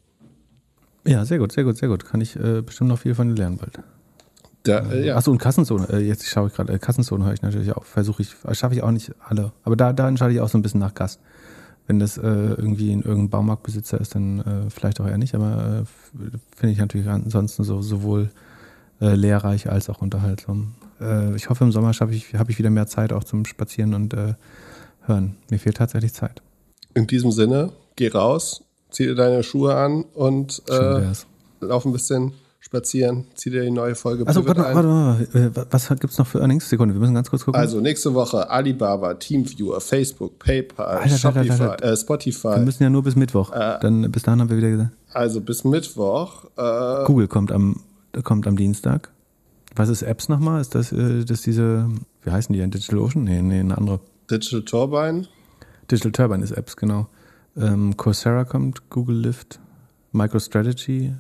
Ja, sehr gut, sehr gut, sehr gut. Kann ich äh, bestimmt noch viel von dir lernen bald. Da, äh, ja. Achso, und Kassenzone, äh, jetzt schaue ich gerade, äh, Kassenzone höre ich natürlich auch, versuche ich, schaffe ich auch nicht alle. Aber da, da entscheide ich auch so ein bisschen nach Gast. Wenn das äh, irgendwie in irgendein Baumarktbesitzer ist, dann äh, vielleicht auch eher nicht, aber äh, finde ich natürlich ansonsten so sowohl lehrreich als auch unterhaltsam. Äh, ich hoffe, im Sommer schaffe ich, habe ich wieder mehr Zeit auch zum Spazieren und äh, Hören. Mir fehlt tatsächlich Zeit. In diesem Sinne, geh raus, zieh dir deine Schuhe an und äh, lauf ein bisschen spazieren, zieh dir die neue Folge Pivot warte, mal, warte, mal, äh, was gibt es noch für Earnings? Sekunde, wir müssen ganz kurz gucken. Also nächste Woche Alibaba, Teamviewer, Facebook, PayPal, Alter, Shopify, Alter, Alter. Äh, wir Spotify. müssen ja nur bis Mittwoch. Dann bis dahin haben wir wieder gesagt. Also bis Mittwoch. Äh, Google kommt am, kommt am Dienstag. Was ist Apps nochmal? Ist das, äh, das diese, wie heißen die denn? DigitalOcean? Nee, nee, eine andere. Digital Turbine. Digital Turbine ist Apps, genau. Ähm, Coursera kommt, Google Lift, MicroStrategy,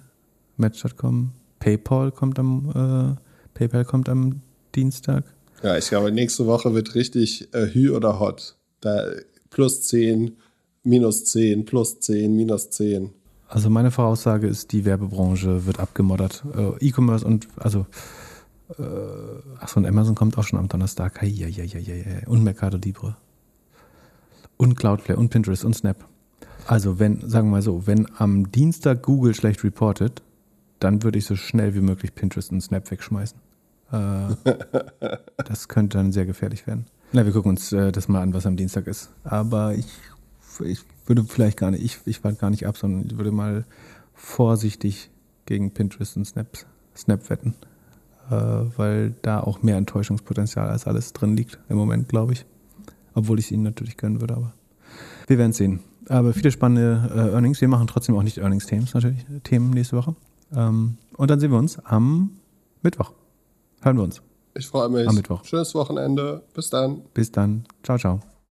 Match.com, PayPal kommt am, äh, PayPal kommt am Dienstag. Ja, ich glaube, nächste Woche wird richtig äh, Hü oder Hot. Da plus 10, minus 10, plus 10, minus 10. Also meine Voraussage ist, die Werbebranche wird abgemoddert. Äh, E-Commerce und also äh, achso, und Amazon kommt auch schon am Donnerstag. Hei, hei, hei, hei. Und Mercado Libre. Und Cloudflare und Pinterest und Snap. Also wenn, sagen wir mal so, wenn am Dienstag Google schlecht reportet, dann würde ich so schnell wie möglich Pinterest und Snap wegschmeißen. Äh, das könnte dann sehr gefährlich werden. Na, wir gucken uns äh, das mal an, was am Dienstag ist. Aber ich, ich würde vielleicht gar nicht, ich, ich warte gar nicht ab, sondern ich würde mal vorsichtig gegen Pinterest und Snap, Snap wetten. Äh, weil da auch mehr Enttäuschungspotenzial als alles drin liegt im Moment, glaube ich. Obwohl ich es ihnen natürlich gönnen würde, aber wir werden sehen. Aber viele spannende äh, Earnings. Wir machen trotzdem auch nicht Earnings-Themes natürlich, Themen nächste Woche. Ähm, und dann sehen wir uns am Mittwoch. Hören wir uns. Ich freue mich. Am Mittwoch. Schönes Wochenende. Bis dann. Bis dann. Ciao, ciao.